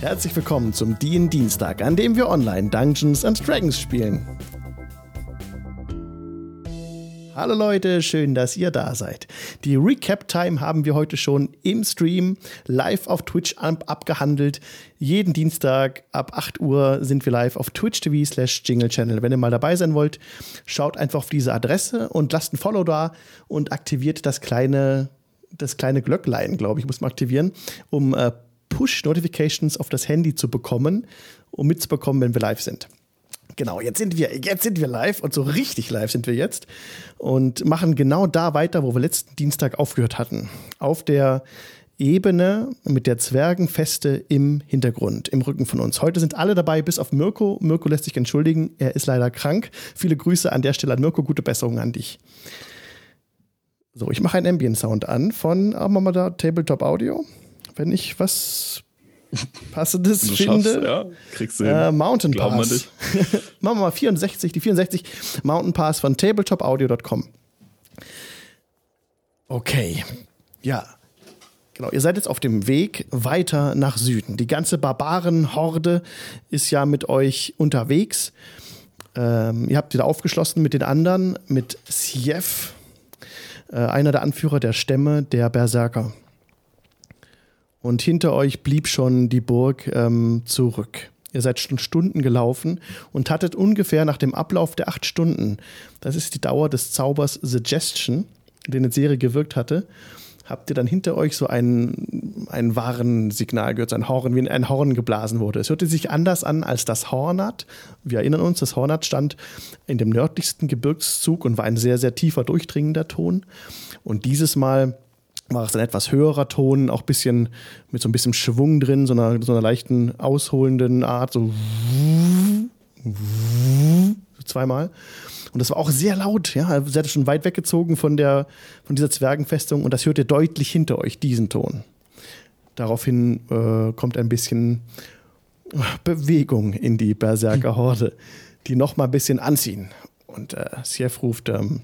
Herzlich willkommen zum DIN Dienstag, an dem wir online Dungeons and Dragons spielen. Hallo Leute, schön, dass ihr da seid. Die Recap-Time haben wir heute schon im Stream live auf Twitch ab abgehandelt. Jeden Dienstag ab 8 Uhr sind wir live auf Twitch TV slash Jingle Channel. Wenn ihr mal dabei sein wollt, schaut einfach auf diese Adresse und lasst ein Follow da und aktiviert das kleine, das kleine Glöcklein, glaube ich, muss man aktivieren, um äh, Push-Notifications auf das Handy zu bekommen, um mitzubekommen, wenn wir live sind. Genau, jetzt sind wir, jetzt sind wir live und so richtig live sind wir jetzt und machen genau da weiter, wo wir letzten Dienstag aufgehört hatten. Auf der Ebene mit der Zwergenfeste im Hintergrund, im Rücken von uns. Heute sind alle dabei, bis auf Mirko. Mirko lässt sich entschuldigen, er ist leider krank. Viele Grüße an der Stelle an Mirko, gute Besserung an dich. So, ich mache einen Ambient Sound an von Armada Tabletop Audio. Wenn ich was passendes Du finde. ja, kriegst du hin. Äh, Mountain Glauben Pass. Machen wir mal 64, die 64 Mountain Pass von tabletopaudio.com. Okay. Ja. Genau, ihr seid jetzt auf dem Weg weiter nach Süden. Die ganze Barbarenhorde ist ja mit euch unterwegs. Ähm, ihr habt wieder aufgeschlossen mit den anderen, mit Sief, äh, einer der Anführer der Stämme der Berserker. Und hinter euch blieb schon die Burg ähm, zurück. Ihr seid schon Stunden gelaufen und hattet ungefähr nach dem Ablauf der acht Stunden, das ist die Dauer des Zaubers Suggestion, den eine Serie gewirkt hatte, habt ihr dann hinter euch so ein, ein Warnsignal gehört, so ein Horn, wie ein Horn geblasen wurde. Es hörte sich anders an als das Hornat. Wir erinnern uns, das Hornat stand in dem nördlichsten Gebirgszug und war ein sehr, sehr tiefer, durchdringender Ton. Und dieses Mal war es ein etwas höherer Ton, auch bisschen mit so ein bisschen Schwung drin, so einer, so einer leichten ausholenden Art, so, so zweimal. Und das war auch sehr laut, ja. Ihr seid schon weit weggezogen von, der, von dieser Zwergenfestung und das hört ihr deutlich hinter euch, diesen Ton. Daraufhin äh, kommt ein bisschen Bewegung in die Berserker-Horde, die noch mal ein bisschen anziehen. Und äh, Sief ruft, ähm,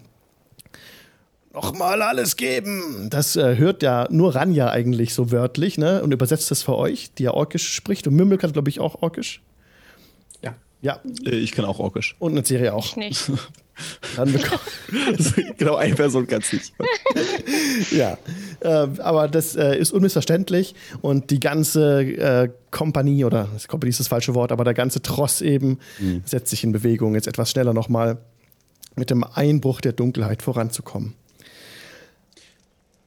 noch mal alles geben. Das äh, hört ja nur Ranja eigentlich so wörtlich, ne? Und übersetzt das für euch, die ja Orkisch spricht. Und Mümmel kann, glaube ich, auch Orkisch. Ja. Ja, Äh, Ich kann auch Orkisch. und eine Serie auch. Ich nicht. Dann bekommt, genau, eine Person kann es nicht. ja, äh, aber das äh, ist unmissverständlich und die ganze äh, Kompanie, oder Kompanie ist das falsche Wort, aber der ganze Tross eben setzt sich in Bewegung, jetzt etwas schneller nochmal mit dem Einbruch der Dunkelheit voranzukommen.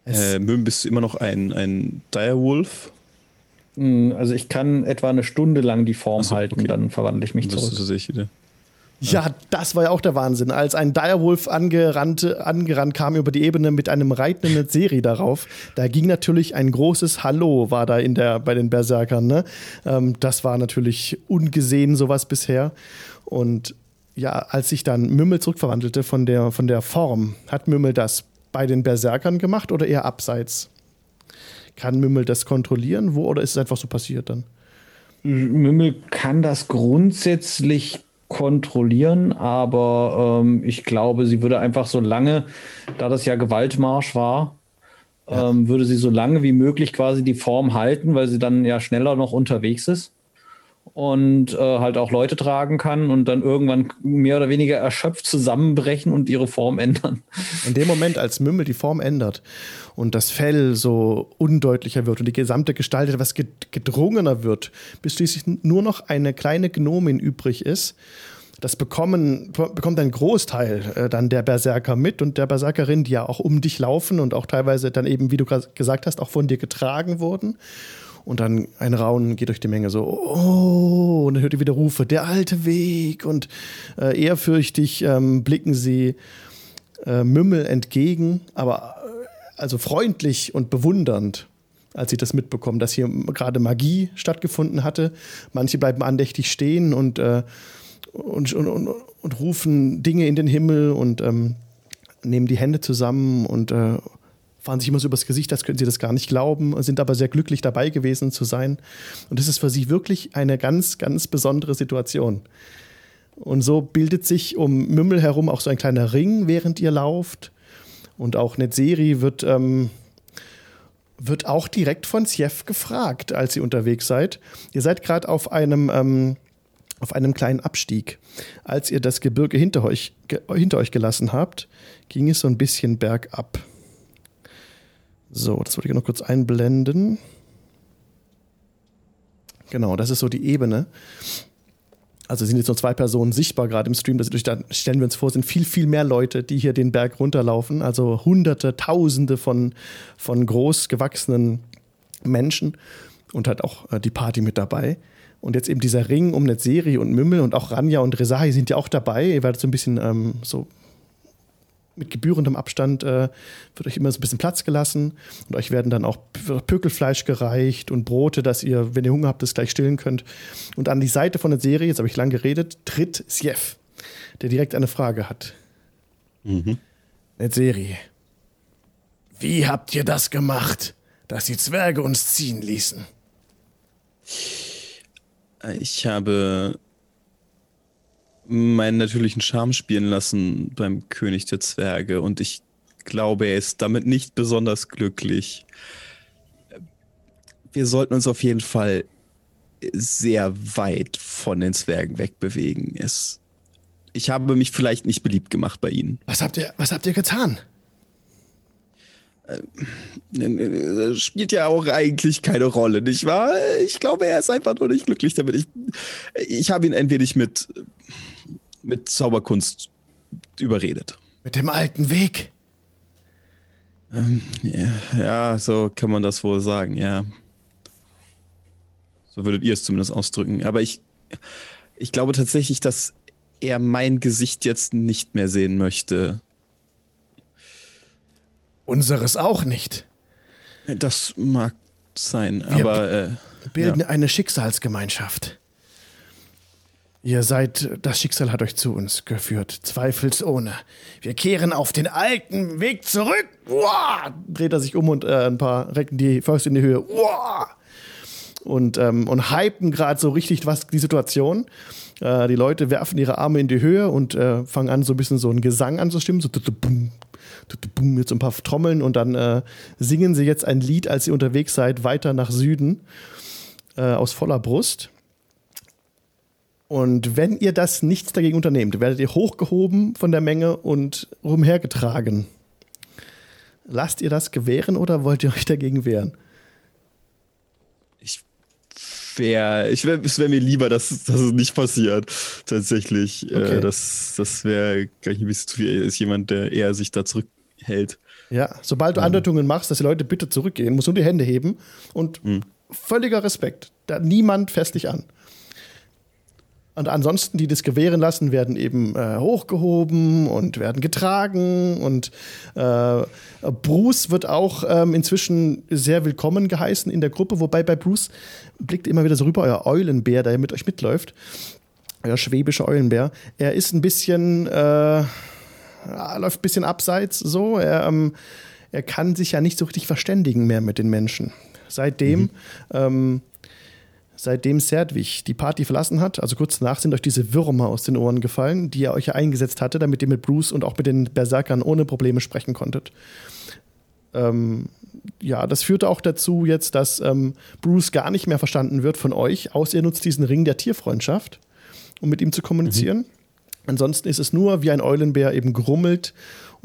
Äh, Müm, bist du immer noch ein, ein Direwolf? Mm, Also ich kann etwa eine Stunde lang die Form so, halten, okay. dann verwandle ich mich zurück. tatsächlich wieder. Ja, das war ja auch der Wahnsinn. Als ein Direwolf angerannt, angerannt kam über die Ebene mit einem reitenden Seri darauf, da ging natürlich ein großes Hallo, war da in der, bei den Berserkern. Ne? Ähm, das war natürlich ungesehen, sowas bisher. Und ja, als sich dann Mümmel zurückverwandelte von der, von der Form, hat Mümmel das bei den Berserkern gemacht oder eher abseits? Kann Mümmel das kontrollieren, wo oder ist es einfach so passiert dann? Mümmel kann das grundsätzlich kontrollieren, aber ähm, ich glaube, sie würde einfach so lange, da das ja Gewaltmarsch war, ähm, würde sie so lange wie möglich quasi die Form halten, weil sie dann ja schneller noch unterwegs ist und äh, halt auch Leute tragen kann und dann irgendwann mehr oder weniger erschöpft zusammenbrechen und ihre Form ändern. In dem Moment, als Mümmel die Form ändert und das Fell so undeutlicher wird und die gesamte Gestalt etwas ged- gedrungener wird, bis schließlich nur noch eine kleine Gnomin übrig ist, das bekommen, bekommt ein Großteil äh, dann der Berserker mit und der Berserkerin, die ja auch um dich laufen und auch teilweise dann eben, wie du gerade gesagt hast, auch von dir getragen wurden. Und dann ein Raunen geht durch die Menge so, oh, und dann hört ihr wieder Rufe, der alte Weg. Und äh, ehrfürchtig ähm, blicken sie äh, Mümmel entgegen, aber äh, also freundlich und bewundernd, als sie das mitbekommen, dass hier gerade Magie stattgefunden hatte. Manche bleiben andächtig stehen und, äh, und, und, und, und rufen Dinge in den Himmel und ähm, nehmen die Hände zusammen und äh, fahren sich immer so übers Gesicht, als könnten sie das gar nicht glauben, sind aber sehr glücklich dabei gewesen zu sein. Und das ist für sie wirklich eine ganz, ganz besondere Situation. Und so bildet sich um Mümmel herum auch so ein kleiner Ring, während ihr lauft. Und auch Netzeri wird ähm, wird auch direkt von Sjef gefragt, als ihr unterwegs seid. Ihr seid gerade auf einem ähm, auf einem kleinen Abstieg. Als ihr das Gebirge hinter euch, ge hinter euch gelassen habt, ging es so ein bisschen bergab. So, das wollte ich noch kurz einblenden. Genau, das ist so die Ebene. Also sind jetzt nur zwei Personen sichtbar gerade im Stream. Da stellen wir uns vor, sind viel, viel mehr Leute, die hier den Berg runterlaufen. Also Hunderte, Tausende von, von groß gewachsenen Menschen und halt auch äh, die Party mit dabei. Und jetzt eben dieser Ring um Netzeri und Mümmel und auch Ranja und Rezahi sind ja auch dabei. Ihr werdet so ein bisschen ähm, so mit gebührendem Abstand äh, wird euch immer so ein bisschen Platz gelassen und euch werden dann auch Pökelfleisch gereicht und Brote, dass ihr, wenn ihr Hunger habt, das gleich stillen könnt. Und an die Seite von der Serie, jetzt habe ich lang geredet, tritt Sjef, der direkt eine Frage hat. Mhm. Serie. Wie habt ihr das gemacht, dass die Zwerge uns ziehen ließen? Ich habe meinen natürlichen Charme spielen lassen beim König der Zwerge und ich glaube, er ist damit nicht besonders glücklich. Wir sollten uns auf jeden Fall sehr weit von den Zwergen wegbewegen. Es, ich habe mich vielleicht nicht beliebt gemacht bei ihnen. Was habt ihr, was habt ihr getan? Das spielt ja auch eigentlich keine Rolle, nicht wahr? Ich glaube, er ist einfach nur nicht glücklich damit. Ich, ich habe ihn ein wenig mit mit Zauberkunst überredet. Mit dem alten Weg? Ähm, ja, ja, so kann man das wohl sagen, ja. So würdet ihr es zumindest ausdrücken. Aber ich, ich glaube tatsächlich, dass er mein Gesicht jetzt nicht mehr sehen möchte. Unseres auch nicht. Das mag sein, Wir aber. Äh, bilden ja. eine Schicksalsgemeinschaft. Ihr seid, das Schicksal hat euch zu uns geführt, zweifelsohne. Wir kehren auf den alten Weg zurück. Uah! Dreht er sich um und äh, ein paar recken die Faust in die Höhe. Uah! Und, ähm, und hypen gerade so richtig was die Situation. Äh, die Leute werfen ihre Arme in die Höhe und äh, fangen an, so ein bisschen so einen Gesang anzustimmen. So bum, bum, jetzt ein paar Trommeln und dann äh, singen sie jetzt ein Lied, als ihr unterwegs seid, weiter nach Süden äh, aus voller Brust. Und wenn ihr das nichts dagegen unternehmt, werdet ihr hochgehoben von der Menge und rumhergetragen. Lasst ihr das gewähren oder wollt ihr euch dagegen wehren? Ich wäre, ich wär, es wäre mir lieber, dass, dass es nicht passiert. Tatsächlich. Äh, okay. Äh, das das wäre gleich ein bisschen zu viel. Ist jemand, der eher sich da zurückhält. Ja, sobald du ähm. Andeutungen machst, dass die Leute bitte zurückgehen, musst du die Hände heben und hm. völliger Respekt. Da niemand fest dich an. Und ansonsten, die das gewähren lassen, werden eben äh, hochgehoben und werden getragen. Und äh, Bruce wird auch ähm, inzwischen sehr willkommen geheißen in der Gruppe. Wobei bei Bruce blickt immer wieder so rüber euer Eulenbär, der mit euch mitläuft. Euer schwäbischer Eulenbär. Er ist ein bisschen, äh, läuft ein bisschen abseits so. Er, ähm, er kann sich ja nicht so richtig verständigen mehr mit den Menschen. Seitdem mhm. ähm, Seitdem Serdwig die Party verlassen hat, also kurz danach, sind euch diese Würmer aus den Ohren gefallen, die er euch ja eingesetzt hatte, damit ihr mit Bruce und auch mit den Berserkern ohne Probleme sprechen konntet. Ähm, ja, das führte auch dazu jetzt, dass ähm, Bruce gar nicht mehr verstanden wird von euch, außer ihr nutzt diesen Ring der Tierfreundschaft, um mit ihm zu kommunizieren. Mhm. Ansonsten ist es nur wie ein Eulenbär eben grummelt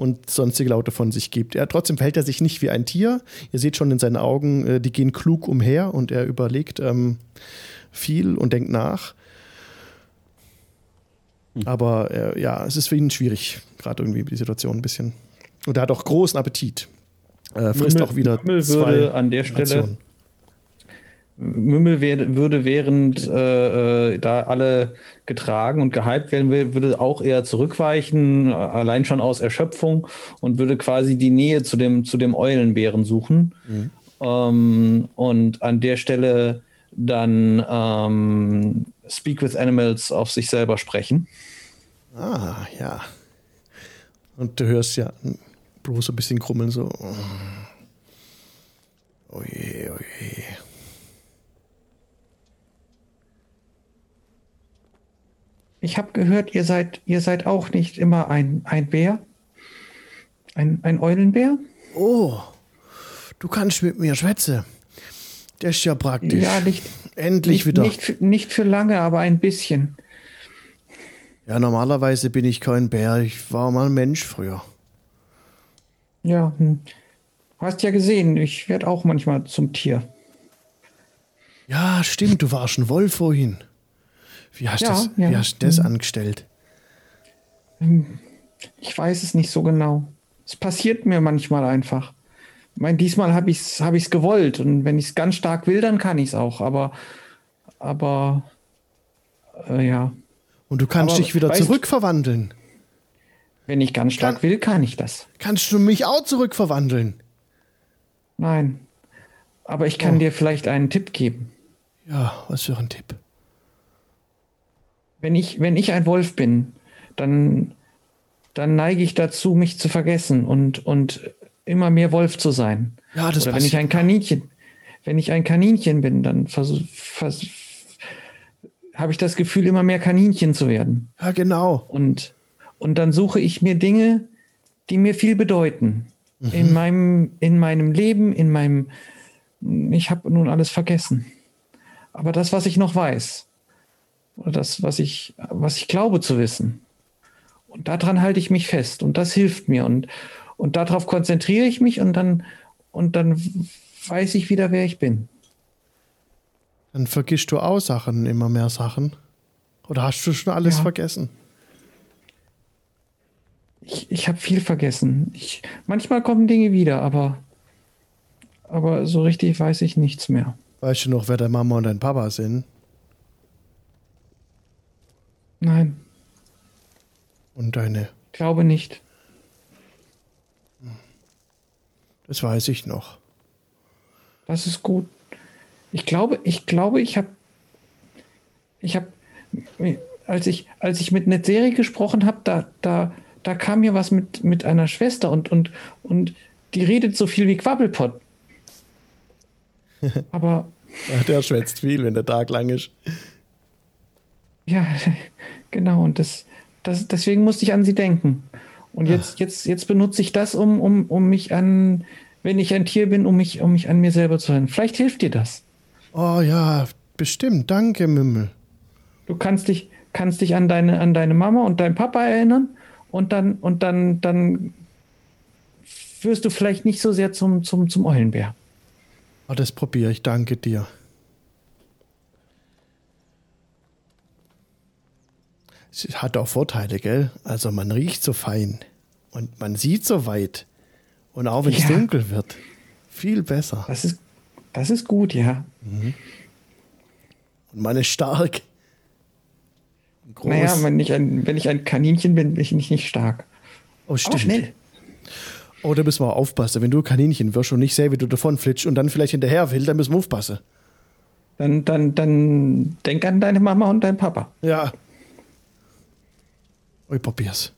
und sonstige Laute von sich gibt. Er trotzdem verhält er sich nicht wie ein Tier. Ihr seht schon in seinen Augen, äh, die gehen klug umher und er überlegt ähm, viel und denkt nach. Hm. Aber äh, ja, es ist für ihn schwierig, gerade irgendwie die Situation ein bisschen. Und er hat auch großen Appetit. Äh, frisst Mümmel, auch wieder Mümmel zwei würde an der Stelle Rationen. Mümmel wär, würde während äh, äh, da alle getragen und gehypt werden, würde auch eher zurückweichen, allein schon aus Erschöpfung und würde quasi die Nähe zu dem, zu dem Eulenbären suchen. Mhm. Ähm, und an der Stelle dann ähm, Speak with Animals auf sich selber sprechen. Ah, ja. Und du hörst ja Bruce ein bisschen krummeln, so. Oh je, oh Ich habe gehört, ihr seid, ihr seid auch nicht immer ein, ein Bär. Ein, ein Eulenbär? Oh, Du kannst mit mir schwätzen. Das ist ja praktisch. Ja, nicht, Endlich nicht, wieder. nicht, für- nicht für lange, aber ein bisschen. Ja, normalerweise bin ich kein Bär. Ich war mal ein Mensch früher. Ja, hm. hast ja gesehen, ich werde auch manchmal zum Tier. Ja, stimmt. Du warst ein Wolf vorhin. Wie hast du Ja, das, ja. wie hast das angestellt? Ich weiß es nicht so genau. Es passiert mir manchmal einfach. Ich meine, diesmal habe ich es hab ich's gewollt und wenn ich es ganz stark will, dann kann ich es auch. Aber, aber, äh, ja, Und du kannst Aber dich wieder zurückverwandeln. wenn ich ganz stark Kann- will, kann ich das. Kannst du mich auch zurückverwandeln? Nein. Aber ich kann Oh. dir vielleicht einen Tipp geben. Ja, was für ein Tipp. Wenn ich, wenn ich ein Wolf bin, dann, dann neige ich dazu, mich zu vergessen und, und immer mehr Wolf zu sein. Ja, das Oder wenn ich ein Kaninchen, wenn ich ein Kaninchen bin, dann habe ich das Gefühl, immer mehr Kaninchen zu werden. Ja, genau. Und, und dann suche ich mir Dinge, die mir viel bedeuten. In, meinem, in meinem Leben, in meinem, ich habe nun alles vergessen. Aber das, was ich noch weiß, oder das, was ich, was ich glaube zu wissen, und daran halte ich mich fest und das hilft mir und, und darauf konzentriere ich mich und dann, und dann weiß ich wieder, wer ich bin. Dann vergisst du auch Sachen, immer mehr Sachen. Oder hast du schon alles Ja. vergessen? Ich, ich habe viel vergessen. Ich, manchmal kommen Dinge wieder, aber, aber so richtig weiß ich nichts mehr. Weißt du noch, wer deine Mama und dein Papa sind? Nein, Und deine, glaube nicht. das weiß ich noch. Das ist gut. Ich glaube, ich glaube, ich habe, ich habe, als ich, als ich mit Netzeri gesprochen habe, da, da, da kam mir was mit, mit einer Schwester und, und, und die redet so viel wie Quabbelpott. Aber der schwätzt viel, wenn der Tag lang ist. Ja, genau. Und das, das, deswegen musste ich an sie denken. Und jetzt, jetzt, jetzt benutze ich das, um, um, um mich an, wenn ich ein Tier bin, um mich, um mich an mir selber zu erinnern. Vielleicht hilft dir das. Oh ja, bestimmt. Danke, Mümmel. Du kannst dich, kannst dich an deine, an deine Mama und deinen Papa erinnern und dann, und dann, dann wirst du vielleicht nicht so sehr zum, zum, zum Eulenbär. Oh, das probiere ich. Danke dir. Hat auch Vorteile, gell? Also man riecht so fein und man sieht so weit. Und auch wenn es Ja. dunkel wird. Viel besser. Das ist, das ist gut, ja. Und man ist stark. Groß. Naja, wenn ich, ein, wenn ich ein Kaninchen bin, bin ich nicht, nicht stark. oh, Aber stimmt. schnell. Oh, da müssen wir aufpassen. Wenn du Kaninchen wirst und nicht sehe, wie du davon flitschst und dann vielleicht hinterher will, dann müssen wir aufpassen. Dann, dann, dann denk an deine Mama und deinen Papa. Ja. Ich probier's.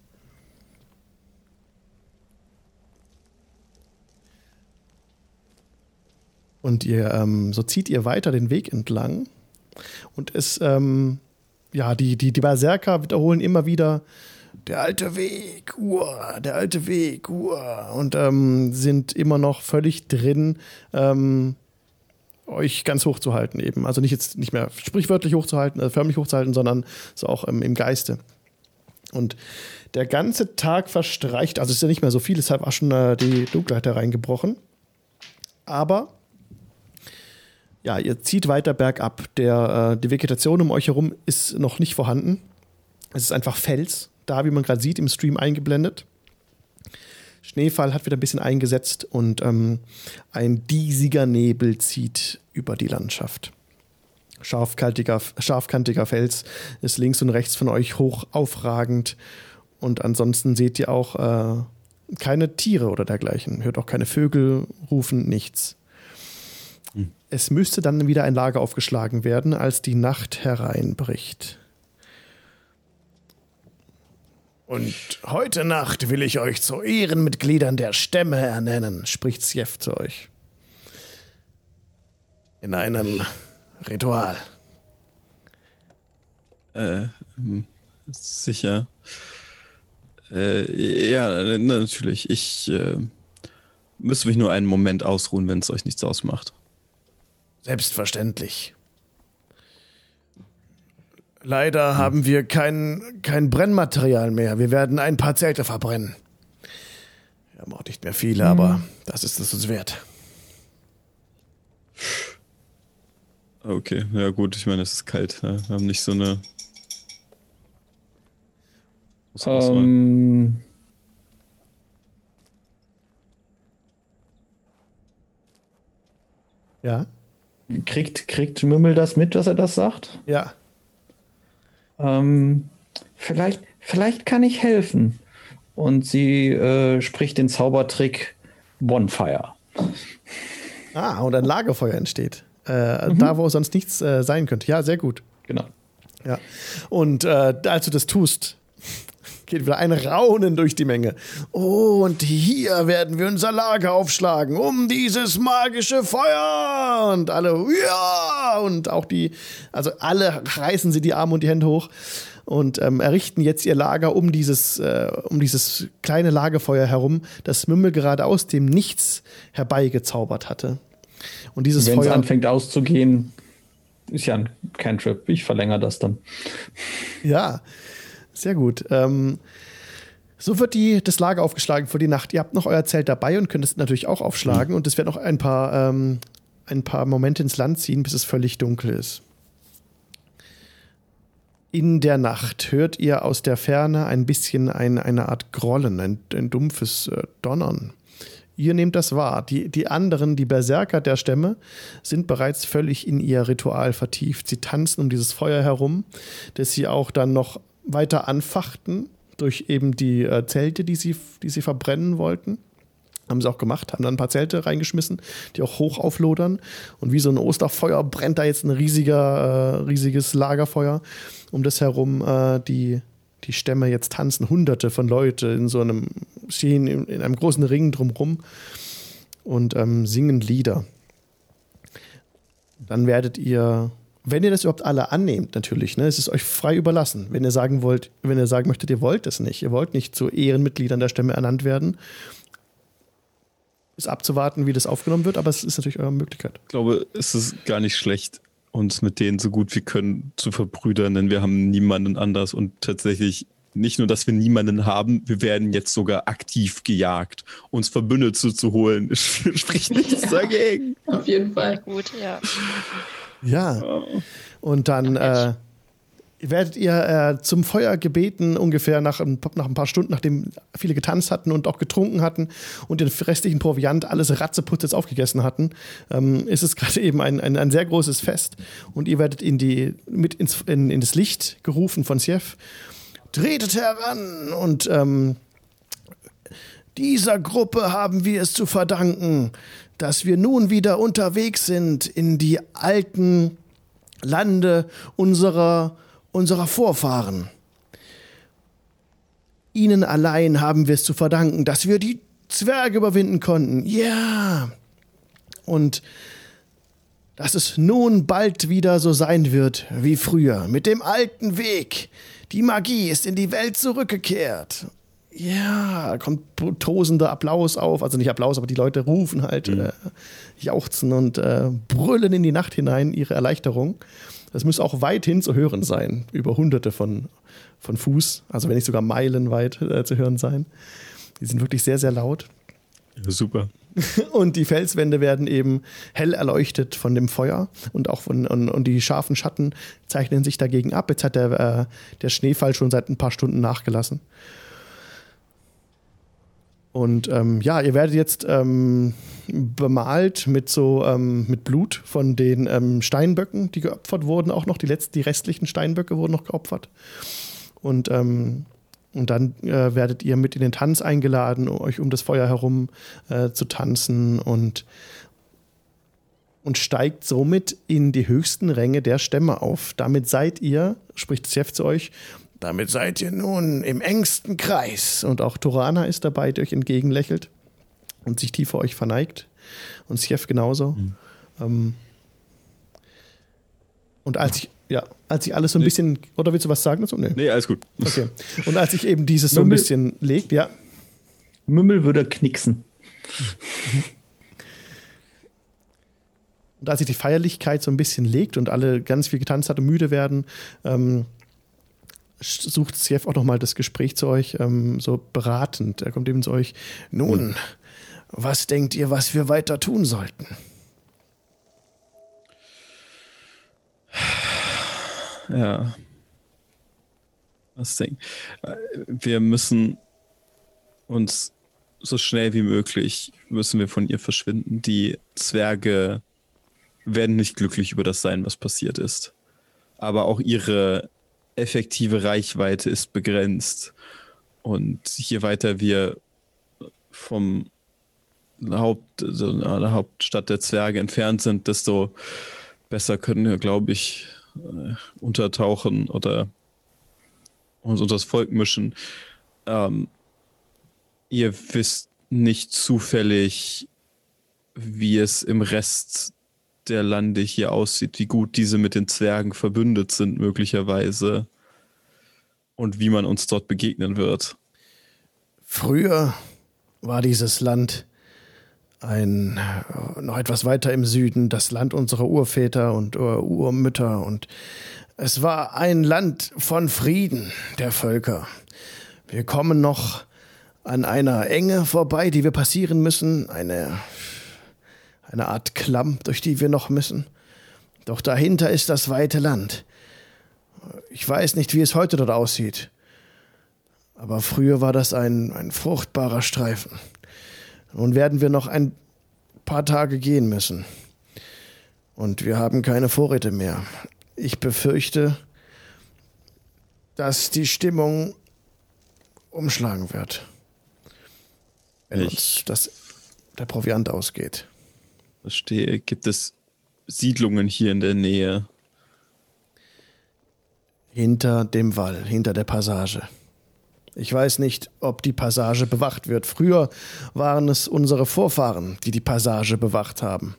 Und ihr, ähm, so zieht ihr weiter den Weg entlang. Und es, ähm, ja, die, die, die Berserker wiederholen immer wieder der alte Weg, uah, der alte Weg, uah, und ähm, sind immer noch völlig drin, ähm, euch ganz hoch zu halten eben. Also nicht jetzt nicht mehr sprichwörtlich hochzuhalten, äh, förmlich hochzuhalten, sondern so auch ähm, im Geiste. Und der ganze Tag verstreicht, also es ist ja nicht mehr so viel, deshalb war schon äh, die Dunkelheit hereingebrochen. Aber ja, ihr zieht weiter bergab. Der, äh, die Vegetation um euch herum ist noch nicht vorhanden. Es ist einfach Fels, da, wie man gerade sieht, im Stream eingeblendet. Schneefall hat wieder ein bisschen eingesetzt und ähm, ein diesiger Nebel zieht über die Landschaft. Scharfkantiger, scharfkantiger Fels ist links und rechts von euch hoch aufragend und ansonsten seht ihr auch äh, keine Tiere oder dergleichen. Hört auch keine Vögel rufen, nichts. Es müsste dann wieder ein Lager aufgeschlagen werden, als die Nacht hereinbricht. Und heute Nacht will ich euch zu Ehrenmitgliedern der Stämme ernennen, spricht Sjef zu euch. In einem Ritual. Äh, sicher. Äh, ja, na, natürlich. Ich äh, müsste mich nur einen Moment ausruhen, wenn es euch nichts ausmacht. Selbstverständlich. Leider hm. haben wir kein, kein Brennmaterial mehr. Wir werden ein paar Zelte verbrennen. Wir haben auch nicht mehr viele, hm. aber das ist es uns wert. Okay, ja gut, ich meine, es ist kalt. Ja. Wir haben nicht so eine. Ähm, ja. Kriegt, kriegt Mümmel das mit, dass er das sagt? Ja. Ähm, vielleicht, vielleicht kann ich helfen. Und sie äh, spricht den Zaubertrick Bonfire. Ah, und ein Lagerfeuer entsteht. Äh, mhm. Da, wo sonst nichts äh, sein könnte. Ja, sehr gut. Genau. Ja. Und äh, als du das tust, geht wieder ein Raunen durch die Menge. Oh, und hier werden wir unser Lager aufschlagen, um dieses magische Feuer. Und alle, ja, und auch die, also alle reißen sie die Arme und die Hände hoch und ähm, errichten jetzt ihr Lager um dieses, äh, um dieses kleine Lagerfeuer herum, das Mümmel gerade aus dem Nichts herbeigezaubert hatte. Und dieses Wenn es anfängt auszugehen, ist ja ein Cantrip. Ich verlängere das dann. Ja, sehr gut. Ähm, so wird die, das Lager aufgeschlagen für die Nacht. Ihr habt noch euer Zelt dabei und könnt es natürlich auch aufschlagen. Mhm. Und es wird noch ein paar, ähm, ein paar Momente ins Land ziehen, bis es völlig dunkel ist. In der Nacht hört ihr aus der Ferne ein bisschen ein, eine Art Grollen, ein, ein dumpfes äh, Donnern. Ihr nehmt das wahr. Die, die anderen, die Berserker der Stämme, sind bereits völlig in ihr Ritual vertieft. Sie tanzen um dieses Feuer herum, das sie auch dann noch weiter anfachten durch eben die äh, Zelte, die sie, die sie verbrennen wollten. Haben sie auch gemacht, haben dann ein paar Zelte reingeschmissen, die auch hoch auflodern. Und wie so ein Osterfeuer brennt da jetzt ein riesiger, äh, riesiges Lagerfeuer um das herum, äh, die, die Stämme jetzt tanzen, hunderte von Leute in so einem, stehen in, in einem großen Ring drumrum und ähm, singen Lieder. Dann werdet ihr, wenn ihr das überhaupt alle annehmt, natürlich, ne, es ist euch frei überlassen. Wenn ihr sagen wollt, wenn ihr sagen möchtet, ihr wollt es nicht, ihr wollt nicht zu Ehrenmitgliedern der Stämme ernannt werden, ist abzuwarten, wie das aufgenommen wird, aber es ist natürlich eure Möglichkeit. Ich glaube, es ist gar nicht schlecht, uns mit denen so gut wir können zu verbrüdern, denn wir haben niemanden anders und tatsächlich nicht nur, dass wir niemanden haben, wir werden jetzt sogar aktiv gejagt. Uns Verbündete zu holen, spricht nichts ja, dagegen. Auf jeden Fall. Gut, ja. Ja. Und dann äh, werdet ihr äh, zum Feuer gebeten, ungefähr nach ein, nach ein paar Stunden, nachdem viele getanzt hatten und auch getrunken hatten und den restlichen Proviant alles ratzeputz aufgegessen hatten, ähm, ist es gerade eben ein, ein, ein, sehr großes Fest. Und ihr werdet in die, mit ins, in, in das Licht gerufen von Sief. Tretet heran und ähm, dieser Gruppe haben wir es zu verdanken, dass wir nun wieder unterwegs sind in die alten Lande unserer unserer Vorfahren. Ihnen allein haben wir es zu verdanken, dass wir die Zwerge überwinden konnten. Ja. Und dass es nun bald wieder so sein wird wie früher, mit dem alten Weg. Die Magie ist in die Welt zurückgekehrt. Ja, kommt tosender Applaus auf, also nicht Applaus, aber die Leute rufen halt, mhm. äh, jauchzen und äh, brüllen in die Nacht hinein ihre Erleichterung. Das muss auch weithin zu hören sein, über hunderte von, von Fuß, also wenn nicht sogar meilenweit äh, zu hören sein. Die sind wirklich sehr, sehr laut. Ja, super. Und die Felswände werden eben hell erleuchtet von dem Feuer und auch von und, und die scharfen Schatten zeichnen sich dagegen ab. Jetzt hat der, äh, der Schneefall schon seit ein paar Stunden nachgelassen. Und ähm, ja, ihr werdet jetzt ähm, bemalt mit so ähm, mit Blut von den ähm, Steinböcken, die geopfert wurden, auch noch die letzten, die restlichen Steinböcke wurden noch geopfert. Und ähm, und dann äh, werdet ihr mit in den Tanz eingeladen, euch um das Feuer herum äh, zu tanzen und und steigt somit in die höchsten Ränge der Stämme auf. Damit seid ihr, spricht Chef zu euch, damit seid ihr nun im engsten Kreis. Und auch Torana ist dabei, die euch entgegenlächelt und sich tief vor euch verneigt. Und Sjef genauso. Mhm. Ähm, und als ich, ja, als ich alles so ein nee. bisschen, oder willst du was sagen dazu? Nee. nee, alles gut. Okay. Und als ich eben dieses so ein bisschen legt, ja. Mümmel würde knicksen. Und als sich die Feierlichkeit so ein bisschen legt und alle ganz viel getanzt hat und müde werden, ähm, sucht Sjef auch nochmal das Gespräch zu euch, ähm, so beratend. Er kommt eben zu euch. Nun, was denkt ihr, was wir weiter tun sollten? Ja. Was denken? Wir müssen uns so schnell wie möglich müssen wir von ihr verschwinden. Die Zwerge werden nicht glücklich über das sein, was passiert ist. Aber auch ihre effektive Reichweite ist begrenzt. Und je weiter wir vom Haupt, also der Hauptstadt der Zwerge entfernt sind, desto besser können wir, glaube ich, äh, untertauchen oder uns unter das Volk mischen. Ähm, ihr wisst nicht zufällig, wie es im Rest der Lande hier aussieht, wie gut diese mit den Zwergen verbündet sind, möglicherweise. Und wie man uns dort begegnen wird. Früher war dieses Land ein noch etwas weiter im Süden, das Land unserer Urväter und Urmütter und es war ein Land von Frieden der Völker. Wir kommen noch an einer Enge vorbei, die wir passieren müssen, eine eine Art Klamm, durch die wir noch müssen. Doch dahinter ist das weite Land. Ich weiß nicht, wie es heute dort aussieht. Aber früher war das ein, ein fruchtbarer Streifen. Nun werden wir noch ein paar Tage gehen müssen. Und wir haben keine Vorräte mehr. Ich befürchte, dass die Stimmung umschlagen wird. Wenn ich. uns das, der Proviant ausgeht. Verstehe. Gibt es Siedlungen hier in der Nähe? Hinter dem Wall, hinter der Passage. Ich weiß nicht, ob die Passage bewacht wird. Früher waren es unsere Vorfahren, die die Passage bewacht haben.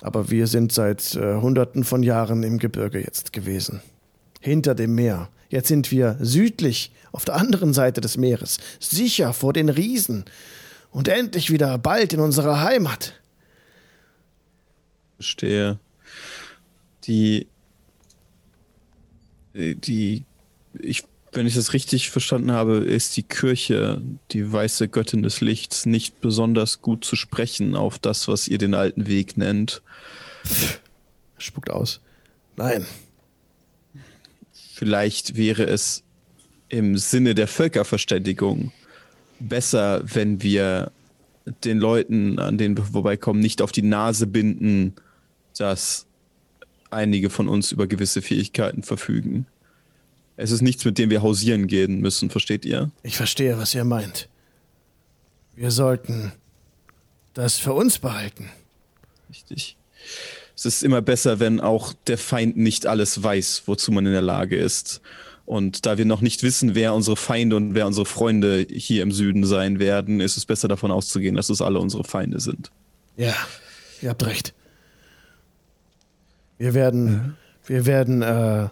Aber wir sind seit äh, Hunderten von Jahren im Gebirge jetzt gewesen. Hinter dem Meer. Jetzt sind wir südlich, auf der anderen Seite des Meeres, sicher vor den Riesen und endlich wieder bald in unserer Heimat verstehe. Die, die, ich, wenn ich das richtig verstanden habe, ist die Kirche, die weiße Göttin des Lichts, nicht besonders gut zu sprechen auf das, was ihr den alten Weg nennt. Spuckt aus. Nein. Vielleicht wäre es im Sinne der Völkerverständigung besser, wenn wir den Leuten, an denen wir vorbeikommen, nicht auf die Nase binden, dass einige von uns über gewisse Fähigkeiten verfügen. Es ist nichts, mit dem wir hausieren gehen müssen, versteht ihr? Ich verstehe, was ihr meint. Wir sollten das für uns behalten. Richtig. Es ist immer besser, wenn auch der Feind nicht alles weiß, wozu man in der Lage ist. Und da wir noch nicht wissen, wer unsere Feinde und wer unsere Freunde hier im Süden sein werden, ist es besser davon auszugehen, dass es alle unsere Feinde sind. Ja, ihr habt recht. Wir werden, mhm. wir werden äh,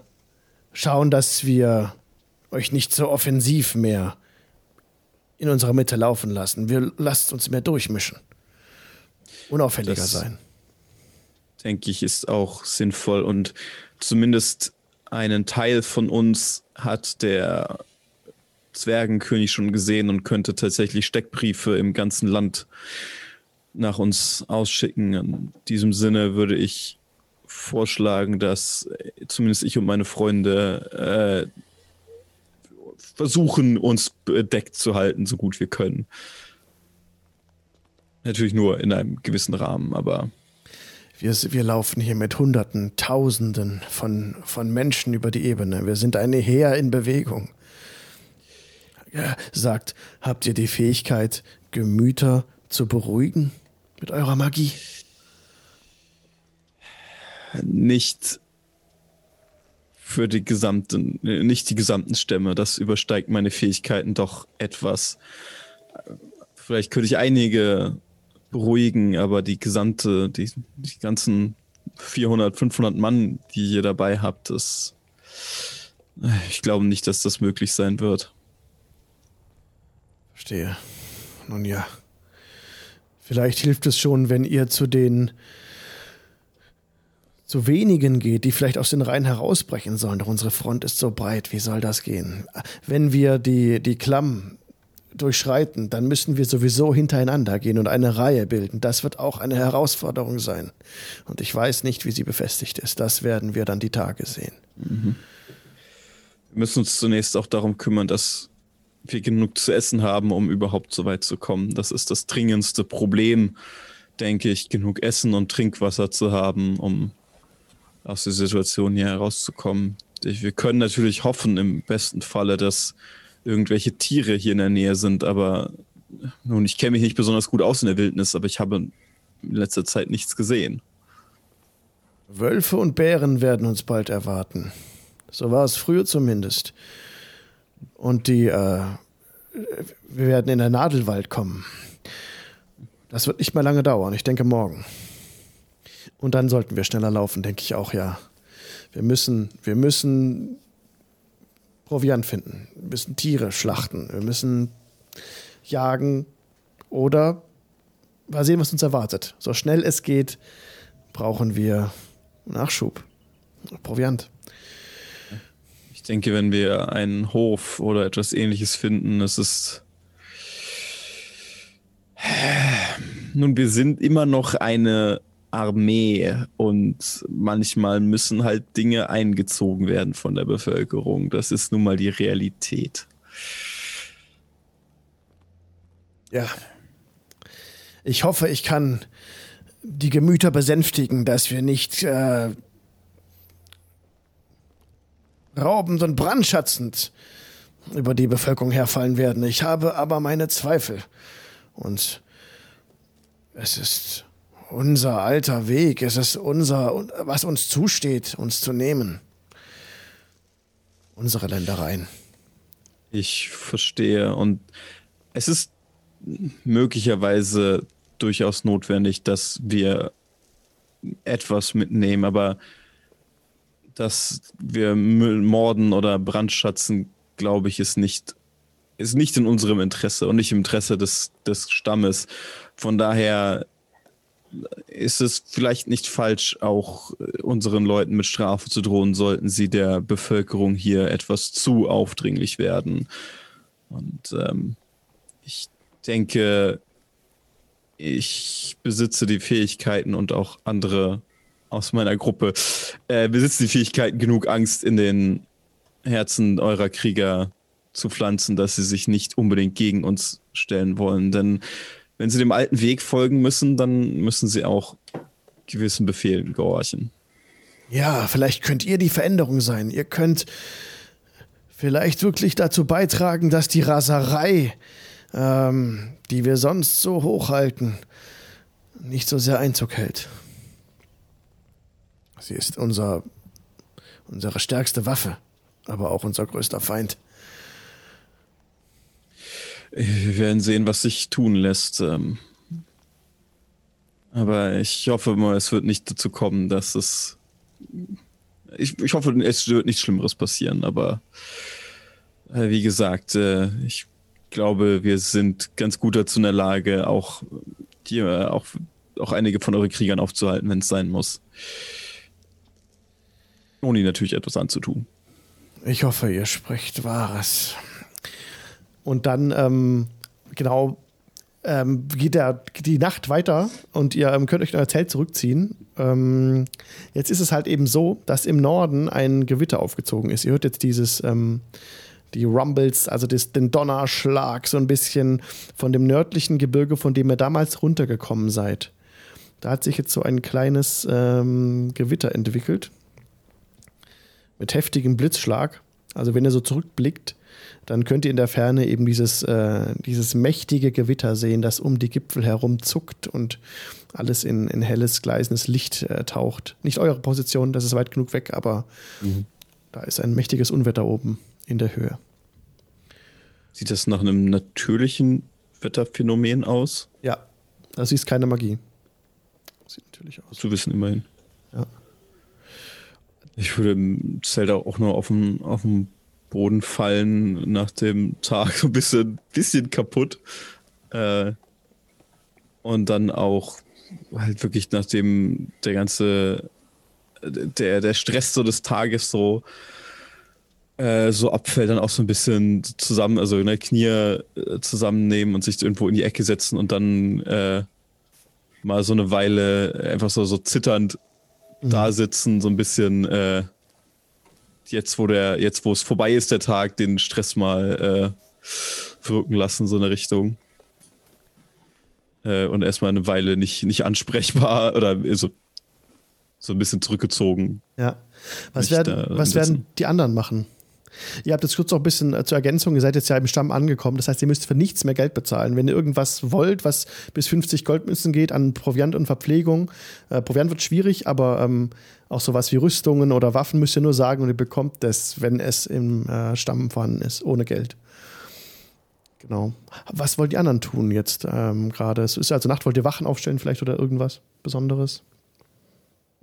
schauen, dass wir euch nicht so offensiv mehr in unserer Mitte laufen lassen. Wir lasst uns mehr durchmischen. Unauffälliger das, sein. Denke ich, ist auch sinnvoll und zumindest einen Teil von uns hat der Zwergenkönig schon gesehen und könnte tatsächlich Steckbriefe im ganzen Land nach uns ausschicken. In diesem Sinne würde ich vorschlagen, dass zumindest ich und meine Freunde äh, versuchen, uns bedeckt zu halten, so gut wir können. Natürlich nur in einem gewissen Rahmen, aber. Wir, wir laufen hier mit Hunderten, Tausenden von, von Menschen über die Ebene. Wir sind eine Heer in Bewegung. Ja, sagt, habt ihr die Fähigkeit, Gemüter zu beruhigen mit eurer Magie? Nicht für die gesamten, nicht die gesamten Stämme. Das übersteigt meine Fähigkeiten doch etwas. Vielleicht könnte ich einige beruhigen, aber die gesamte, die, die ganzen 400, 500 Mann, die ihr dabei habt, das, ich glaube nicht, dass das möglich sein wird. Verstehe. Nun ja. Vielleicht hilft es schon, wenn ihr zu den zu wenigen geht, die vielleicht aus den Reihen herausbrechen sollen. Doch unsere Front ist so breit. Wie soll das gehen? Wenn wir die, die Klamm durchschreiten, dann müssen wir sowieso hintereinander gehen und eine Reihe bilden. Das wird auch eine Herausforderung sein. Und ich weiß nicht, wie sie befestigt ist. Das werden wir dann die Tage sehen. Mhm. Wir müssen uns zunächst auch darum kümmern, dass wir genug zu essen haben, um überhaupt so weit zu kommen. Das ist das dringendste Problem, denke ich, genug Essen und Trinkwasser zu haben, um aus der Situation hier herauszukommen. Wir können natürlich hoffen, im besten Falle, dass irgendwelche Tiere hier in der Nähe sind, aber nun, ich kenne mich nicht besonders gut aus in der Wildnis, aber ich habe in letzter Zeit nichts gesehen. Wölfe und Bären werden uns bald erwarten. So war es früher zumindest. Und die, äh, wir werden in den Nadelwald kommen. Das wird nicht mehr lange dauern, ich denke morgen. Und dann sollten wir schneller laufen, denke ich auch, ja. Wir müssen, wir müssen Proviant finden. Wir müssen Tiere schlachten. Wir müssen jagen oder mal sehen, was uns erwartet. So schnell es geht, brauchen wir Nachschub. Proviant. Ich denke, wenn wir einen Hof oder etwas ähnliches finden, es ist. Nun, wir sind immer noch eine Armee und manchmal müssen halt Dinge eingezogen werden von der Bevölkerung. Das ist nun mal die Realität. Ja. Ich hoffe, ich kann die Gemüter besänftigen, dass wir nicht äh, raubend und brandschatzend über die Bevölkerung herfallen werden. Ich habe aber meine Zweifel. Und es ist unser alter Weg. Es ist unser, was uns zusteht, uns zu nehmen. Unsere Ländereien. Ich verstehe. Und es ist möglicherweise durchaus notwendig, dass wir etwas mitnehmen, aber dass wir Müll morden oder brandschatzen, glaube ich, ist nicht, ist nicht in unserem Interesse und nicht im Interesse des, des Stammes. Von daher ist es vielleicht nicht falsch, auch äh, unseren Leuten mit Strafe zu drohen, sollten sie der Bevölkerung hier etwas zu aufdringlich werden. Und ähm, ich denke, ich besitze die Fähigkeiten und auch andere aus meiner Gruppe äh, besitzen die Fähigkeiten, genug Angst in den Herzen eurer Krieger zu pflanzen, dass sie sich nicht unbedingt gegen uns stellen wollen. Denn wenn sie dem alten Weg folgen müssen, dann müssen sie auch gewissen Befehlen gehorchen. Ja, vielleicht könnt ihr die Veränderung sein. Ihr könnt vielleicht wirklich dazu beitragen, dass die Raserei, ähm, die wir sonst so hochhalten, nicht so sehr Einzug hält. Sie ist unser, unsere stärkste Waffe, aber auch unser größter Feind. Wir werden sehen, was sich tun lässt. Ähm. Aber ich hoffe mal, es wird nicht dazu kommen, dass es. Ich, ich hoffe, es wird nichts Schlimmeres passieren, aber äh, wie gesagt, äh, ich glaube, wir sind ganz gut dazu in der Lage, auch, die, äh, auch, auch einige von euren Kriegern aufzuhalten, wenn es sein muss. Ohne ihnen natürlich etwas anzutun. Ich hoffe, ihr sprecht Wahres. Und dann, ähm, genau, ähm, geht der, die Nacht weiter und ihr ähm, könnt euch in euer Zelt zurückziehen. Ähm, jetzt ist es halt eben so, dass im Norden ein Gewitter aufgezogen ist. Ihr hört jetzt dieses, ähm, die Rumbles, also das, den Donnerschlag, so ein bisschen von dem nördlichen Gebirge, von dem ihr damals runtergekommen seid. Da hat sich jetzt so ein kleines ähm, Gewitter entwickelt. Mit heftigem Blitzschlag. Also wenn ihr so zurückblickt, dann könnt ihr in der Ferne eben dieses, äh, dieses mächtige Gewitter sehen, das um die Gipfel herum zuckt und alles in, in helles, gleisendes Licht äh, taucht. Nicht eure Position, das ist weit genug weg, aber mhm. da ist ein mächtiges Unwetter oben in der Höhe. Sieht das nach einem natürlichen Wetterphänomen aus? Ja, das ist keine Magie. Sieht natürlich aus. Zu wissen immerhin. Ja. Ich würde Zelt auch nur auf dem, auf dem Boden fallen nach dem Tag so ein bisschen, bisschen kaputt. Äh, Und dann auch halt wirklich nachdem der ganze, der, der Stress so des Tages so, äh, so abfällt, dann auch so ein bisschen zusammen, also ne, Knie äh, zusammennehmen und sich irgendwo in die Ecke setzen und dann äh, mal so eine Weile einfach so, so zitternd mhm. da sitzen, so ein bisschen äh, jetzt, wo der, jetzt, wo es vorbei ist, der Tag, den Stress mal äh, wirken lassen, so eine Richtung. Äh, und erstmal eine Weile nicht, nicht ansprechbar oder so, so ein bisschen zurückgezogen. Ja. Was, werden, was werden die anderen machen? Ihr habt jetzt kurz noch ein bisschen äh, zur Ergänzung, ihr seid jetzt ja im Stamm angekommen, das heißt, ihr müsst für nichts mehr Geld bezahlen. Wenn ihr irgendwas wollt, was bis 50 Goldmünzen geht an Proviant und Verpflegung, äh, Proviant wird schwierig, aber ähm, auch sowas wie Rüstungen oder Waffen müsst ihr nur sagen und ihr bekommt das, wenn es im äh, Stamm vorhanden ist, ohne Geld. Genau. Was wollt die anderen tun jetzt ähm, gerade? Es ist also Nacht, wollt ihr Wachen aufstellen vielleicht oder irgendwas Besonderes?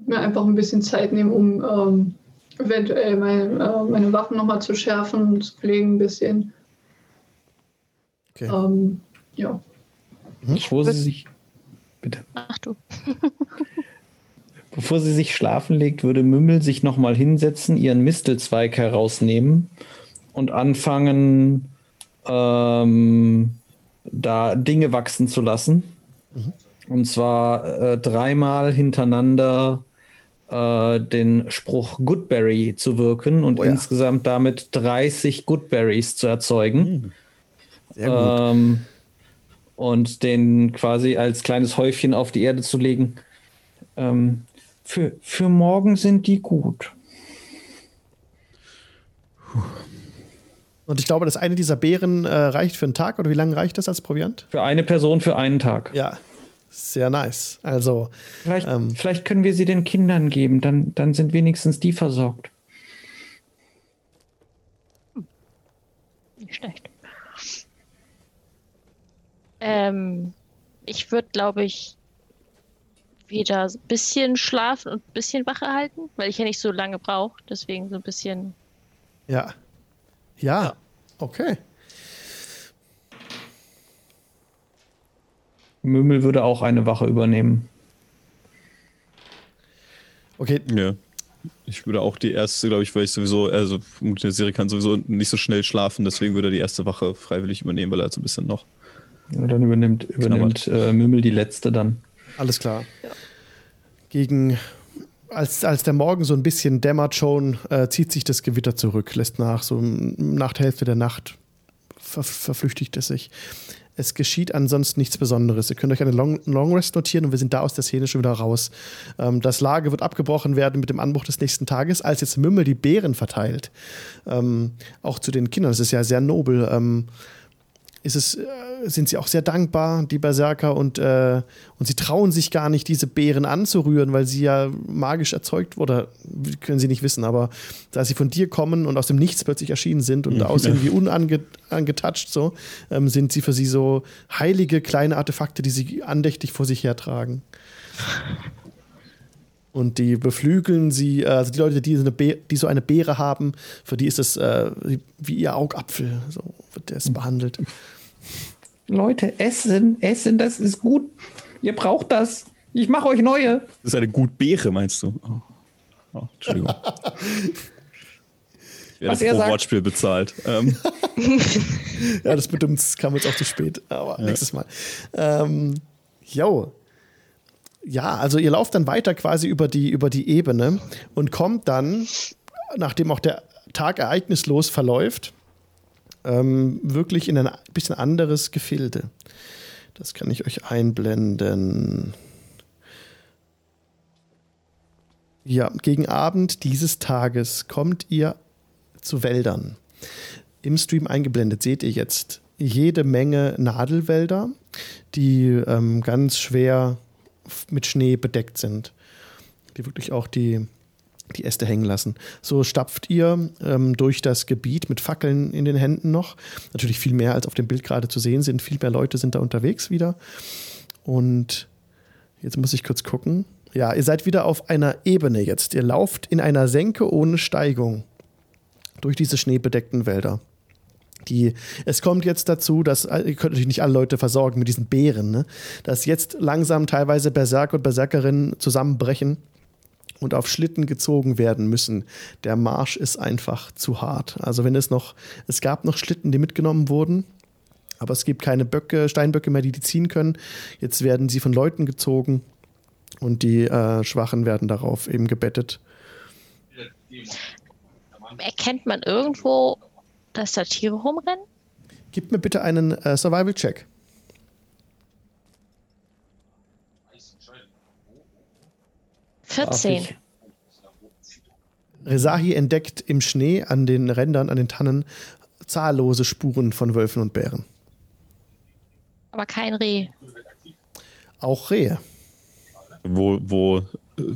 Mir einfach ein bisschen Zeit nehmen, um ähm, eventuell meine, äh, meine Waffen nochmal zu schärfen, zu pflegen ein bisschen. Okay. Ähm, ja. Bevor sie sich. Bitte. Ach du. Bevor sie sich schlafen legt, würde Mümmel sich nochmal hinsetzen, ihren Mistelzweig herausnehmen und anfangen, ähm, da Dinge wachsen zu lassen. Mhm. Und zwar äh, dreimal hintereinander äh, den Spruch Goodberry zu wirken und oh ja. insgesamt damit 30 Goodberries zu erzeugen. Hm. Sehr gut. Ähm, und den quasi als kleines Häufchen auf die Erde zu legen. Ähm, für, für morgen sind die gut. Und ich glaube, dass eine dieser Beeren äh, reicht für einen Tag oder wie lange reicht das als Proviant? Für eine Person für einen Tag. Ja, sehr nice. Also. Vielleicht, ähm, vielleicht können wir sie den Kindern geben, dann, dann sind wenigstens die versorgt. Nicht schlecht. Ähm, ich würde, glaube ich, wieder ein bisschen schlafen und ein bisschen Wache halten, weil ich ja nicht so lange brauche. Deswegen so ein bisschen. Ja. Ja. ja. Okay. Mümmel würde auch eine Wache übernehmen. Okay. Ja. Ich würde auch die erste, glaube ich, weil ich sowieso, also der Serie kann sowieso nicht so schnell schlafen, deswegen würde er die erste Wache freiwillig übernehmen, weil er so ein bisschen noch. Ja, dann übernimmt, übernimmt äh, Mümmel die letzte dann. Alles klar. Ja. Gegen, als, als der Morgen so ein bisschen dämmert schon, äh, zieht sich das Gewitter zurück, lässt nach, so nach der Hälfte der Nacht ver verflüchtigt es sich. Es geschieht ansonsten nichts Besonderes. Ihr könnt euch eine Long, Long Rest notieren und wir sind da aus der Szene schon wieder raus. Ähm, das Lager wird abgebrochen werden mit dem Anbruch des nächsten Tages, als jetzt Mümmel die Beeren verteilt. Ähm, auch zu den Kindern. Das ist ja sehr nobel. Ähm, ist es, äh, sind sie auch sehr dankbar, die Berserker, und, äh, und sie trauen sich gar nicht, diese Beeren anzurühren, weil sie ja magisch erzeugt oder können sie nicht wissen, aber da sie von dir kommen und aus dem Nichts plötzlich erschienen sind und ja. aussehen wie unangetouched, so, ähm, sind sie für sie so heilige kleine Artefakte, die sie andächtig vor sich hertragen. Und die beflügeln sie, äh, also die Leute, die so eine, Be die so eine Beere haben, für die ist es äh, wie ihr Augapfel, so wird das behandelt. Leute, essen, essen, das ist gut. Ihr braucht das. Ich mache euch neue. Das ist eine gut Beere, meinst du? Oh, oh Entschuldigung. Ich werde Was pro sagt. Wortspiel bezahlt. Ähm. ja, das bedimmt kam jetzt auch zu spät, aber ja. nächstes Mal. Ähm, yo. Ja, also ihr lauft dann weiter quasi über die, über die Ebene und kommt dann, nachdem auch der Tag ereignislos verläuft, ähm, wirklich in ein bisschen anderes Gefilde. Das kann ich euch einblenden. Ja, gegen Abend dieses Tages kommt ihr zu Wäldern. Im Stream eingeblendet seht ihr jetzt jede Menge Nadelwälder, die ähm, ganz schwer mit Schnee bedeckt sind. Die wirklich auch die die Äste hängen lassen. So stapft ihr ähm, durch das Gebiet mit Fackeln in den Händen noch. Natürlich viel mehr als auf dem Bild gerade zu sehen sind. Viel mehr Leute sind da unterwegs wieder. Und jetzt muss ich kurz gucken. Ja, ihr seid wieder auf einer Ebene jetzt. Ihr lauft in einer Senke ohne Steigung durch diese schneebedeckten Wälder. Die, es kommt jetzt dazu, dass, äh, ihr könnt natürlich nicht alle Leute versorgen mit diesen Bären, ne? dass jetzt langsam teilweise Berserker und Berserkerinnen zusammenbrechen und auf Schlitten gezogen werden müssen. Der Marsch ist einfach zu hart. Also wenn es noch, es gab noch Schlitten, die mitgenommen wurden, aber es gibt keine Böcke, Steinböcke mehr, die die ziehen können. Jetzt werden sie von Leuten gezogen und die äh, Schwachen werden darauf eben gebettet. Erkennt man irgendwo, dass da Tiere rumrennen? Gib mir bitte einen äh, Survival-Check. Vierzehn. ich? Resahi entdeckt im Schnee an den Rändern, an den Tannen zahllose Spuren von Wölfen und Bären. Aber kein Reh. Auch Rehe. Wo, wo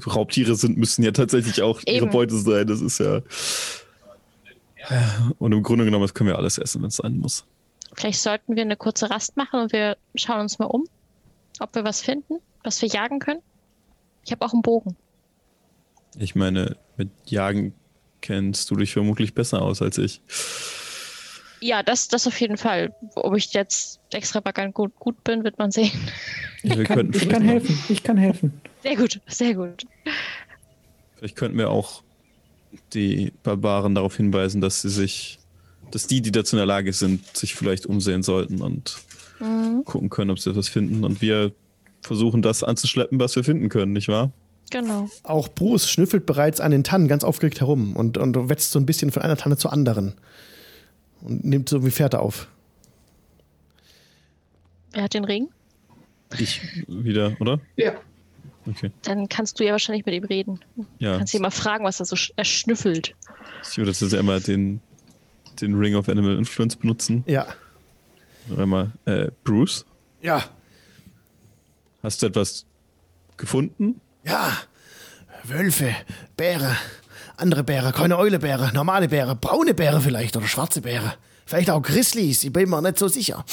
Raubtiere sind, müssen ja tatsächlich auch ihre Eben. Beute sein. Das ist ja. Und im Grunde genommen, das können wir alles essen, wenn es sein muss. Vielleicht sollten wir eine kurze Rast machen und wir schauen uns mal um, ob wir was finden, was wir jagen können. Ich habe auch einen Bogen. Ich meine, mit Jagen kennst du dich vermutlich besser aus als ich. Ja, das, das auf jeden Fall. Ob ich jetzt extravagant gut, gut bin, wird man sehen. Wir Ich kann, ich kann helfen. Ich kann helfen. Sehr gut, sehr gut. Vielleicht könnten wir auch die Barbaren darauf hinweisen, dass sie sich, dass die, die dazu in der Lage sind, sich vielleicht umsehen sollten und Mhm, gucken können, ob sie etwas finden. Und wir versuchen, das anzuschleppen, was wir finden können, nicht wahr? Genau. Auch Bruce schnüffelt bereits an den Tannen ganz aufgeregt herum und, und wetzt so ein bisschen von einer Tanne zur anderen. Und nimmt so wie Fährte auf. Wer hat den Ring? Ich wieder, oder? Ja. Okay. Dann kannst du ja wahrscheinlich mit ihm reden. Ja. Kannst ihn mal fragen, was er so sch- er schnüffelt. Ich würde jetzt einmal den, den Ring of Animal Influence benutzen. Ja. Einmal, äh, Bruce, Ja. hast du etwas gefunden? Ja. Wölfe, Bäre, andere Bäre, keine Eulebäre, normale Bäre, braune Bäre vielleicht oder schwarze Bäre. Vielleicht auch Grizzlies, ich bin mir nicht so sicher.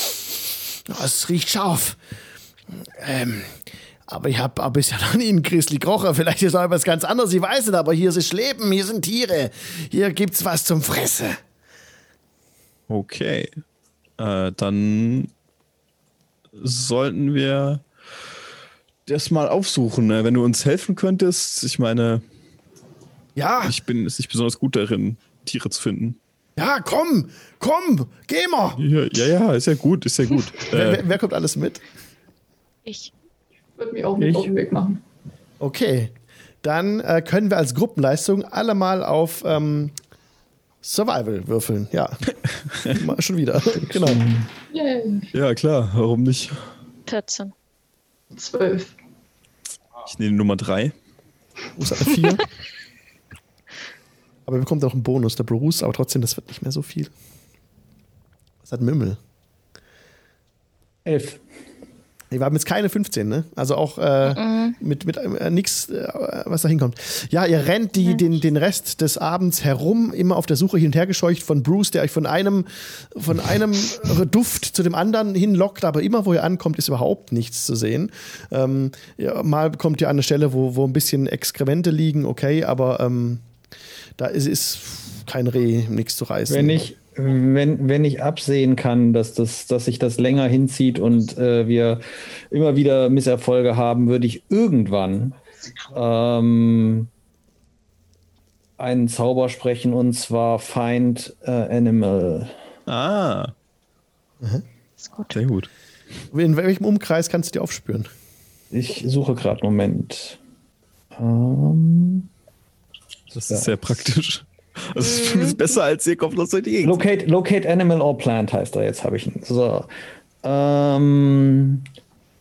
Es riecht scharf. Ähm, aber ich habe bisher noch nie einen Grizzly gerochen. Vielleicht ist noch was ganz anderes, ich weiß nicht, aber hier ist Leben, hier sind Tiere. Hier gibt's was zum Fressen. Okay. Äh, dann sollten wir das mal aufsuchen. Ne? Wenn du uns helfen könntest, ich meine, Ja, ich bin nicht besonders gut darin, Tiere zu finden. ja, komm, komm, geh mal. Ja, ja, ja ist ja gut, ist ja gut. Wer, äh, wer, wer kommt alles mit? Ich. Würde mich auch mit Ich? auf den Weg machen. Okay, dann äh, können wir als Gruppenleistung alle mal auf ähm, Survival würfeln. Ja, schon wieder. genau. Yay. ja, klar, warum nicht? 14. Zwölf. Ich nehme Nummer drei. Bruce hat eine 4. Aber er bekommt auch einen Bonus, der Bruce, aber trotzdem, das wird nicht mehr so viel. Was hat Mümmel? Elf. Wir haben jetzt keine 15, ne? Also auch äh, mit, mit äh, nichts, äh, was da hinkommt. Ja, ihr rennt die, den, den Rest des Abends herum, immer auf der Suche hin und her gescheucht von Bruce, der euch von einem, von einem Duft zu dem anderen hinlockt, aber immer, wo ihr ankommt, ist überhaupt nichts zu sehen. Ähm, ja, mal kommt ihr an eine Stelle, wo, wo ein bisschen Exkremente liegen, okay, aber ähm, da ist, ist kein Reh, nichts zu reißen. Wenn ich, wenn, wenn ich absehen kann, dass, das, dass sich das länger hinzieht und äh, wir immer wieder Misserfolge haben, würde ich irgendwann ähm, einen Zauber sprechen und zwar Find äh, Animal. Ah, Ist gut. sehr gut. In welchem Umkreis kannst du die aufspüren? Ich suche gerade Moment. Ähm, Das ist sehr praktisch. Das ist für mich besser als ihr Kopf los durch die Gegend. locate, locate Animal or Plant heißt er. Jetzt habe ich ihn. So. Ähm,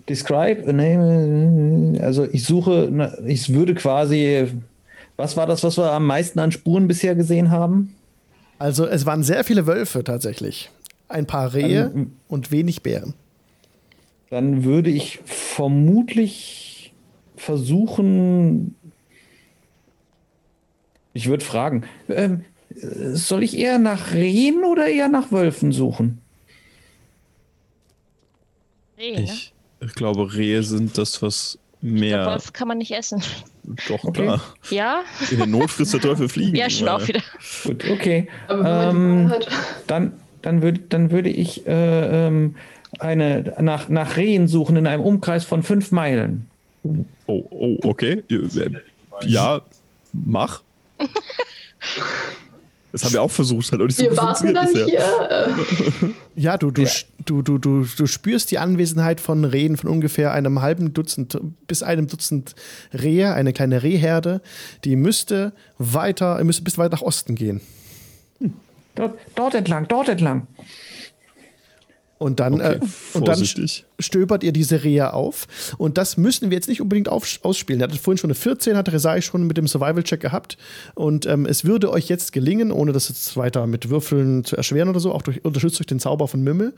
describe name. Also ich suche, na, ich würde quasi. Was war das, was wir am meisten an Spuren bisher gesehen haben? Also es waren sehr viele Wölfe tatsächlich. Ein paar Rehe Ähm, und wenig Bären. Dann würde ich vermutlich versuchen. Ich würde fragen, ähm, äh, soll ich eher nach Rehen oder eher nach Wölfen suchen? Reh, ne? Ich, ich glaube, Rehe sind das, was mehr. Wolf kann man nicht essen. Doch, Okay. klar. Ja? In der Not frisst der Teufel fliegen. Ja, schon auch wieder. Gut, okay. Ähm, Dann, dann würde dann würde ich äh, ähm, eine nach, nach Rehen suchen in einem Umkreis von fünf Meilen. Oh, oh, okay. Ja, mach. Das haben wir auch versucht, auch nicht so Wir warten dann funktioniert hier. Ja, du, du, du, du, du, du spürst die Anwesenheit von Rehen von ungefähr einem halben Dutzend bis einem Dutzend Rehe, eine kleine Rehherde, die müsste weiter, müsste bis weit nach Osten gehen. Dort, dort entlang, dort entlang. Und dann, Okay, äh, und dann stöbert ihr diese Rehe auf. Und das müssen wir jetzt nicht unbedingt auf, ausspielen. Ihr hattet vorhin schon eine 14, hatte Resai schon mit dem Survival-Check gehabt. Und ähm, es würde euch jetzt gelingen, ohne das jetzt weiter mit Würfeln zu erschweren oder so, auch durch, unterstützt durch den Zauber von Mimmel,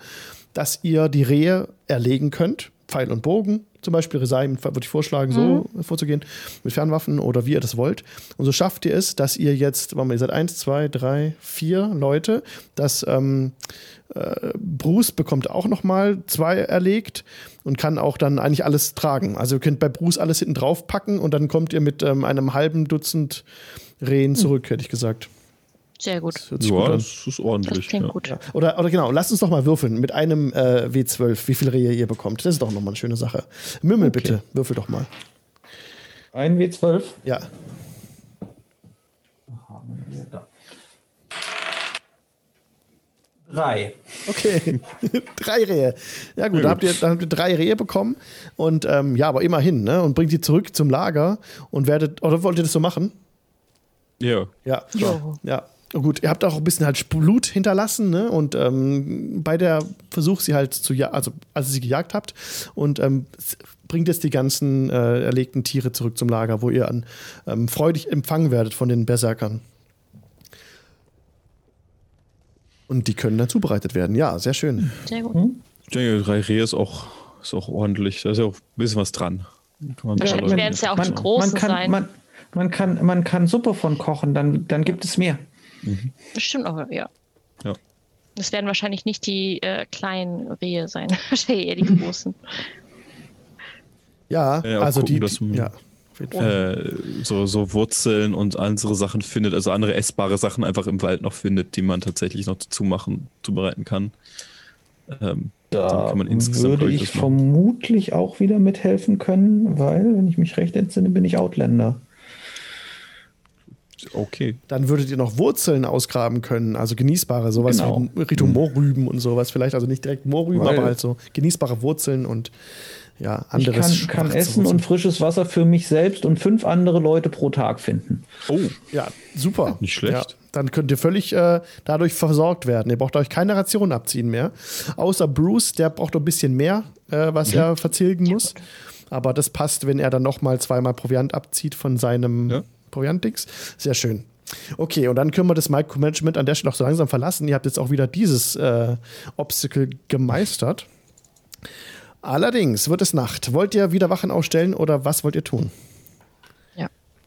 dass ihr die Rehe erlegen könnt. Pfeil und Bogen, zum Beispiel Resai, würde ich vorschlagen, so vorzugehen, mit Fernwaffen oder wie ihr das wollt. Und so schafft ihr es, dass ihr jetzt, warte mal, ihr seid eins, zwei, drei, vier Leute, dass ähm, äh, Bruce bekommt auch noch mal zwei erlegt und kann auch dann eigentlich alles tragen. Also ihr könnt bei Bruce alles hinten drauf packen und dann kommt ihr mit ähm, einem halben Dutzend Rehen zurück, hätte ich gesagt. Sehr gut. Das gut Ja, an. das ist Das ordentlich. klingt ja. gut. Ja. Oder, oder genau, lasst uns doch mal würfeln mit einem äh, W12, wie viel Rehe ihr bekommt. Das ist doch nochmal eine schöne Sache. Mümmel, bitte, würfel doch mal. Ein W12. Ja. Drei. Okay, drei Rehe. Ja gut, da habt, ihr, da habt ihr drei Rehe bekommen und ähm, ja, aber immerhin, ne? Und bringt die zurück zum Lager und werdet, oder wollt ihr das so machen? Ja. Ja. Jo. Ja. Gut, ihr habt auch ein bisschen halt Blut hinterlassen, ne? Und ähm, bei der Versuch, sie halt zu jagen, also als ihr sie gejagt habt, und ähm, bringt jetzt die ganzen äh, erlegten Tiere zurück zum Lager, wo ihr an ähm, freudig empfangen werdet von den Berserkern. Und die können dann zubereitet werden. Ja, sehr schön. Sehr gut. Ich denke, drei Rehe ist auch, ist auch ordentlich. Da ist ja auch ein bisschen was dran. Kann man Wahrscheinlich werden es ja auch die großen man kann, sein. Man, man, kann, man kann Suppe von kochen, dann, dann gibt es mehr. Bestimmt auch, ja. Ja. Das werden wahrscheinlich nicht die äh, kleinen Rehe sein, wahrscheinlich eher die großen. Ja, Ja, auch also gucken, die. dass man- ja, äh, so, so Wurzeln und andere Sachen findet, also andere essbare Sachen einfach im Wald noch findet, die man tatsächlich noch dazu machen, zubereiten kann. Ähm, Da kann man insgesamt würde ich vermutlich auch wieder mithelfen können, weil, wenn ich mich recht entsinne, bin ich Outlander. Okay. Dann würdet ihr noch Wurzeln ausgraben können, also genießbare, sowas Genau. wie Richtung Moorrüben und sowas vielleicht, also nicht direkt Moorrüben, Weil- aber halt so genießbare Wurzeln und ja, Ich anderes. kann, kann schwarze Essen und frisches Wasser für mich selbst und fünf andere Leute pro Tag finden. Oh, Ja, super. Nicht schlecht. Ja, dann könnt ihr völlig äh, dadurch versorgt werden. Ihr braucht euch keine Ration abziehen mehr. Außer Bruce, der braucht ein bisschen mehr, äh, was Mhm. er verzilgen muss. Aber das passt, wenn er dann noch mal zweimal Proviant abzieht von seinem Ja. Proviant-Dings. Sehr schön. Okay, und dann können wir das Micromanagement an der Stelle auch so langsam verlassen. Ihr habt jetzt auch wieder dieses äh, Obstacle gemeistert. Allerdings wird es Nacht. Wollt ihr wieder Wachen ausstellen oder was wollt ihr tun?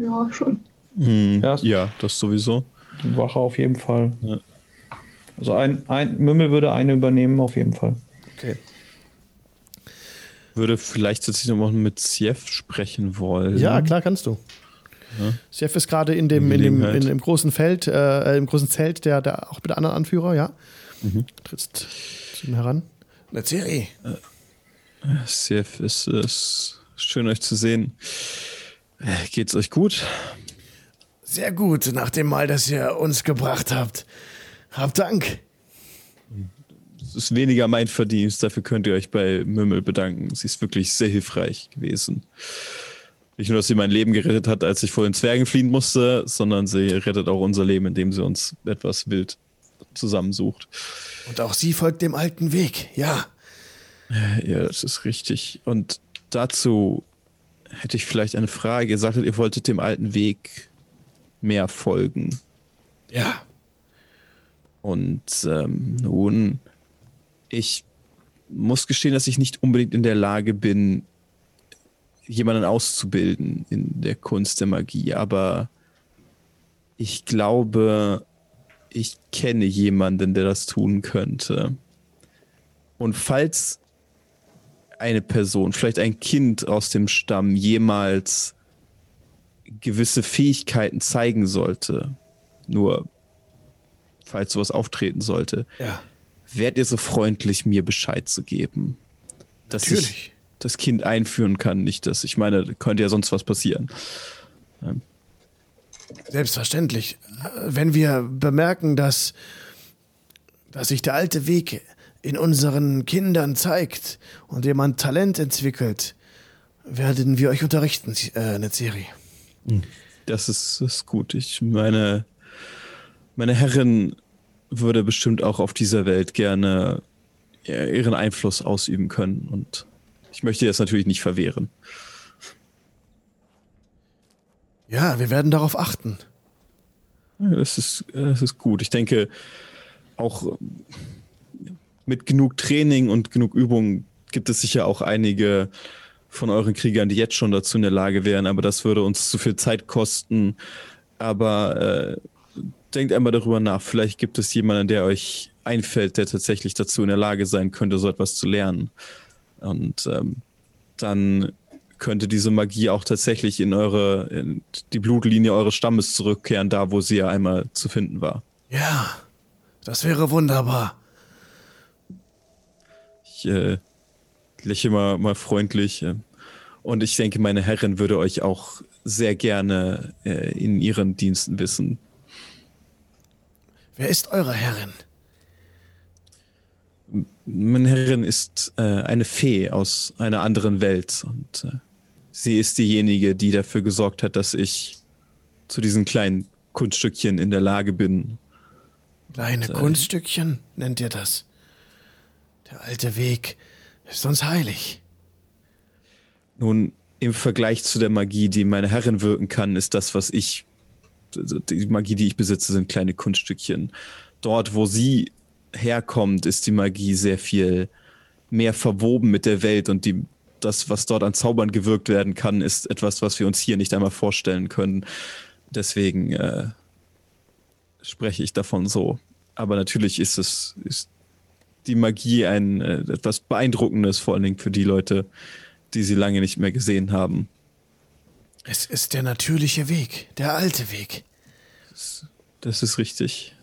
ja, schon. hm, Ja. ja, das sowieso. Die Wache auf jeden Fall. Ja. Also ein, ein Mümmel würde eine übernehmen, auf jeden Fall. Okay. Würde vielleicht tatsächlich noch mal mit Sief sprechen wollen. Ja, klar kannst du. Ja. Chef ist gerade in dem, in dem, in dem großen Feld, äh, im großen Zelt, der, der auch mit der anderen Anführer, ja. Mhm. Trittst zu ihm heran. Nazeri. Sief, es ist schön euch zu sehen. Äh, Geht's euch gut? Sehr gut, nach dem Mal, das ihr uns gebracht habt. Habt Dank. Es ist weniger mein Verdienst, dafür könnt ihr euch bei Mümmel bedanken. Sie ist wirklich sehr hilfreich gewesen. Nicht nur, dass sie mein Leben gerettet hat, als ich vor den Zwergen fliehen musste, sondern sie rettet auch unser Leben, indem sie uns etwas wild zusammensucht. Und auch sie folgt dem alten Weg, ja. Ja, das ist richtig. Und dazu hätte ich vielleicht eine Frage. Ihr sagtet, ihr wolltet dem alten Weg mehr folgen. Ja. Und ähm, nun, ich muss gestehen, dass ich nicht unbedingt in der Lage bin, jemanden auszubilden in der Kunst der Magie, aber ich glaube, ich kenne jemanden, der das tun könnte. Und falls eine Person, vielleicht ein Kind aus dem Stamm, jemals gewisse Fähigkeiten zeigen sollte, nur falls sowas auftreten sollte, Ja. wärt ihr so freundlich, mir Bescheid zu geben? Natürlich. Das Kind einführen kann, nicht dass ich meine, könnte ja sonst was passieren. Selbstverständlich. Wenn wir bemerken, dass, dass sich der alte Weg in unseren Kindern zeigt und jemand Talent entwickelt, werden wir euch unterrichten, äh, Nezeri. Das ist, das ist gut. Ich meine, meine Herrin würde bestimmt auch auf dieser Welt gerne ihren Einfluss ausüben können und ich möchte das natürlich nicht verwehren. Ja, wir werden darauf achten. Ja, Das ist, das ist gut. Ich denke, auch ähm, mit genug Training und genug Übung gibt es sicher auch einige von euren Kriegern, die jetzt schon dazu in der Lage wären, aber das würde uns zu viel Zeit kosten. Aber äh, denkt einmal darüber nach. Vielleicht gibt es jemanden, der euch einfällt, der tatsächlich dazu in der Lage sein könnte, so etwas zu lernen. Und ähm, dann könnte diese Magie auch tatsächlich in eure, in die Blutlinie eures Stammes zurückkehren, da wo sie ja einmal zu finden war. Ja, das wäre wunderbar. Ich äh, lächle mal, mal freundlich. Äh, und ich denke, meine Herrin würde euch auch sehr gerne äh, in ihren Diensten wissen. Wer ist eure Herrin? Meine Herrin ist äh, eine Fee aus einer anderen Welt und äh, sie ist diejenige, die dafür gesorgt hat, dass ich zu diesen kleinen Kunststückchen in der Lage bin. Kleine Und, äh, Kunststückchen nennt ihr das. Der alte Weg ist uns heilig. Nun, im Vergleich zu der Magie, die meine Herrin wirken kann, ist das, was ich, die Magie, die ich besitze, sind kleine Kunststückchen. Dort, wo sie herkommt, ist die Magie sehr viel mehr verwoben mit der Welt und die, das, was dort an Zaubern gewirkt werden kann, ist etwas, was wir uns hier nicht einmal vorstellen können. Deswegen äh, spreche ich davon so. Aber natürlich ist es, ist die Magie ein äh, etwas Beeindruckendes, vor allen Dingen für die Leute, die sie lange nicht mehr gesehen haben. Es ist der natürliche Weg, der alte Weg. Das ist richtig.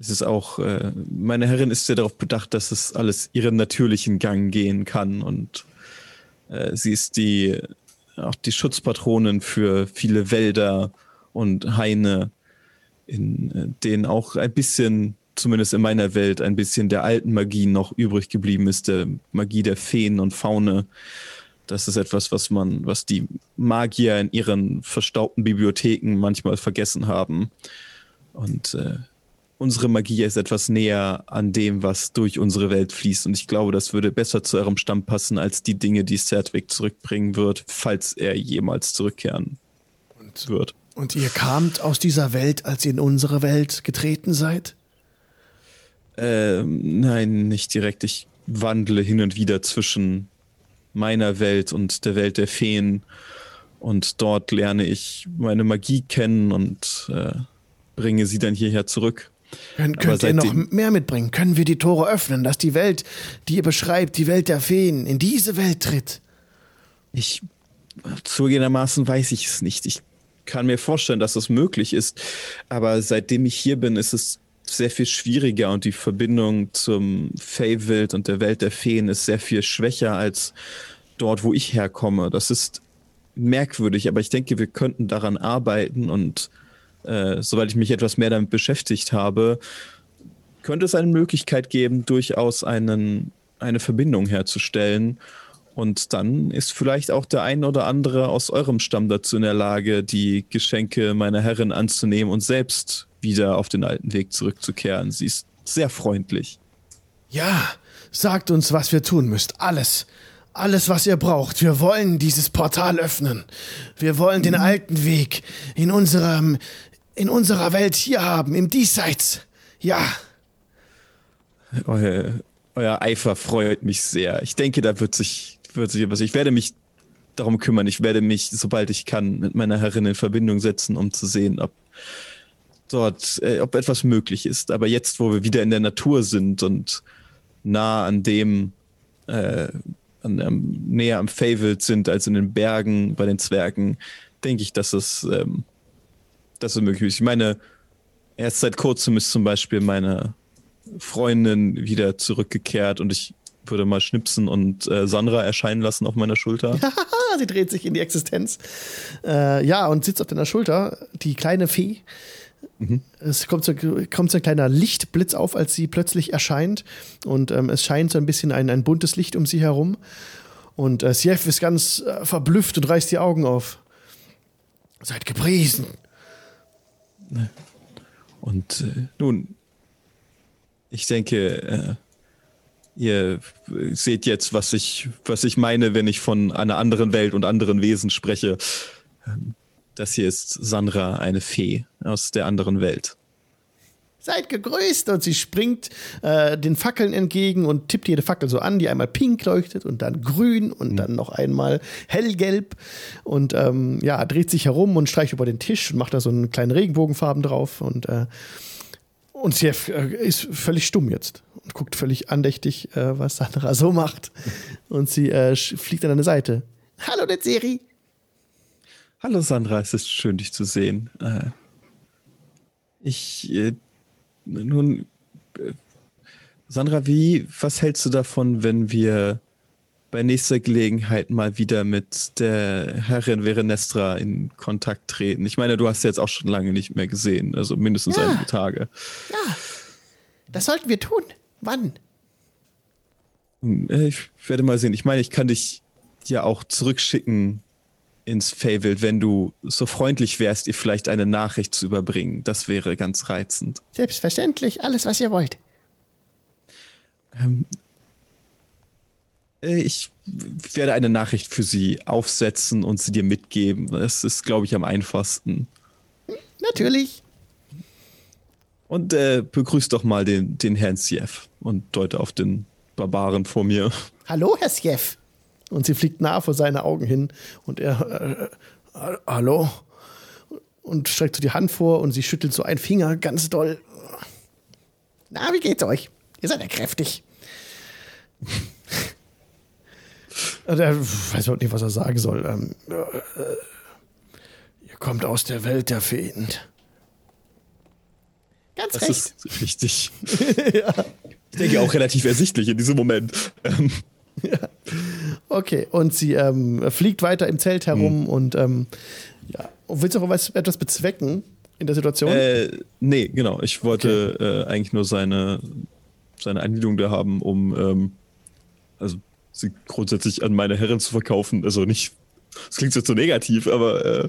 Es ist auch, äh, meine Herrin ist sehr darauf bedacht, dass es alles ihren natürlichen Gang gehen kann und äh, sie ist die, auch die Schutzpatronin für viele Wälder und Haine, in äh, denen auch ein bisschen, zumindest in meiner Welt, ein bisschen der alten Magie noch übrig geblieben ist, der Magie der Feen und Faune. Das ist etwas, was man, was die Magier in ihren verstaubten Bibliotheken manchmal vergessen haben. Und äh, unsere Magie ist etwas näher an dem, was durch unsere Welt fließt. Und ich glaube, das würde besser zu eurem Stamm passen als die Dinge, die Sertwig zurückbringen wird, falls er jemals zurückkehren Und, wird. und ihr kamt aus dieser Welt, als ihr in unsere Welt getreten seid? Ähm, nein, nicht direkt. Ich wandle hin und wieder zwischen meiner Welt und der Welt der Feen. Und dort lerne ich meine Magie kennen und äh, bringe sie dann hierher zurück. Könnt, Aber könnt ihr noch mehr mitbringen? Können wir die Tore öffnen, dass die Welt, die ihr beschreibt, die Welt der Feen, in diese Welt tritt? Ich zugegebenermaßen weiß ich es nicht. Ich kann mir vorstellen, dass es möglich ist, aber seitdem ich hier bin, ist es sehr viel schwieriger und die Verbindung zum Feywild und der Welt der Feen ist sehr viel schwächer als dort, wo ich herkomme. Das ist merkwürdig, aber ich denke, wir könnten daran arbeiten und äh, soweit ich mich etwas mehr damit beschäftigt habe, könnte es eine Möglichkeit geben, durchaus einen, eine Verbindung herzustellen. Und dann ist vielleicht auch der ein oder andere aus eurem Stamm dazu in der Lage, die Geschenke meiner Herrin anzunehmen und selbst wieder auf den alten Weg zurückzukehren. Sie ist sehr freundlich. Ja, sagt uns, was wir tun müsst. Alles. Alles, was ihr braucht. Wir wollen dieses Portal öffnen. Wir wollen den alten Weg in unserem, in unserer Welt hier haben, im Diesseits. Ja. Euer, euer Eifer freut mich sehr. Ich denke, da wird sich, wird sich etwas. Ich werde mich darum kümmern. Ich werde mich, sobald ich kann, mit meiner Herrin in Verbindung setzen, um zu sehen, ob dort, äh, ob etwas möglich ist. Aber jetzt, wo wir wieder in der Natur sind und nah an dem, äh, an, am, näher am Feywild sind als in den Bergen bei den Zwergen, denke ich, dass es, ähm, möglich ist. Ich meine, erst seit kurzem ist zum Beispiel meine Freundin wieder zurückgekehrt und ich würde mal schnipsen und äh, Sandra erscheinen lassen auf meiner Schulter. sie dreht sich in die Existenz. Äh, ja, und sitzt auf deiner Schulter, die kleine Fee. Mhm. Es kommt so, kommt so ein kleiner Lichtblitz auf, als sie plötzlich erscheint. Und ähm, es scheint so ein bisschen ein, ein buntes Licht um sie herum. Und äh, Sief ist ganz äh, verblüfft und reißt die Augen auf. Seid gepriesen. Und äh, nun, ich denke, äh, ihr seht jetzt, was ich, was ich meine, wenn ich von einer anderen Welt und anderen Wesen spreche. Ähm, das hier ist Sandra, eine Fee aus der anderen Welt. Seid gegrüßt! Und sie springt äh, den Fackeln entgegen und tippt jede Fackel so an, die einmal pink leuchtet und dann grün und mhm. dann noch einmal hellgelb. Und ähm, ja, dreht sich herum und streicht über den Tisch und macht da so einen kleinen Regenbogenfarben drauf. Und, äh, und sie äh, ist völlig stumm jetzt und guckt völlig andächtig, äh, was Sandra so macht. Und sie äh, fliegt an deine Seite. Hallo, Netzeri! Hallo Sandra, es ist schön, dich zu sehen. Äh, ich nun, äh, Sandra, wie, was hältst du davon, wenn wir bei nächster Gelegenheit mal wieder mit der Herrin Verenestra in Kontakt treten? Ich meine, du hast sie jetzt auch schon lange nicht mehr gesehen, also mindestens ja. einige Tage. Ja, das sollten wir tun. Wann? Hm, äh, ich werde mal sehen. Ich meine, ich kann dich ja auch zurückschicken ins Fable, wenn du so freundlich wärst, ihr vielleicht eine Nachricht zu überbringen. Das wäre ganz reizend. Selbstverständlich, alles, was ihr wollt. Ähm, äh, ich werde eine Nachricht für sie aufsetzen und sie dir mitgeben. Das ist, glaube ich, am einfachsten. Natürlich. Und äh, begrüß doch mal den, den Herrn Sief und deute auf den Barbaren vor mir. Hallo, Herr Sief. Und sie fliegt nah vor seine Augen hin und er, äh, äh, hallo? Und streckt so die Hand vor und sie schüttelt so einen Finger ganz doll. Na, wie geht's euch? Ihr seid ja kräftig. und er weiß auch nicht, was er sagen soll. Ähm, äh, ihr kommt aus der Welt der Feen. Ganz das recht. ist richtig. ja. Ich denke auch relativ ersichtlich in diesem Moment. Ähm, ja. Okay, und sie ähm, fliegt weiter im Zelt herum mhm. und ähm, ja. willst du auch was, etwas bezwecken in der Situation? Äh, nee, genau. Ich wollte okay. äh, eigentlich nur seine, seine Einladung da haben, um ähm, also sie grundsätzlich an meine Herren zu verkaufen. Also nicht, das klingt jetzt so negativ, aber äh,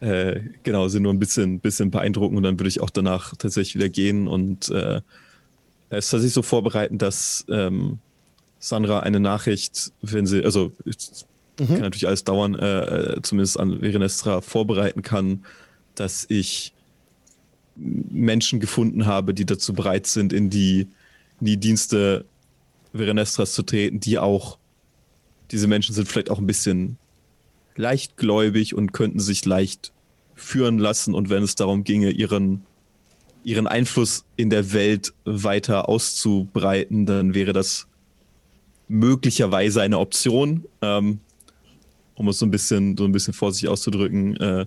äh, genau, sie nur ein bisschen, bisschen beeindrucken und dann würde ich auch danach tatsächlich wieder gehen und äh, es tatsächlich so vorbereiten, dass ähm, Sandra eine Nachricht, wenn sie, also mhm. kann natürlich alles dauern, äh, äh, zumindest an Verenestra vorbereiten kann, dass ich Menschen gefunden habe, die dazu bereit sind, in die, in die Dienste Verenestras zu treten, die auch, diese Menschen sind vielleicht auch ein bisschen leichtgläubig und könnten sich leicht führen lassen und wenn es darum ginge, ihren, ihren Einfluss in der Welt weiter auszubreiten, dann wäre das möglicherweise eine Option, ähm, um es so ein bisschen, so ein bisschen vorsichtig auszudrücken. Äh,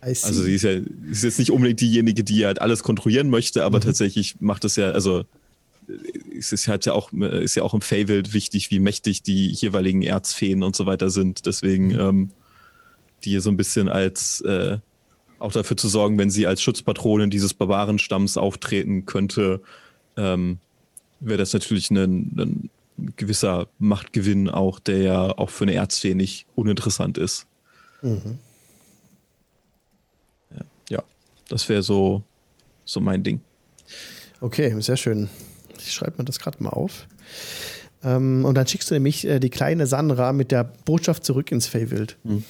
also sie ist ja ist jetzt nicht unbedingt diejenige, die halt alles kontrollieren möchte, aber mhm. tatsächlich macht es ja, also es ist halt ja auch, ist ja auch im Feywild wichtig, wie mächtig die jeweiligen Erzfeen und so weiter sind. Deswegen mhm. ähm, die so ein bisschen als äh, auch dafür zu sorgen, wenn sie als Schutzpatronin dieses Barbarenstamms auftreten könnte, ähm, wäre das natürlich ein, ein gewisser Machtgewinn auch, der ja auch für eine Erzfee nicht uninteressant ist. Mhm. Ja, ja, das wäre so, so mein Ding. Okay, sehr schön. Ich schreibe mir das gerade mal auf. Ähm, und dann schickst du nämlich äh, die kleine Sandra mit der Botschaft zurück ins Feywild. Mhm.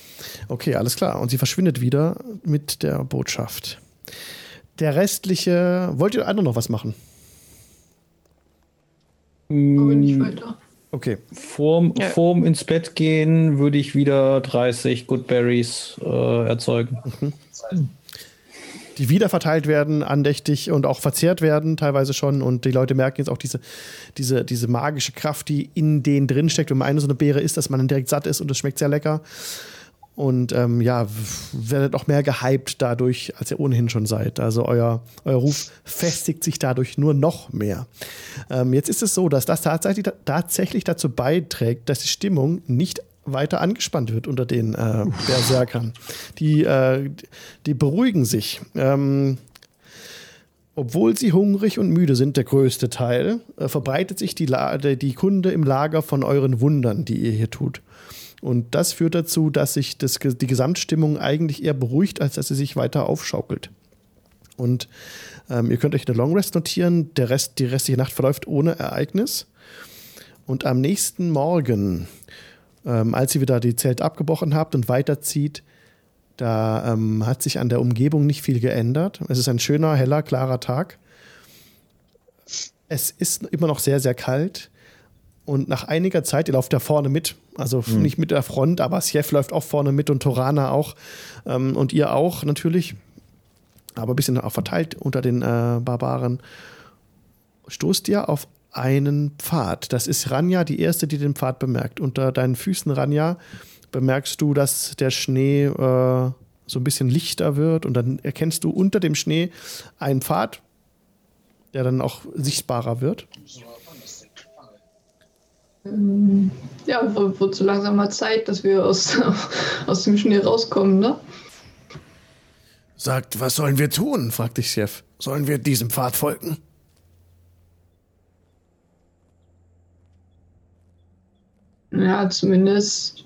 Okay, alles klar. Und sie verschwindet wieder mit der Botschaft. Der restliche. Wollt ihr andere noch was machen? Aber nicht mm, weiter. Okay. Vorm, ja. vorm ins Bett gehen würde ich wieder 30 Goodberries äh, erzeugen. Mhm. Die wieder verteilt werden, andächtig und auch verzehrt werden, teilweise schon. Und die Leute merken jetzt auch diese, diese, diese magische Kraft, die in denen drin steckt. Wenn man eine so eine Beere isst, dass man dann direkt satt ist und es schmeckt sehr lecker. Und ähm, ja, werdet auch mehr gehypt dadurch, als ihr ohnehin schon seid. Also euer, euer Ruf festigt sich dadurch nur noch mehr. Ähm, jetzt ist es so, dass das tatsächlich, tatsächlich dazu beiträgt, dass die Stimmung nicht weiter angespannt wird unter den äh, Berserkern. Die, äh, die beruhigen sich. Ähm, obwohl sie hungrig und müde sind, der größte Teil, äh, verbreitet sich die, La die Kunde im Lager von euren Wundern, die ihr hier tut. Und das führt dazu, dass sich das, die Gesamtstimmung eigentlich eher beruhigt, als dass sie sich weiter aufschaukelt. Und ähm, ihr könnt euch eine Long Rest notieren. Der Rest, die restliche Nacht verläuft ohne Ereignis. Und am nächsten Morgen, ähm, als ihr wieder die Zelt abgebrochen habt und weiterzieht, da ähm, hat sich an der Umgebung nicht viel geändert. Es ist ein schöner, heller, klarer Tag. Es ist immer noch sehr, sehr kalt. Und nach einiger Zeit, ihr lauft ja vorne mit, also mhm. nicht mit der Front, aber Sjef läuft auch vorne mit und Torana auch ähm, und ihr auch natürlich, aber ein bisschen auch verteilt unter den äh, Barbaren, stoßt ihr auf einen Pfad. Das ist Ranja, die erste, die den Pfad bemerkt. Unter deinen Füßen, Ranja, bemerkst du, dass der Schnee äh, so ein bisschen lichter wird und dann erkennst du unter dem Schnee einen Pfad, der dann auch sichtbarer wird. Ähm, ja, wird so langsam mal Zeit, dass wir aus, aus dem Schnee rauskommen, ne? Sagt, was sollen wir tun? fragt dich Chef. Sollen wir diesem Pfad folgen? Ja, zumindest.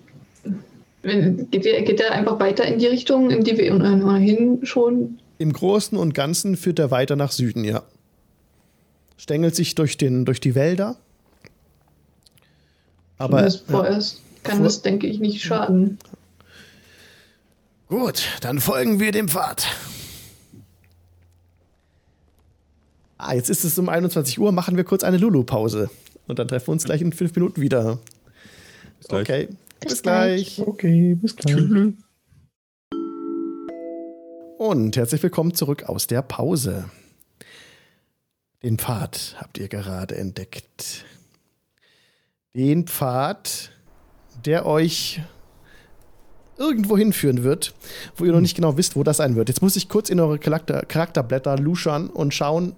Geht, er, geht einfach weiter in die Richtung, in die wir ohnehin schon. Im Großen und Ganzen führt er weiter nach Süden, ja. Stängelt sich durch, den, durch die Wälder aber ja, vorerst kann vor das, denke ich, nicht schaden. Gut, dann folgen wir dem Pfad. Ah, jetzt ist es um 21 Uhr, machen wir kurz eine Lulu-Pause. Und dann treffen wir uns gleich in fünf Minuten wieder. Bis gleich. Okay, bis, bis gleich. gleich. Okay, bis gleich. Und herzlich willkommen zurück aus der Pause. Den Pfad habt ihr gerade entdeckt den Pfad, der euch irgendwo hinführen wird, wo ihr noch nicht genau wisst, wo das sein wird. Jetzt muss ich kurz in eure Charakter Charakterblätter luschern und schauen,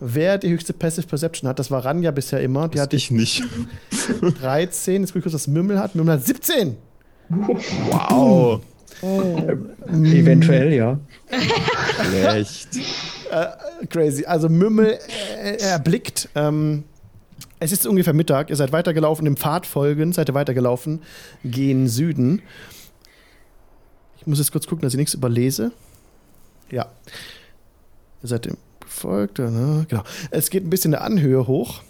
wer die höchste Passive Perception hat. Das war Ranja bisher immer. Die hatte ich nicht. 13. Jetzt gucke ich kurz, was Mümmel hat. Mümmel hat 17. Wow. Oh. Eventuell, ja. Schlecht. Äh, crazy. Also Mümmel äh, erblickt ähm, es ist ungefähr Mittag, ihr seid weitergelaufen, dem Pfad folgend, seid ihr weitergelaufen, gehen Süden. Ich muss jetzt kurz gucken, dass ich nichts überlese. Ja. Ihr seid dem gefolgt, ne? genau. Es geht ein bisschen eine Anhöhe hoch.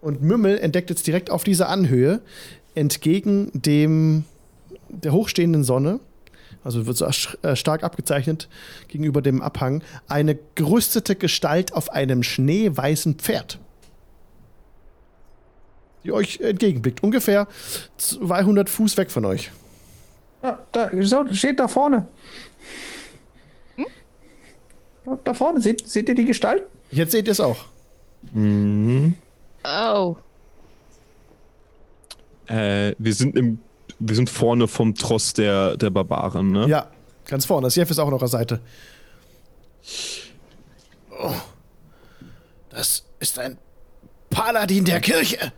Und Mümmel entdeckt jetzt direkt auf dieser Anhöhe, entgegen dem der hochstehenden Sonne, also wird so äh, stark abgezeichnet gegenüber dem Abhang, eine gerüstete Gestalt auf einem schneeweißen Pferd die euch entgegenblickt. Ungefähr 200 Fuß weg von euch. Ja, da steht da vorne. Hm? Da vorne, seht, seht ihr die Gestalt? Jetzt seht ihr es auch. Mhm. Oh. Äh, wir sind im, wir sind vorne vom Tross der, der Barbaren, ne? Ja, ganz vorne. Das Jeff ist auch noch an der Seite. Oh. Das ist ein Paladin der Kirche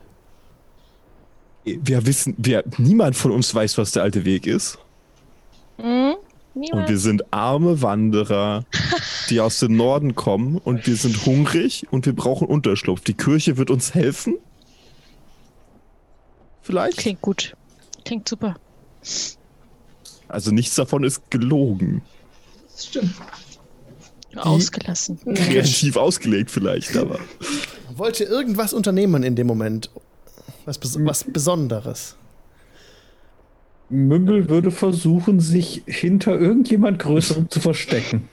wir wissen, wir, niemand von uns weiß, was der alte Weg ist. Mhm, und wir sind arme Wanderer, die aus dem Norden kommen und wir sind hungrig und wir brauchen Unterschlupf. Die Kirche wird uns helfen? Vielleicht? Klingt gut. Klingt super. Also nichts davon ist gelogen. Das stimmt. Ausgelassen. Kreativ ausgelegt vielleicht, aber. Wollt ihr irgendwas unternehmen in dem Moment? Was, was Besonderes. Mümmel würde versuchen, sich hinter irgendjemand Größerem zu verstecken.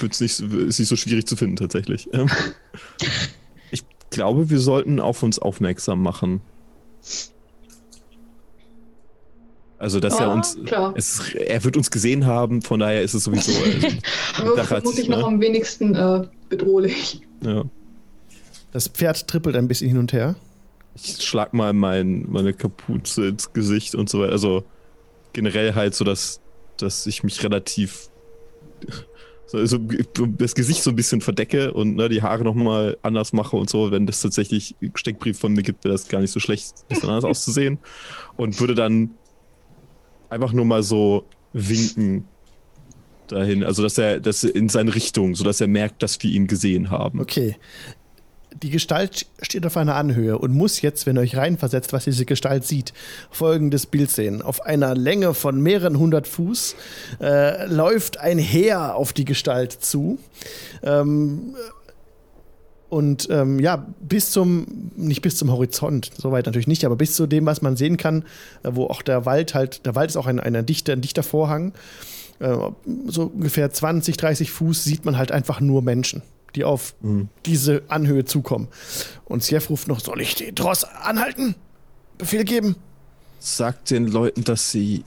Wird's nicht, ist nicht so schwierig zu finden, tatsächlich. Ähm, ich glaube, wir sollten auf uns aufmerksam machen. Also, dass ah, er uns. Es, er wird uns gesehen haben, von daher ist es sowieso. Äh, muss ich noch ne? am wenigsten äh, bedrohlich. Ja. Das Pferd trippelt ein bisschen hin und her. Ich schlag mal mein, meine Kapuze ins Gesicht und so weiter. Also, generell halt so, dass, dass ich mich relativ so, so das Gesicht so ein bisschen verdecke und ne, die Haare nochmal anders mache und so. Wenn das tatsächlich Steckbrief von mir gibt, wäre das gar nicht so schlecht, ein bisschen anders auszusehen. Und würde dann einfach nur mal so winken dahin, also dass er das in seine Richtung, sodass er merkt, dass wir ihn gesehen haben. Okay. Die Gestalt steht auf einer Anhöhe und muss jetzt, wenn ihr euch reinversetzt, was diese Gestalt sieht, folgendes Bild sehen. Auf einer Länge von mehreren hundert Fuß äh, läuft ein Heer auf die Gestalt zu. Ähm, und ähm, ja, bis zum, nicht bis zum Horizont, soweit natürlich nicht, aber bis zu dem, was man sehen kann, äh, wo auch der Wald halt, der Wald ist auch ein, ein, dichter, ein dichter Vorhang. Äh, so ungefähr 20, 30 Fuß sieht man halt einfach nur Menschen, die auf mhm. diese Anhöhe zukommen. Und Sjef ruft noch, soll ich die Dross anhalten? Befehl geben? Sagt den Leuten, dass sie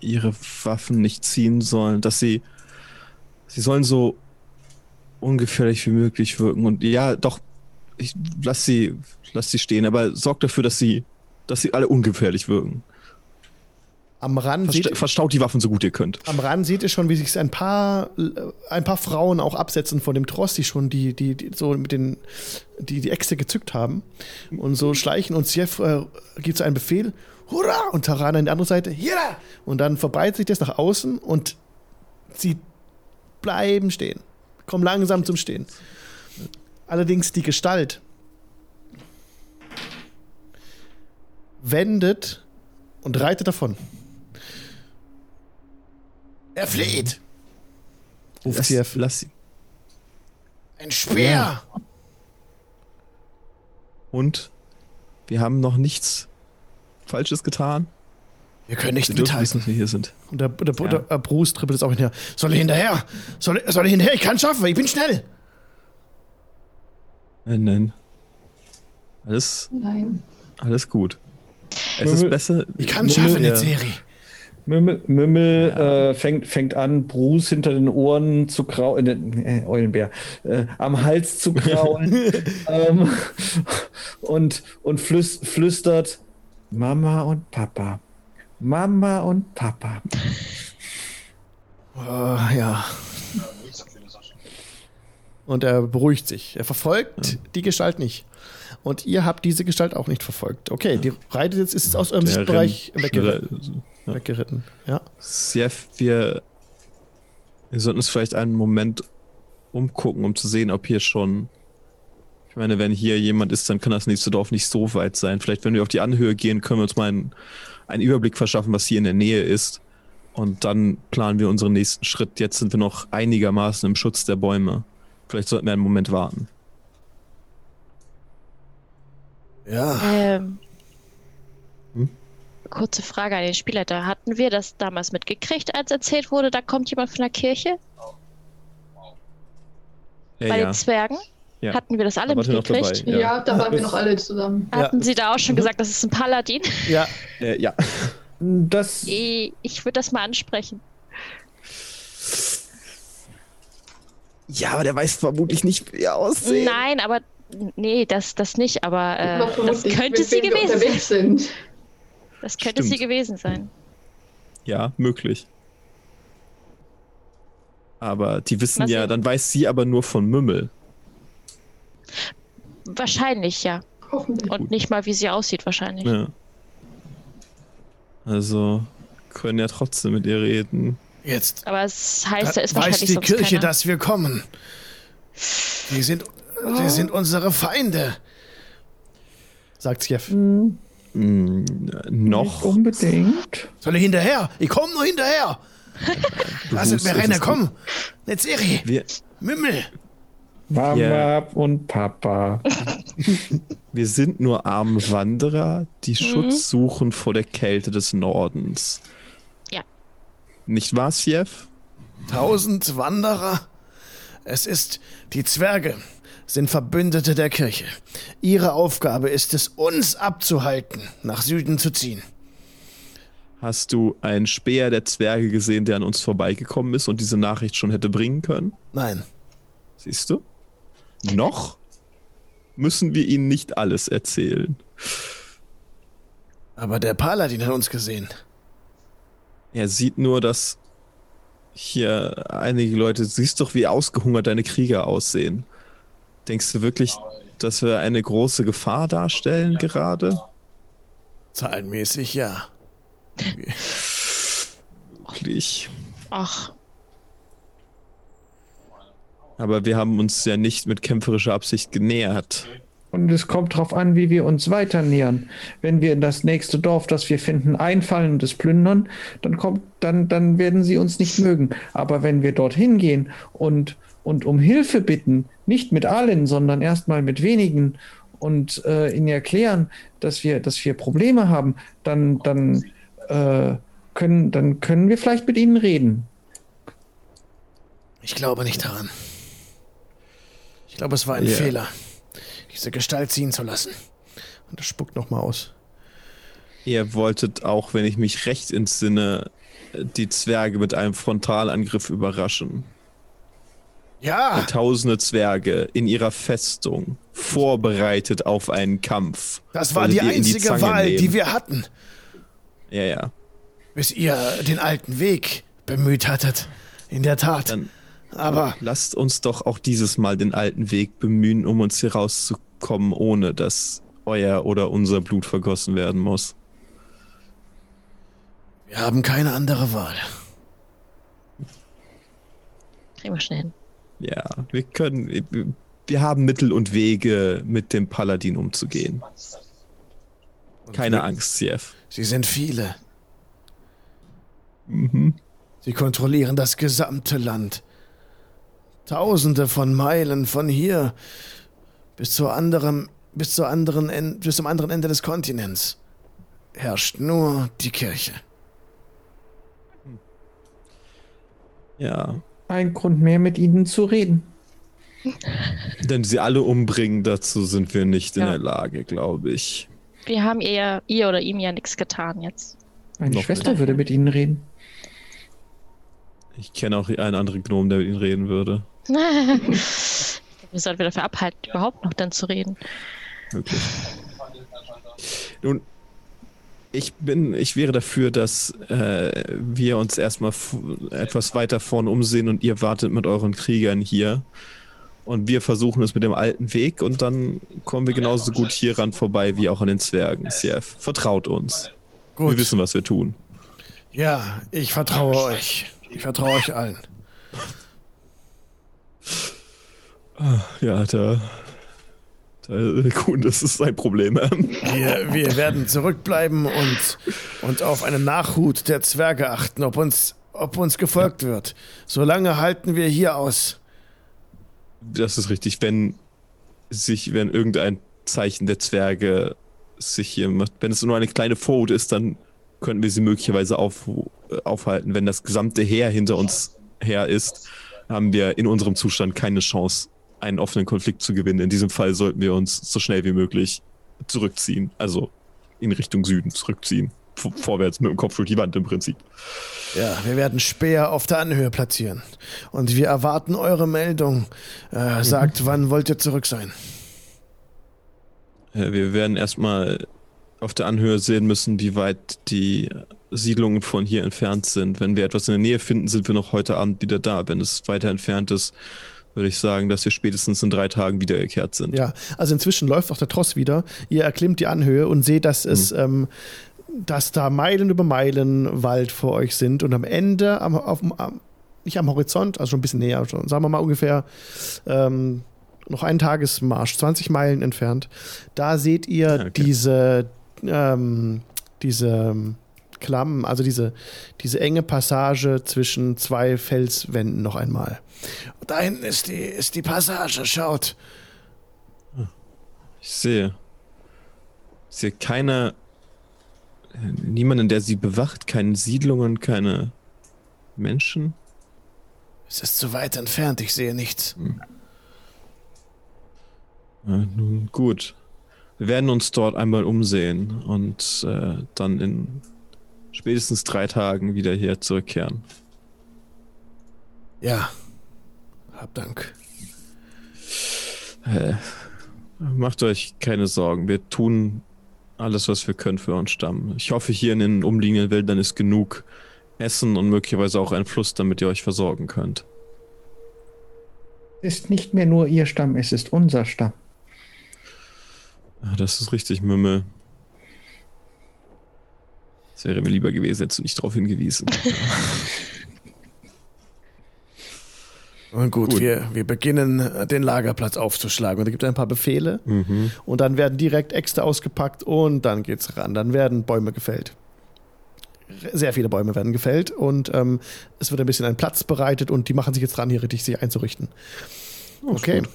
ihre Waffen nicht ziehen sollen, dass sie, sie sollen so ungefährlich wie möglich wirken. Und ja, doch, ich lass sie, lass sie stehen, aber sorgt dafür, dass sie, dass sie alle ungefährlich wirken. Am Rand Versta seht, verstaut die Waffen so gut ihr könnt. Am Rand seht ihr schon, wie sich ein paar, ein paar Frauen auch absetzen vor dem Tross, die schon die, die, die so mit den, die, die Äxte gezückt haben und so schleichen und Sjef äh, gibt so einen Befehl, Hurra! Und Tarana an die andere Seite, Hira! Und dann verbreitet sich das nach außen und sie bleiben stehen. Kommen langsam zum Stehen. Allerdings die Gestalt wendet und reitet davon. Er flieht. Ruft lass, lass sie. Ein Speer. Ja. Und wir haben noch nichts Falsches getan. Wir können nicht mithalten. Wissen, dass wir hier sind. Und der, der, ja. der Bruce trippelt es auch hinterher. Soll ich hinterher? Soll, soll ich hinterher? Ich kann es schaffen, ich bin schnell. Nein, nein. Alles. Nein. Alles gut. Es ist besser. Ich kann es schaffen, ja. Serie. Mümmel, Mümmel äh, fängt, fängt an, Bruce hinter den Ohren zu kraulen, äh, Eulenbär, äh, am Hals zu kraulen ähm, und, und flüs flüstert Mama und Papa. Mama und Papa. Uh, ja. Und er beruhigt sich. Er verfolgt ja. die Gestalt nicht. Und ihr habt diese Gestalt auch nicht verfolgt. Okay, die reitet jetzt ist es aus eurem Der Sichtbereich weggeritten. Ja. weggeritten. Ja. Sehr, wir, wir sollten uns vielleicht einen Moment umgucken, um zu sehen, ob hier schon. Ich meine, wenn hier jemand ist, dann kann das nächste Dorf nicht so weit sein. Vielleicht, wenn wir auf die Anhöhe gehen, können wir uns mal einen, einen Überblick verschaffen, was hier in der Nähe ist. Und dann planen wir unseren nächsten Schritt. Jetzt sind wir noch einigermaßen im Schutz der Bäume. Vielleicht sollten wir einen Moment warten. Ja. Ähm, hm? Kurze Frage an den Spielleiter. Hatten wir das damals mitgekriegt, als erzählt wurde, da kommt jemand von der Kirche? Ja, Bei ja. den Zwergen? Ja. Hatten wir das alle mitgekriegt? Ja. ja. da waren wir noch alle zusammen. Hatten Sie da auch schon gesagt, das ist ein Paladin? Ja. Äh, ja. Das ich würde das mal ansprechen. Ja, aber der weiß vermutlich nicht, wie er aussieht. Nein, aber Nee, das, das nicht, aber äh, das könnte sie gewesen sein. Das könnte Stimmt. sie gewesen sein. Ja, möglich. Aber die wissen Was ja, dann weiß sie aber nur von Mümmel. Wahrscheinlich, ja. Hoffentlich. Und nicht mal, wie sie aussieht, wahrscheinlich. Ja. Also können ja trotzdem mit ihr reden. Jetzt. Aber es heißt, da, er ist wahrscheinlich weiß die Kirche, keiner. dass wir kommen. Die sind Sie sind unsere Feinde, sagt Sjef. Mm, noch? Nicht unbedingt. Soll ich hinterher? Ich komme nur hinterher. Lasst mir rennen, komm. Netzeri. Wir, Mümmel. Mama yeah. und Papa. Wir sind nur arme Wanderer, die mhm. Schutz suchen vor der Kälte des Nordens. Ja. Nicht wahr, Sjef? Tausend Wanderer? Es ist die Zwerge, sind Verbündete der Kirche. Ihre Aufgabe ist es, uns abzuhalten, nach Süden zu ziehen. Hast du einen Speer der Zwerge gesehen, der an uns vorbeigekommen ist und diese Nachricht schon hätte bringen können? Nein. Siehst du? Noch müssen wir ihnen nicht alles erzählen. Aber der Paladin hat uns gesehen. Er sieht nur, dass hier einige Leute, siehst doch, wie ausgehungert deine Krieger aussehen. Denkst du wirklich, dass wir eine große Gefahr darstellen gerade? Zahlenmäßig ja. Wirklich. Ach, Aber wir haben uns ja nicht mit kämpferischer Absicht genähert. Und es kommt darauf an, wie wir uns weiter nähern. Wenn wir in das nächste Dorf, das wir finden, einfallen und es plündern, dann kommt, dann, dann werden sie uns nicht mögen. Aber wenn wir dorthin gehen und, und um Hilfe bitten, nicht mit allen, sondern erstmal mit wenigen und äh, ihnen erklären, dass wir, dass wir Probleme haben, dann, dann, äh, können, dann können wir vielleicht mit ihnen reden. Ich glaube nicht daran. Ich glaube, es war ein Ja. Fehler, diese Gestalt ziehen zu lassen. Und das spuckt nochmal aus. Ihr wolltet auch, wenn ich mich recht entsinne, die Zwerge mit einem Frontalangriff überraschen. Ja, Tausende Zwerge in ihrer Festung, vorbereitet auf einen Kampf. das war die einzige Zange Wahl, die nehmen. wir hatten, Ja, ja. bis ihr den alten Weg bemüht hattet. In der Tat. Dann Aber lasst uns doch auch dieses Mal den alten Weg bemühen, um uns hier rauszukommen, ohne dass euer oder unser Blut vergossen werden muss. wir haben keine andere Wahl. kriegen wir schnell hin. Ja, wir können. Wir haben Mittel und Wege, mit dem Paladin umzugehen. Keine Angst, Sief. Sie sind viele. Mhm. Sie kontrollieren das gesamte Land. Tausende von Meilen von hier bis zur anderen, bis zur anderen, En- bis zum anderen Ende des Kontinents herrscht nur die Kirche. Ja. Ein Grund mehr, mit ihnen zu reden. Denn sie alle umbringen, dazu sind wir nicht in Ja. der Lage, glaube ich. Wir haben ihr, ihr oder ihm ja nichts getan jetzt. Meine Noch Schwester nicht. würde mit ihnen reden. Ich kenne auch einen anderen Gnom, der mit ihnen reden würde. wir sollten wir dafür abhalten, überhaupt noch dann zu reden. Wirklich. Nun, ich bin, ich wäre dafür, dass äh, wir uns erstmal etwas weiter vorn umsehen und ihr wartet mit euren Kriegern hier. Und wir versuchen es mit dem alten Weg und dann kommen wir genauso gut hieran vorbei wie auch an den Zwergen. Sief, vertraut uns. Gut. Wir wissen, was wir tun. Ja, ich vertraue euch. Ich vertraue euch allen. Ja, da. Da gut, das ist ein Problem. Wir, wir werden zurückbleiben und, und auf einen Nachhut der Zwerge achten, ob uns, ob uns gefolgt wird. Solange halten wir hier aus. Das ist richtig. Wenn sich, wenn irgendein Zeichen der Zwerge sich hier macht, wenn es nur eine kleine Vorhut ist, dann könnten wir sie möglicherweise auf, äh, aufhalten. Wenn das gesamte Heer hinter uns her ist, haben wir in unserem Zustand keine Chance, einen offenen Konflikt zu gewinnen. In diesem Fall sollten wir uns so schnell wie möglich zurückziehen. Also in Richtung Süden zurückziehen. V vorwärts mit dem Kopf durch die Wand im Prinzip. Ja, wir werden Speer auf der Anhöhe platzieren. Und wir erwarten eure Meldung. Äh, sagt, wann wollt ihr zurück sein? Äh, Wir werden erstmal auf der Anhöhe sehen müssen, wie weit die Siedlungen von hier entfernt sind. Wenn wir etwas in der Nähe finden, sind wir noch heute Abend wieder da. Wenn es weiter entfernt ist, würde ich sagen, dass wir spätestens in drei Tagen wiedergekehrt sind. Ja, also inzwischen läuft auch der Tross wieder. Ihr erklimmt die Anhöhe und seht, dass es, ähm, dass da Meilen über Meilen Wald vor euch sind und am Ende, am, auf, am, nicht am Horizont, also schon ein bisschen näher, schon, sagen wir mal ungefähr ähm, noch einen Tagesmarsch, 20 Meilen entfernt. Da seht ihr Ja, okay. diese, ähm, diese Klamm, also diese, diese enge Passage zwischen zwei Felswänden noch einmal. Und da hinten ist die, ist die Passage, schaut. Ich sehe. Ich sehe keine. Niemanden, der sie bewacht, keine Siedlungen, keine Menschen. Es ist zu weit entfernt, ich sehe nichts. Ja, nun gut. Wir werden uns dort einmal umsehen und äh, dann in spätestens drei Tagen wieder hier zurückkehren. Ja. Hab Dank. Äh, macht euch keine Sorgen. Wir tun alles, was wir können für euren Stamm. Ich hoffe, hier in den umliegenden Wäldern ist genug Essen und möglicherweise auch einen Fluss, damit ihr euch versorgen könnt. Es ist nicht mehr nur ihr Stamm, es ist unser Stamm. Das ist richtig, Mümmel. Es wäre mir lieber gewesen, hättest du nicht darauf hingewiesen. Und gut, Gut. Wir, wir beginnen den Lagerplatz aufzuschlagen. Und da gibt es ein paar Befehle. mhm. Und dann werden direkt Äxte ausgepackt und dann geht's ran. Dann werden Bäume gefällt. Sehr viele Bäume werden gefällt und ähm, es wird ein bisschen ein Platz bereitet und die machen sich jetzt dran, hier richtig sich einzurichten. Oh, Okay. gut.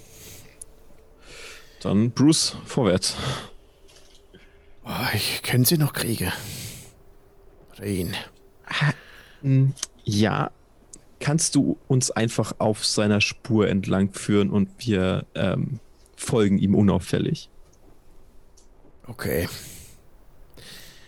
Dann Bruce, vorwärts. Oh, ich kenne sie noch Kriege. Ihn. Ja, kannst du uns einfach auf seiner Spur entlang führen und wir ähm, folgen ihm unauffällig? Okay.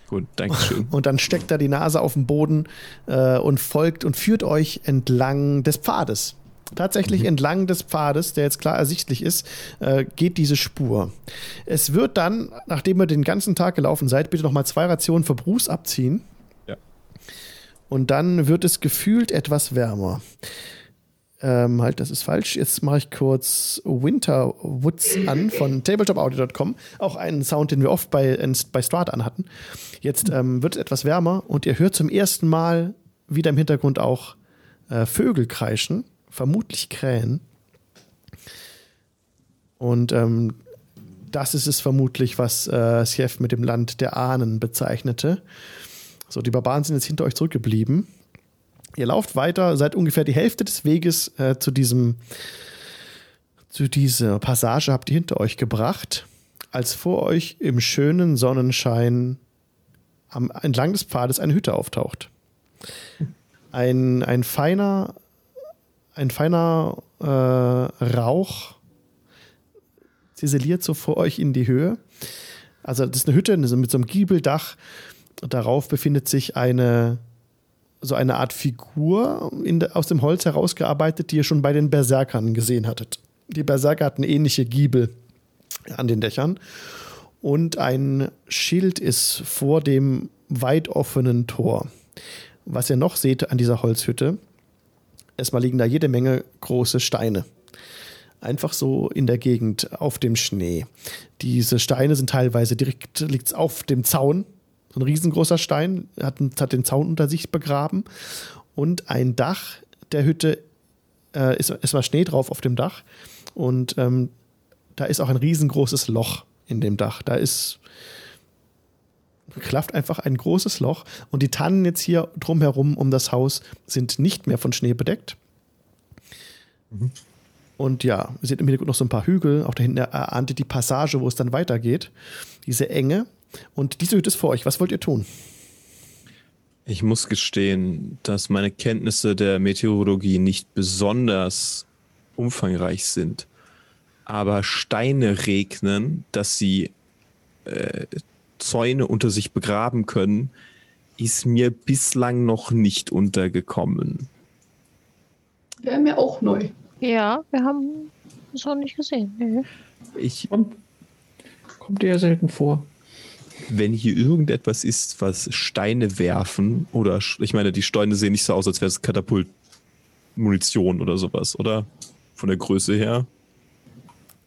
Gut, Dankeschön. Und dann steckt er die Nase auf den Boden äh, und folgt und führt euch entlang des Pfades. Tatsächlich entlang des Pfades, der jetzt klar ersichtlich ist, äh, geht diese Spur. Es wird dann, nachdem ihr den ganzen Tag gelaufen seid, bitte nochmal zwei Rationen für Bruce abziehen. Und dann wird es gefühlt etwas wärmer. Ähm, halt, das ist falsch. Jetzt mache ich kurz Winter Woods an von tabletopaudio.com. Auch einen Sound, den wir oft bei, bei Strat anhatten. Jetzt ähm, wird es etwas wärmer und ihr hört zum ersten Mal wieder im Hintergrund auch äh, Vögel kreischen, vermutlich Krähen. Und ähm, das ist es vermutlich, was äh, Sjef mit dem Land der Ahnen bezeichnete. So, die Barbaren sind jetzt hinter euch zurückgeblieben. Ihr lauft weiter, seid ungefähr die Hälfte des Weges äh, zu diesem, zu dieser Passage habt ihr hinter euch gebracht, als vor euch im schönen Sonnenschein am, entlang des Pfades eine Hütte auftaucht. Ein, ein feiner, ein feiner äh, Rauch ziseliert so vor euch in die Höhe. Also das ist eine Hütte mit so einem Giebeldach. Darauf befindet sich eine so eine Art Figur de, aus dem Holz herausgearbeitet, die ihr schon bei den Berserkern gesehen hattet. Die Berserker hatten ähnliche Giebel an den Dächern. Und ein Schild ist vor dem weit offenen Tor. Was ihr noch seht an dieser Holzhütte, erstmal liegen da jede Menge große Steine. Einfach so in der Gegend auf dem Schnee. Diese Steine sind teilweise direkt liegt's auf dem Zaun, so ein riesengroßer Stein, hat, hat den Zaun unter sich begraben. Und ein Dach der Hütte äh, ist, ist mal Schnee drauf auf dem Dach. Und ähm, da ist auch ein riesengroßes Loch in dem Dach. Da ist klafft einfach ein großes Loch. Und die Tannen jetzt hier drumherum um das Haus sind nicht mehr von Schnee bedeckt. Und ja, ihr seht im Hintergrund noch so ein paar Hügel. Auch da hinten erahnt ihr die Passage, wo es dann weitergeht. Diese Enge. Und diese Hütte ist vor euch. Was wollt ihr tun? Ich muss gestehen, dass meine Kenntnisse der Meteorologie nicht besonders umfangreich sind. Aber Steine regnen, dass sie äh, Zäune unter sich begraben können, ist mir bislang noch nicht untergekommen. Wäre mir auch neu. Ja, wir haben es auch nicht gesehen. Nee. Ich, Kommt, kommt dir ja selten vor. Wenn hier irgendetwas ist, was Steine werfen, oder ich meine, die Steine sehen nicht so aus, als wäre es Katapultmunition oder sowas, oder? Von der Größe her.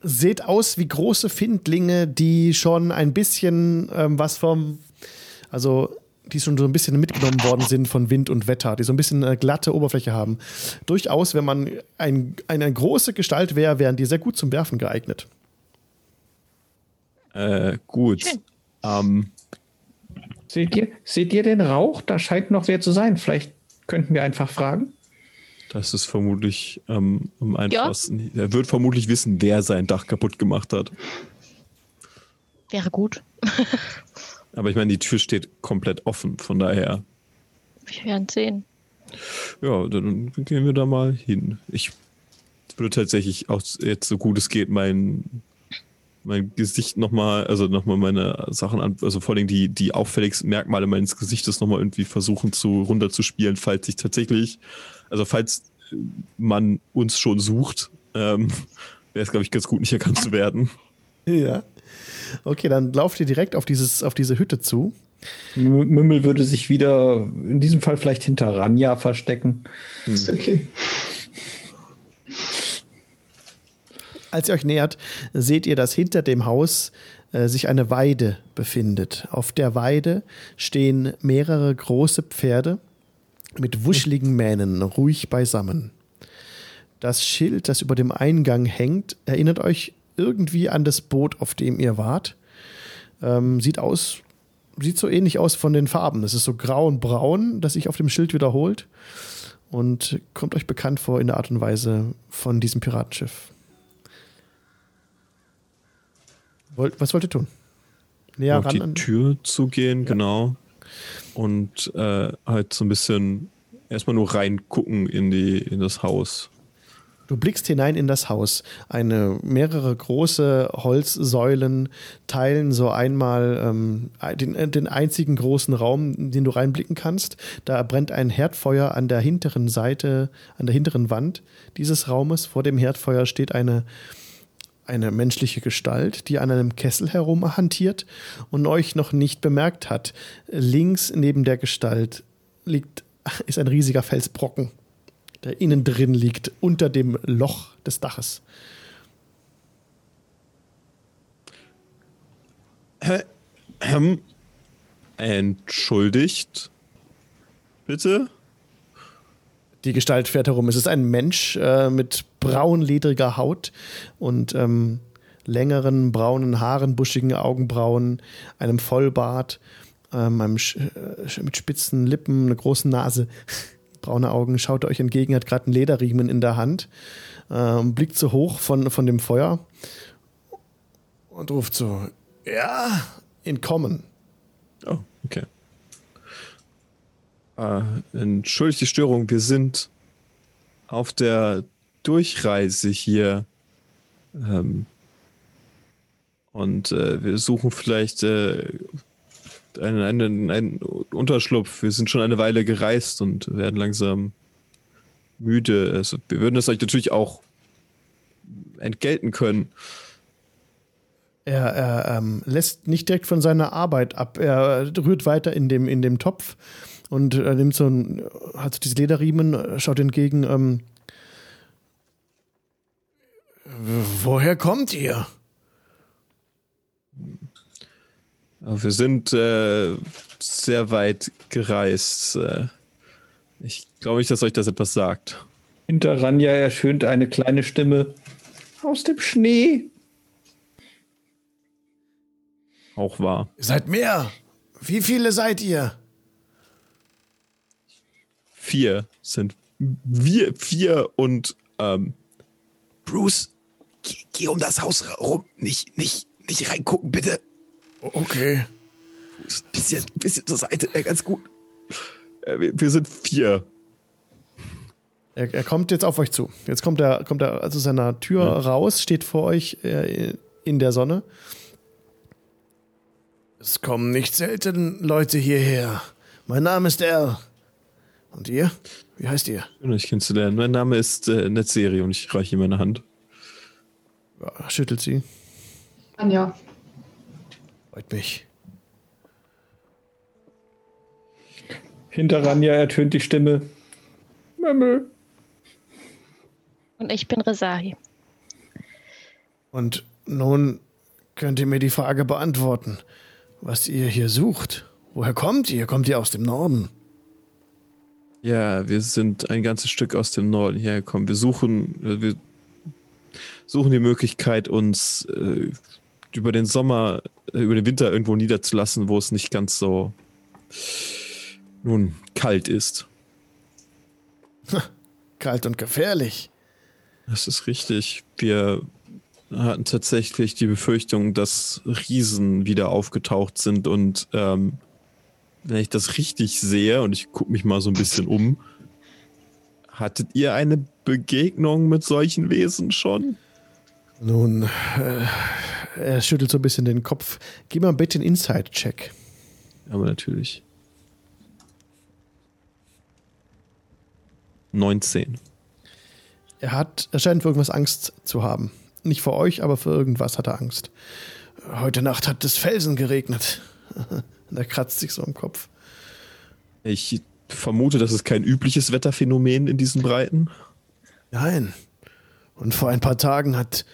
Seht aus wie große Findlinge, die schon ein bisschen ähm, was vom, also die schon so ein bisschen mitgenommen worden sind von Wind und Wetter, die so ein bisschen eine glatte Oberfläche haben. Durchaus, wenn man ein, eine große Gestalt wäre, wären die sehr gut zum Werfen geeignet. Äh, gut. Schön. Ähm, Seht ihr, seht ihr den Rauch? Da scheint noch wer zu sein. Vielleicht könnten wir einfach fragen. das ist vermutlich ähm, am einfachsten. Er wird vermutlich wissen, wer sein Dach kaputt gemacht hat. Wäre gut. Aber ich meine, die Tür steht komplett offen, von daher. Wir werden sehen. Ja, dann gehen wir da mal hin. Ich würde tatsächlich auch jetzt so gut es geht mein, mein Gesicht nochmal, also nochmal meine Sachen an, also vor allem die, die auffälligsten Merkmale meines Gesichtes nochmal irgendwie versuchen zu runterzuspielen, falls ich tatsächlich, also falls man uns schon sucht, ähm, wäre es, glaube ich, ganz gut, nicht erkannt zu werden. Ja. Okay, dann lauft ihr direkt auf, dieses, auf diese Hütte zu. Mümmel würde sich wieder, in diesem Fall vielleicht hinter Ranja verstecken. Ist okay. Als ihr euch nähert, seht ihr, dass hinter dem Haus äh, sich eine Weide befindet. Auf der Weide stehen mehrere große Pferde mit wuscheligen Mähnen ruhig beisammen. Das Schild, das über dem Eingang hängt, erinnert euch irgendwie an das Boot, auf dem ihr wart. Ähm, sieht aus, sieht so ähnlich aus von den Farben. Es ist so grau und braun, das sich auf dem Schild wiederholt. Und kommt euch bekannt vor in der Art und Weise von diesem Piratenschiff. Wollt, was wollt ihr tun? Näher auf ran die an Tür zugehen, genau. Und äh, halt so ein bisschen erstmal nur reingucken in, die, in das Haus. Du blickst hinein in das Haus. Eine mehrere große Holzsäulen teilen so einmal ähm, den, den einzigen großen Raum, in den du reinblicken kannst. Da brennt ein Herdfeuer an der hinteren Seite, an der hinteren Wand dieses Raumes. Vor dem Herdfeuer steht eine eine menschliche Gestalt, die an einem Kessel herumhantiert und euch noch nicht bemerkt hat. Links neben der Gestalt liegt, ist ein riesiger Felsbrocken, der innen drin liegt, unter dem Loch des Daches. Ähm, entschuldigt. Bitte? Die Gestalt fährt herum. Es ist ein Mensch äh, mit braunledriger Haut und ähm, längeren braunen Haaren, buschigen Augenbrauen, einem Vollbart, ähm, einem äh, mit spitzen Lippen, einer großen Nase, braune Augen, schaut euch entgegen, hat gerade einen Lederriemen in der Hand, ähm, blickt so hoch von, von dem Feuer und ruft so: Ja, entkommen. Oh, okay. Äh, entschuldigt die Störung, wir sind auf der Durchreise hier. Ähm, und äh, wir suchen vielleicht äh, einen, einen, einen Unterschlupf. Wir sind schon eine Weile gereist und werden langsam müde. Also, wir würden es euch natürlich auch entgelten können. Er, er ähm, lässt nicht direkt von seiner Arbeit ab. Er rührt weiter in dem, in dem Topf und äh, nimmt so ein, hat so diese Lederriemen, schaut entgegen. Ähm, woher kommt ihr? Wir sind äh, sehr weit gereist. Äh, ich glaube nicht, dass euch das etwas sagt. Hinter Ranja erschönt eine kleine Stimme aus dem Schnee. Auch wahr. Ihr seid mehr. Wie viele seid ihr? Vier sind wir, vier und ähm, Bruce, geh, um das Haus rum. Nicht, nicht, nicht reingucken, bitte. Okay. Bisschen, bisschen zur Seite, wäre ganz gut. äh, wir, wir sind vier. Er, er kommt jetzt auf euch zu. Jetzt kommt er, kommt er also seiner Tür raus, steht vor euch äh, in der Sonne. Es kommen nicht selten Leute hierher. Mein Name ist Al. Und ihr? Wie heißt ihr? Schön, euch kennenzulernen. Mein Name ist äh, Netzeri und ich reiche ihm meine Hand. Ja, schüttelt sie. Anja. Freut mich. Hinter Ranja ertönt die Stimme. Mömmel. Und ich bin Resahi. Und nun könnt ihr mir die Frage beantworten, was ihr hier sucht. Woher kommt ihr? Kommt ihr aus dem Norden? Ja, wir sind ein ganzes Stück aus dem Norden hergekommen. Wir suchen, wir suchen die Möglichkeit, uns äh, über den Sommer, äh, über den Winter irgendwo niederzulassen, wo es nicht ganz so nun kalt ist. Kalt und gefährlich. Das ist richtig. Wir hatten tatsächlich die Befürchtung, dass Riesen wieder aufgetaucht sind und ähm, wenn ich das richtig sehe und ich gucke mich mal so ein bisschen um, hattet ihr eine Begegnung mit solchen Wesen schon? Nun, äh, er schüttelt so ein bisschen den Kopf. Gib mal bitte einen Inside-Check. Aber natürlich. 19. Er hat, er scheint für irgendwas Angst zu haben. Nicht vor euch, aber für irgendwas hat er Angst. Heute Nacht hat es Felsen geregnet. Und er kratzt sich so im Kopf. Ich vermute, das ist kein übliches Wetterphänomen in diesen Breiten. Nein. Und vor ein paar Tagen hat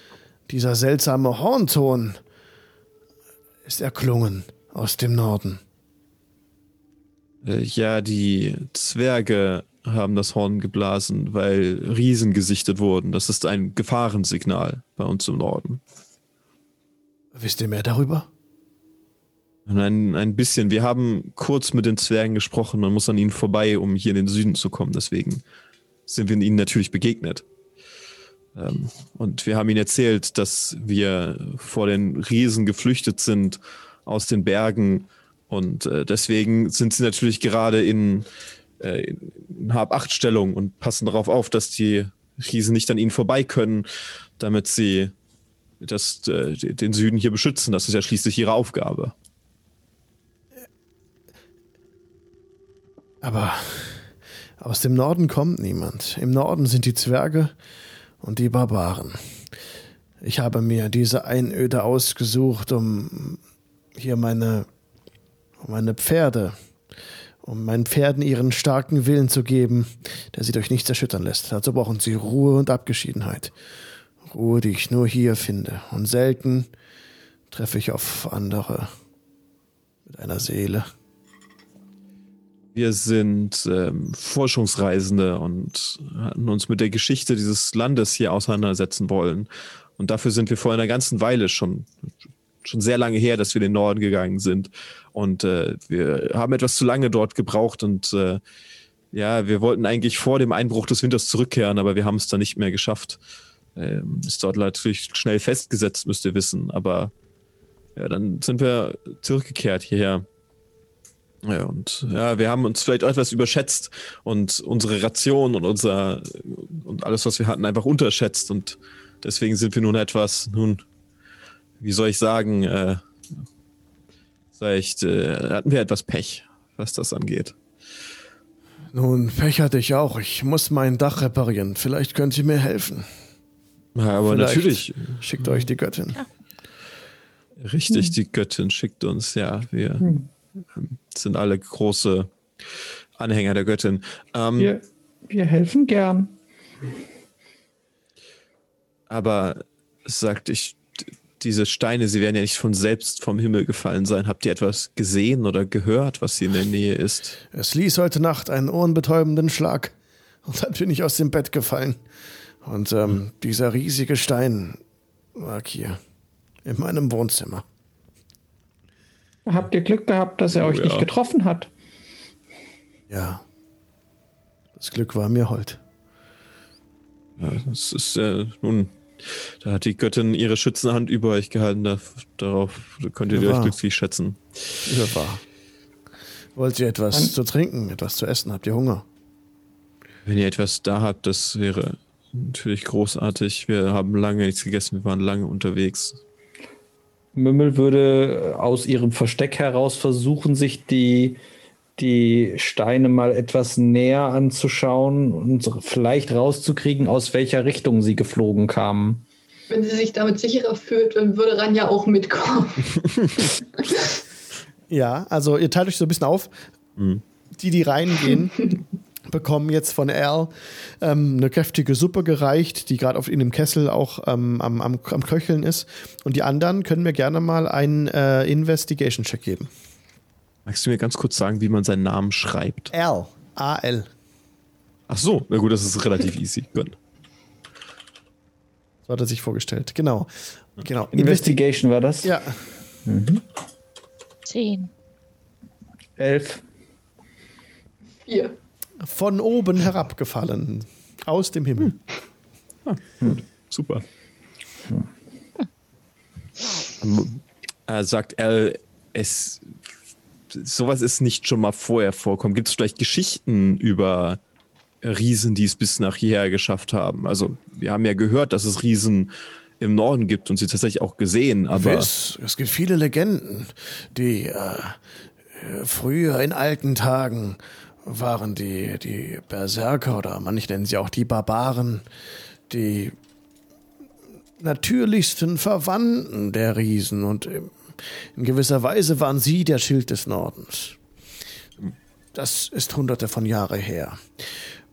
dieser seltsame Hornton ist erklungen aus dem Norden. Äh, ja, die Zwerge haben das Horn geblasen, weil Riesen gesichtet wurden. Das ist ein Gefahrensignal bei uns im Norden. Wisst ihr mehr darüber? Ein, ein bisschen. Wir haben kurz mit den Zwergen gesprochen. Man muss an ihnen vorbei, um hier in den Süden zu kommen. Deswegen sind wir ihnen natürlich begegnet. Ähm, und wir haben ihnen erzählt, dass wir vor den Riesen geflüchtet sind aus den Bergen. Und äh, deswegen sind sie natürlich gerade in, äh, in Hab-Acht-Stellung und passen darauf auf, dass die Riesen nicht an ihnen vorbei können, damit sie das, äh, den Süden hier beschützen. Das ist ja schließlich ihre Aufgabe. Aber aus dem Norden kommt niemand. Im Norden sind die Zwerge und die Barbaren. Ich habe mir diese Einöde ausgesucht, um hier meine, meine Pferde, um meinen Pferden ihren starken Willen zu geben, der sie durch nichts erschüttern lässt. Dazu brauchen sie Ruhe und Abgeschiedenheit. Ruhe, die ich nur hier finde. Und selten treffe ich auf andere mit einer Seele. Wir sind ähm, Forschungsreisende und hatten uns mit der Geschichte dieses Landes hier auseinandersetzen wollen. Und dafür sind wir vor einer ganzen Weile schon, schon sehr lange her, dass wir in den Norden gegangen sind. Und äh, wir haben etwas zu lange dort gebraucht und äh, ja, wir wollten eigentlich vor dem Einbruch des Winters zurückkehren, aber wir haben es dann nicht mehr geschafft. Ähm, ist dort natürlich schnell festgesetzt, müsst ihr wissen. Aber ja, dann sind wir zurückgekehrt hierher. Ja, und ja, wir haben uns vielleicht etwas überschätzt und unsere Ration und unser und alles, was wir hatten, einfach unterschätzt. Und deswegen sind wir nun etwas, nun, wie soll ich sagen, äh, vielleicht äh, hatten wir etwas Pech, was das angeht. Nun, Pech hatte ich auch. Ich muss mein Dach reparieren. Vielleicht könnt ihr mir helfen. Ja, aber Vielleicht natürlich, Schickt euch die Göttin. richtig, die Göttin schickt uns, ja, wir Hm. Sind alle große Anhänger der Göttin. Ähm, Wir, wir helfen gern. Aber sagt ich, diese Steine, sie werden ja nicht von selbst vom Himmel gefallen sein. Habt ihr etwas gesehen oder gehört, was hier in der Nähe ist? Es ließ heute Nacht einen ohrenbetäubenden Schlag. Und dann bin ich aus dem Bett gefallen. Und ähm, dieser riesige Stein lag hier in meinem Wohnzimmer. Habt ihr Glück gehabt, dass er Oh, euch ja. nicht getroffen hat? Ja. Das Glück war mir hold. Ja, das ist äh, nun, da hat die Göttin ihre schützende Hand über euch gehalten. Da, darauf könntet ihr Ja. euch glücklich schätzen. Ja, wahr. Wollt ihr etwas Dann- zu trinken, etwas zu essen? Habt ihr Hunger? Wenn ihr etwas da habt, das wäre natürlich großartig. Wir haben lange nichts gegessen, wir waren lange unterwegs. Mümmel würde aus ihrem Versteck heraus versuchen, sich die, die Steine mal etwas näher anzuschauen und vielleicht rauszukriegen, aus welcher Richtung sie geflogen kamen. Wenn sie sich damit sicherer fühlt, dann würde Ranja auch mitkommen. Ja, also ihr teilt euch so ein bisschen auf. Die, die reingehen, bekommen jetzt von Al ähm, eine kräftige Suppe gereicht, die gerade auf in dem Kessel auch ähm, am, am, am Köcheln ist. Und die anderen können mir gerne mal einen äh, Investigation-Check geben. Magst du mir ganz kurz sagen, wie man seinen Namen schreibt? Al. A-L. Ach so, na gut, das ist relativ easy. Gut. So hat er sich vorgestellt. Genau. Genau. Investi Investigation war das? ja. Zehn. Elf. Vier. Von oben herabgefallen. Aus dem Himmel. Super. Ähm, äh, sagt Al, es sowas ist nicht schon mal vorher vorkommen. Gibt es vielleicht Geschichten über Riesen, die es bis nach hierher geschafft haben? Also wir haben ja gehört, dass es Riesen im Norden gibt und sie tatsächlich auch gesehen, aber Gewiss, es gibt viele Legenden, die äh, äh, früher in alten Tagen waren die, die Berserker oder manche nennen sie auch die Barbaren, die natürlichsten Verwandten der Riesen und im, In gewisser Weise waren Sie der Schild des Nordens. Das ist hunderte von Jahre her.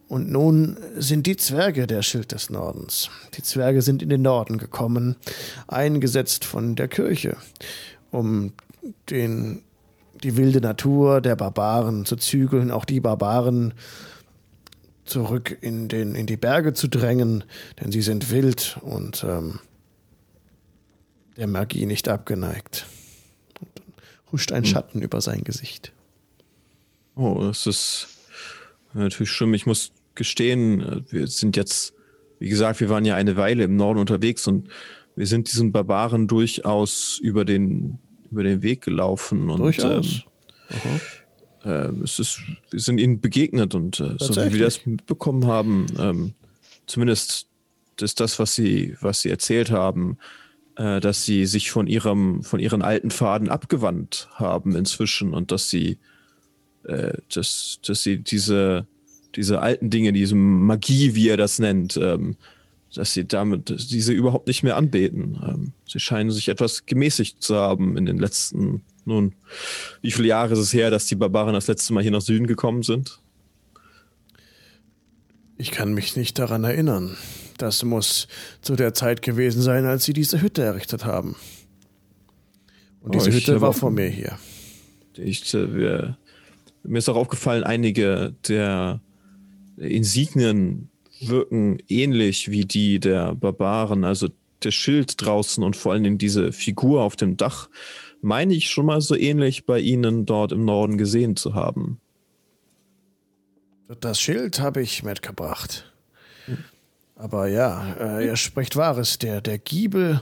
Und nun sind die Zwerge der Schild des Nordens. Die Zwerge sind in den Norden gekommen, eingesetzt von der Kirche, um den, die wilde Natur der Barbaren zu zügeln, auch die Barbaren zurück in, den, in die Berge zu drängen, denn sie sind wild und ähm, der Magie nicht abgeneigt. Und dann huscht ein Schatten über sein Gesicht. Oh, das ist natürlich schlimm. Ich muss gestehen, wir sind jetzt, wie gesagt, wir waren ja eine Weile im Norden unterwegs und wir sind diesen Barbaren durchaus über den, über den Weg gelaufen. Und, Durchaus. Ähm, äh, es ist, wir sind ihnen begegnet und äh, so wie wir das mitbekommen haben, ähm, zumindest ist das, was sie, was sie erzählt haben, äh, dass sie sich von ihrem, von ihren alten Faden abgewandt haben inzwischen und dass sie, äh, dass, dass sie diese, diese alten Dinge, diese Magie, wie er das nennt, ähm, dass sie damit diese überhaupt nicht mehr anbeten. Ähm, sie scheinen sich etwas gemäßigt zu haben in den letzten, nun, wie viele Jahre ist es her, dass die Barbaren das letzte Mal hier nach Süden gekommen sind? Ich kann mich nicht daran erinnern. Das muss zu der Zeit gewesen sein, als sie diese Hütte errichtet haben. Und Oh, diese ich Hütte war vor mir hier. Ich, äh, wir, mir ist auch aufgefallen, einige der Insignien wirken ähnlich wie die der Barbaren. Also der Schild draußen und vor allen Dingen diese Figur auf dem Dach, meine ich schon mal so ähnlich bei ihnen dort im Norden gesehen zu haben. Das Schild habe ich mitgebracht. Aber ja, äh, ihr spricht Wahres. Der, der Giebel,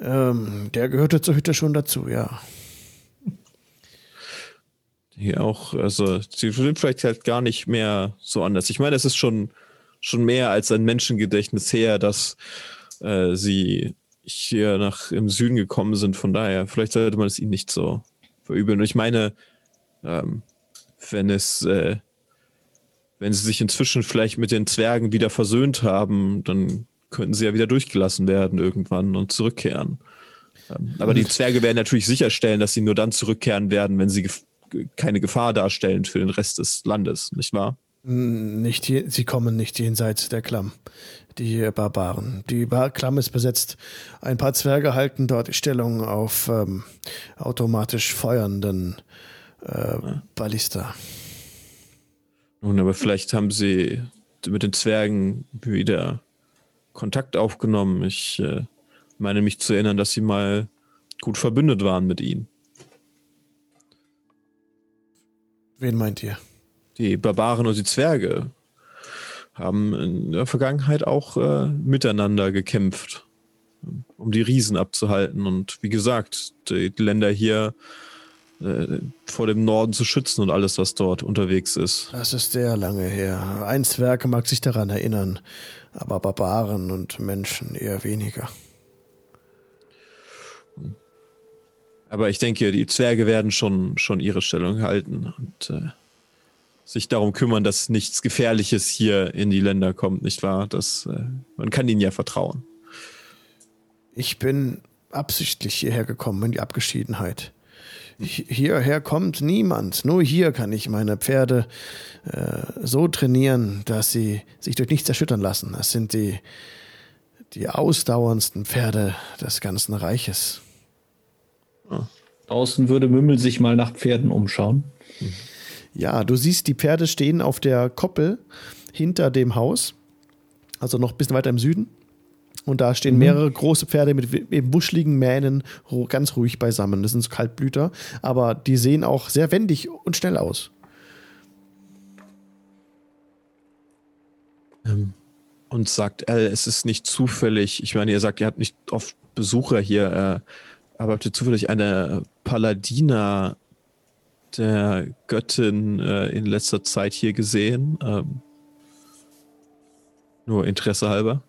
ähm, der gehörte zur Hütte schon dazu, ja. Hier auch, also sie sind vielleicht halt gar nicht mehr so anders. Ich meine, es ist schon, schon mehr als ein Menschengedächtnis her, dass äh, sie hier nach im Süden gekommen sind. Von daher, vielleicht sollte man es ihnen nicht so verübeln. Ich meine, ähm, wenn es, äh, wenn sie sich inzwischen vielleicht mit den Zwergen wieder versöhnt haben, dann könnten sie ja wieder durchgelassen werden irgendwann und zurückkehren. Ähm, aber die Zwerge werden natürlich sicherstellen, dass sie nur dann zurückkehren werden, wenn sie gef keine Gefahr darstellen für den Rest des Landes, nicht wahr? Nicht je, sie kommen nicht jenseits der Klamm, die Barbaren. Die Bar Klamm ist besetzt. Ein paar Zwerge halten dort Stellung auf ähm, automatisch feuernden äh, Ballista. Nun, aber vielleicht haben sie mit den Zwergen wieder Kontakt aufgenommen. Ich äh, meine mich zu erinnern, dass sie mal gut verbündet waren mit ihnen. Wen meint ihr? Die Barbaren und die Zwerge haben in der Vergangenheit auch äh, miteinander gekämpft, um die Riesen abzuhalten und wie gesagt, die Länder hier äh, vor dem Norden zu schützen und alles, was dort unterwegs ist. Das ist sehr lange her. Ein Zwerg mag sich daran erinnern, aber Barbaren und Menschen eher weniger. Aber ich denke, die Zwerge werden schon, schon ihre Stellung halten und äh, sich darum kümmern, dass nichts Gefährliches hier in die Länder kommt, nicht wahr? Das, äh, man kann ihnen ja vertrauen. Ich bin absichtlich hierher gekommen in die Abgeschiedenheit. Hi- Hierher kommt niemand. Nur hier kann ich meine Pferde äh, so trainieren, dass sie sich durch nichts erschüttern lassen. Das sind die, die ausdauerndsten Pferde des ganzen Reiches. Draußen würde Mümmel sich mal nach Pferden umschauen. Ja, du siehst, die Pferde stehen auf der Koppel hinter dem Haus, also noch ein bisschen weiter im Süden. Und da stehen mehrere große Pferde mit eben buschligen Mähnen ganz ruhig beisammen. Das sind so Kaltblüter, aber die sehen auch sehr wendig und schnell aus. Und sagt, äh, es ist nicht zufällig, ich meine, ihr sagt, ihr habt nicht oft Besucher hier, äh, aber habt ihr zufällig eine Paladina der Göttin äh, in letzter Zeit hier gesehen? Ähm, nur Interesse halber.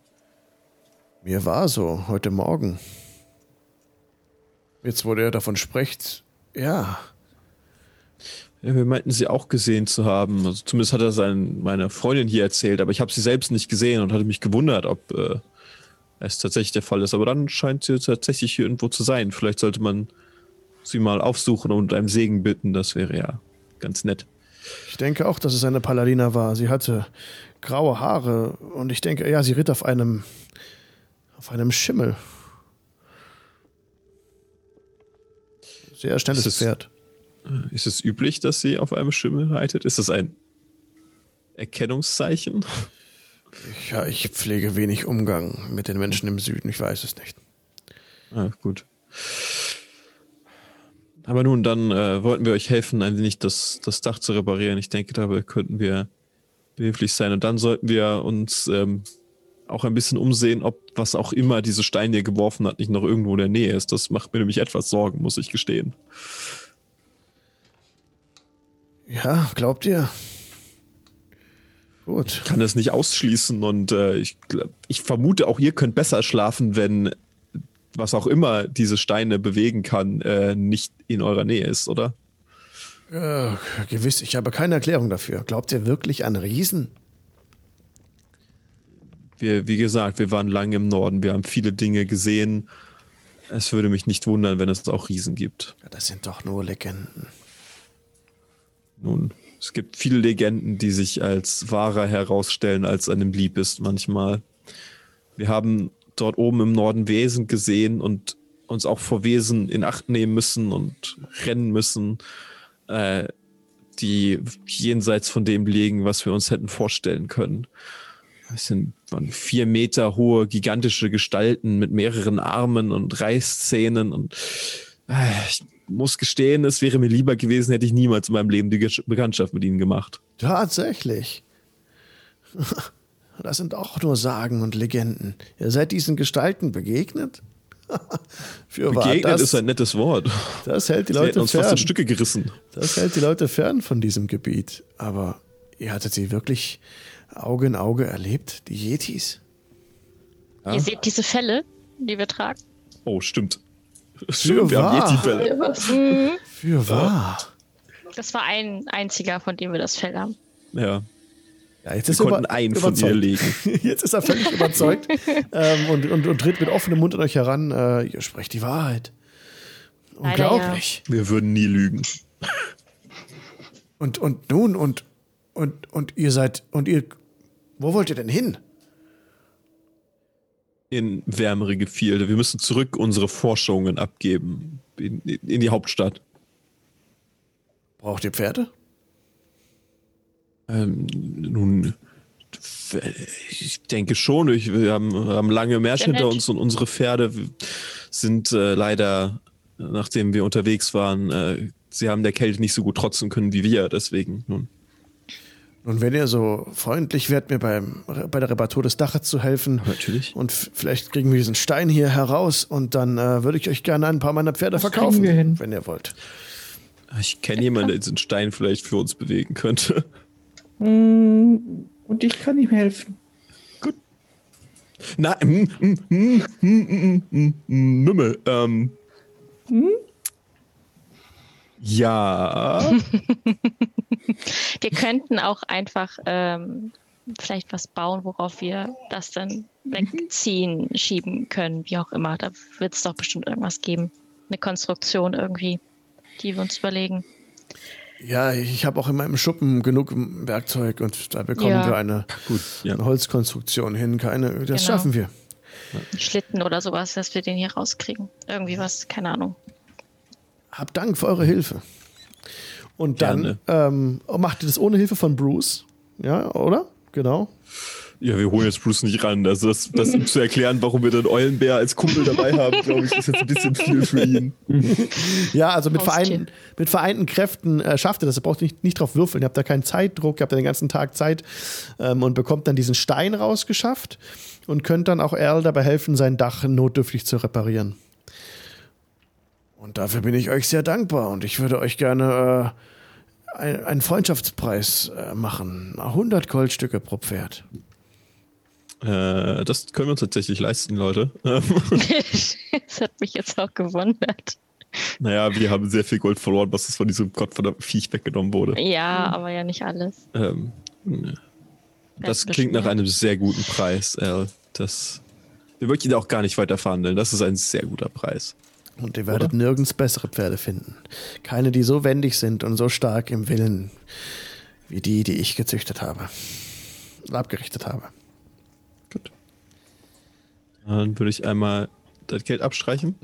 Mir war so, heute Morgen. Jetzt, wo der davon spricht, ja. Ja, wir meinten sie auch gesehen zu haben. Also zumindest hat er sein, meine Freundin hier erzählt, aber ich habe sie selbst nicht gesehen und hatte mich gewundert, ob äh, es tatsächlich der Fall ist. Aber dann scheint sie tatsächlich hier irgendwo zu sein. Vielleicht sollte man sie mal aufsuchen und einen Segen bitten. Das wäre ja ganz nett. Ich denke auch, dass es eine Paladina war. Sie hatte graue Haare und ich denke, ja, sie ritt auf einem auf einem Schimmel. Sehr schnelles Ist es- Pferd. Ist es üblich, dass sie auf einem Schimmel reitet? Ist das ein Erkennungszeichen? Ja, ich pflege wenig Umgang mit den Menschen im Süden. Ich weiß es nicht. Ah, gut. Aber nun, dann äh, wollten wir euch helfen, ein wenig das, das Dach zu reparieren. Ich denke, dabei könnten wir behilflich sein. Und dann sollten wir uns ähm, auch ein bisschen umsehen, ob was auch immer diese Steine hier geworfen hat, nicht noch irgendwo in der Nähe ist. Das macht mir nämlich etwas Sorgen, muss ich gestehen. Ja, glaubt ihr? Gut. kann das nicht ausschließen und äh, ich, ich vermute auch ihr könnt besser schlafen, wenn was auch immer diese Steine bewegen kann, äh, nicht in eurer Nähe ist, oder? Äh, gewiss, ich habe keine Erklärung dafür. Glaubt ihr wirklich an Riesen? Wir, wie gesagt, wir waren lange im Norden, wir haben viele Dinge gesehen. Es würde mich nicht wundern, wenn es auch Riesen gibt. Ja, das sind doch nur Legenden. Nun, es gibt viele Legenden, die sich als wahrer herausstellen, als einem lieb ist manchmal. Wir haben dort oben im Norden Wesen gesehen und uns auch vor Wesen in Acht nehmen müssen und rennen müssen, äh, die jenseits von dem liegen, was wir uns hätten vorstellen können. Es sind waren vier Meter hohe, gigantische Gestalten mit mehreren Armen und Reißzähnen und äh, ich muss gestehen, es wäre mir lieber gewesen, hätte ich niemals in meinem Leben die Bekanntschaft mit ihnen gemacht. Tatsächlich. Das sind auch nur Sagen und Legenden. Ihr seid diesen Gestalten begegnet? Für wahr, Begegnet das, ist ein nettes Wort. das hält die Sie Leute uns fast in fern. Stücke gerissen. Das hält die Leute fern von diesem Gebiet. Aber ihr hattet sie wirklich Auge in Auge erlebt, die Yetis? Ihr seht diese Fälle, die wir tragen. Oh, stimmt. Stimmt, wir wahr. haben Yeti-Fälle. Ja, was? Für wahr. Das war ein einziger, von dem wir das Fell haben. Ja. Ja, jetzt Wir ist er konnten über- einen von ihr überzeugt. legen. Jetzt ist er völlig überzeugt ähm, und, und, und tritt mit offenem Mund an euch heran. Äh, ihr sprecht die Wahrheit. Leider Unglaublich. Wir würden nie lügen. Und, und nun, und, und, und ihr seid, und ihr, wo wollt ihr denn hin? In wärmere Gefilde. Wir müssen zurück unsere Forschungen abgeben. In, in die Hauptstadt. Braucht ihr Pferde? Ähm, nun, ich denke schon. Ich, wir haben, haben lange Märsche hinter uns und unsere Pferde sind äh, leider, nachdem wir unterwegs waren, äh, sie haben der Kälte nicht so gut trotzen können wie wir. Deswegen, nun. Nun, wenn ihr so freundlich wärt, mir beim, bei der Reparatur des Daches zu helfen. Natürlich. Und vielleicht kriegen wir diesen Stein hier heraus und dann äh, würde ich euch gerne ein paar meiner Pferde kriegen verkaufen, wir hin. wenn ihr wollt. Ich kenne jemanden, der diesen Stein vielleicht für uns bewegen könnte. Mm, Und ich kann ihm helfen. Na, mm, mm, mm, mm, mm, mm, mm, Mümmel, ähm. Ja. Wir könnten auch einfach ähm, vielleicht was bauen, worauf wir das dann wegziehen, schieben können, wie auch immer. Da wird es doch bestimmt irgendwas geben. Eine Konstruktion irgendwie, die wir uns überlegen. Ja, ich habe auch in meinem Schuppen genug Werkzeug und da bekommen Ja. wir eine, Gut, ja. eine Holzkonstruktion hin. Keine, das Genau. schaffen wir. Schlitten oder sowas, dass wir den hier rauskriegen. Irgendwie was, keine Ahnung. Habt Dank für eure Hilfe. Und dann ähm, macht ihr das ohne Hilfe von Bruce. Ja, oder? Genau. Ja, wir holen jetzt Bruce nicht ran. Also das, das ihm zu erklären, warum wir den Eulenbär als Kumpel dabei haben, glaube ich, ist jetzt ein bisschen viel für ihn. Ja, also mit, vereinten, mit vereinten Kräften äh, schafft ihr das. Ihr braucht nicht, nicht drauf würfeln. Ihr habt da keinen Zeitdruck, ihr habt ja den ganzen Tag Zeit ähm, und bekommt dann diesen Stein rausgeschafft und könnt dann auch Earl dabei helfen, sein Dach notdürftig zu reparieren. Und dafür bin ich euch sehr dankbar und ich würde euch gerne äh, ein- einen Freundschaftspreis äh, machen. 100 Goldstücke pro Pferd. Äh, das können wir uns tatsächlich leisten, Leute. das hat mich jetzt auch gewundert. naja, wir haben sehr viel Gold verloren, was von diesem gottverdammten Viech weggenommen wurde. Ja, aber ja nicht alles. Ähm, das klingt nach einem sehr guten Preis, Al. Das, wir möchten ihn auch gar nicht weiter verhandeln. Das ist ein sehr guter Preis. Und ihr werdet nirgends bessere Pferde finden. Keine, die so wendig sind und so stark im Willen wie die, die ich gezüchtet habe. Und abgerichtet habe. Dann würde ich einmal das Geld abstreichen.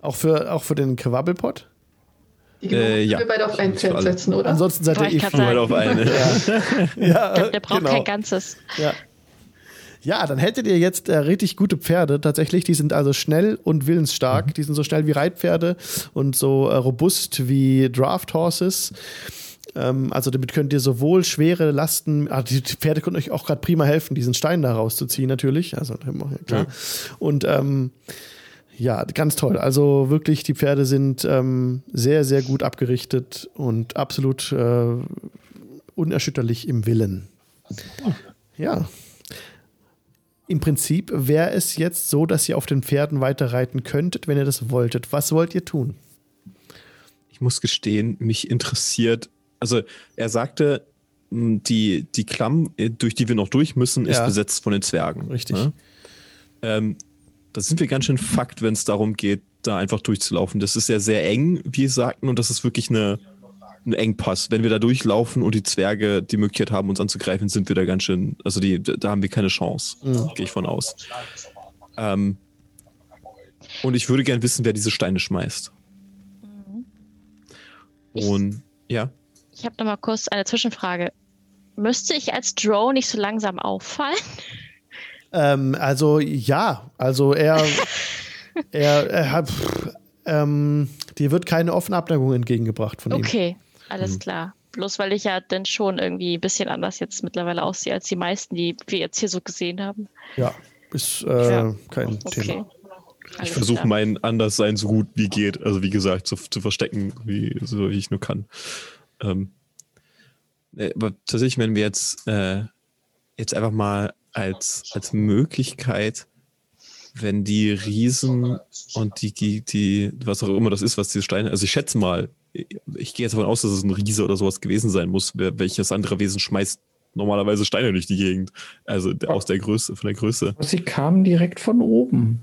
Auch für, auch für den Quabbelpot? Die Gnomen Äh, ja. können wir beide auf ein Pferd setzen, oder? Ansonsten seid ihr eh sagen. auf eine. Ja, Der, der braucht genau. kein ganzes. Ja. Ja, dann hättet ihr jetzt äh, richtig gute Pferde. Tatsächlich, die sind also schnell und willensstark. Die sind so schnell wie Reitpferde und so äh, robust wie Draft Horses. Ähm, also damit könnt ihr sowohl schwere Lasten, ah, die Pferde können euch auch gerade prima helfen, diesen Stein da rauszuziehen natürlich. Also ja, klar. Und ähm, ja, ganz toll. Also wirklich, die Pferde sind ähm, sehr, sehr gut abgerichtet und absolut äh, unerschütterlich im Willen. Ja. Im Prinzip wäre es jetzt so, dass ihr auf den Pferden weiter reiten könntet, wenn ihr das wolltet. Was wollt ihr tun? Ich muss gestehen, mich interessiert, also er sagte, die, die Klamm, äh, durch die wir noch durch müssen, ist Ja. besetzt von den Zwergen. Richtig. Ne? Ähm, da sind wir ganz schön fucked, wenn es darum geht, da einfach durchzulaufen. Das ist ja sehr eng, wie Sie sagten, und das ist wirklich eine, ein Engpass. Wenn wir da durchlaufen und die Zwerge die Möglichkeit haben, uns anzugreifen, sind wir da ganz schön, also die, da haben wir keine Chance, gehe ich von aus. Ähm, und ich würde gern wissen, wer diese Steine schmeißt. Ich- Und ja. Ich habe noch mal kurz eine Zwischenfrage. Müsste ich als Drone nicht so langsam auffallen? Ähm, also ja, also er, er, er hat, pff, ähm, dir wird keine offene Abneigung entgegengebracht von ihm. Okay, alles Mhm. klar. Bloß weil ich ja dann schon irgendwie ein bisschen anders jetzt mittlerweile aussehe als die meisten, die wir jetzt hier so gesehen haben. Ja, ist äh, Ja. kein Okay. Thema. Ich versuche mein Anderssein so gut wie geht, also wie gesagt, zu, zu verstecken, wie, so wie ich nur kann. Ähm, äh, aber tatsächlich, wenn wir jetzt, äh, jetzt einfach mal als, als Möglichkeit, wenn die Riesen und die, die, die, was auch immer das ist, was diese Steine, also ich schätze mal, ich gehe jetzt davon aus, dass es ein Riese oder sowas gewesen sein muss, welches andere Wesen schmeißt normalerweise Steine durch die Gegend. Also aus der Größe, von der Größe. Sie kamen direkt von oben.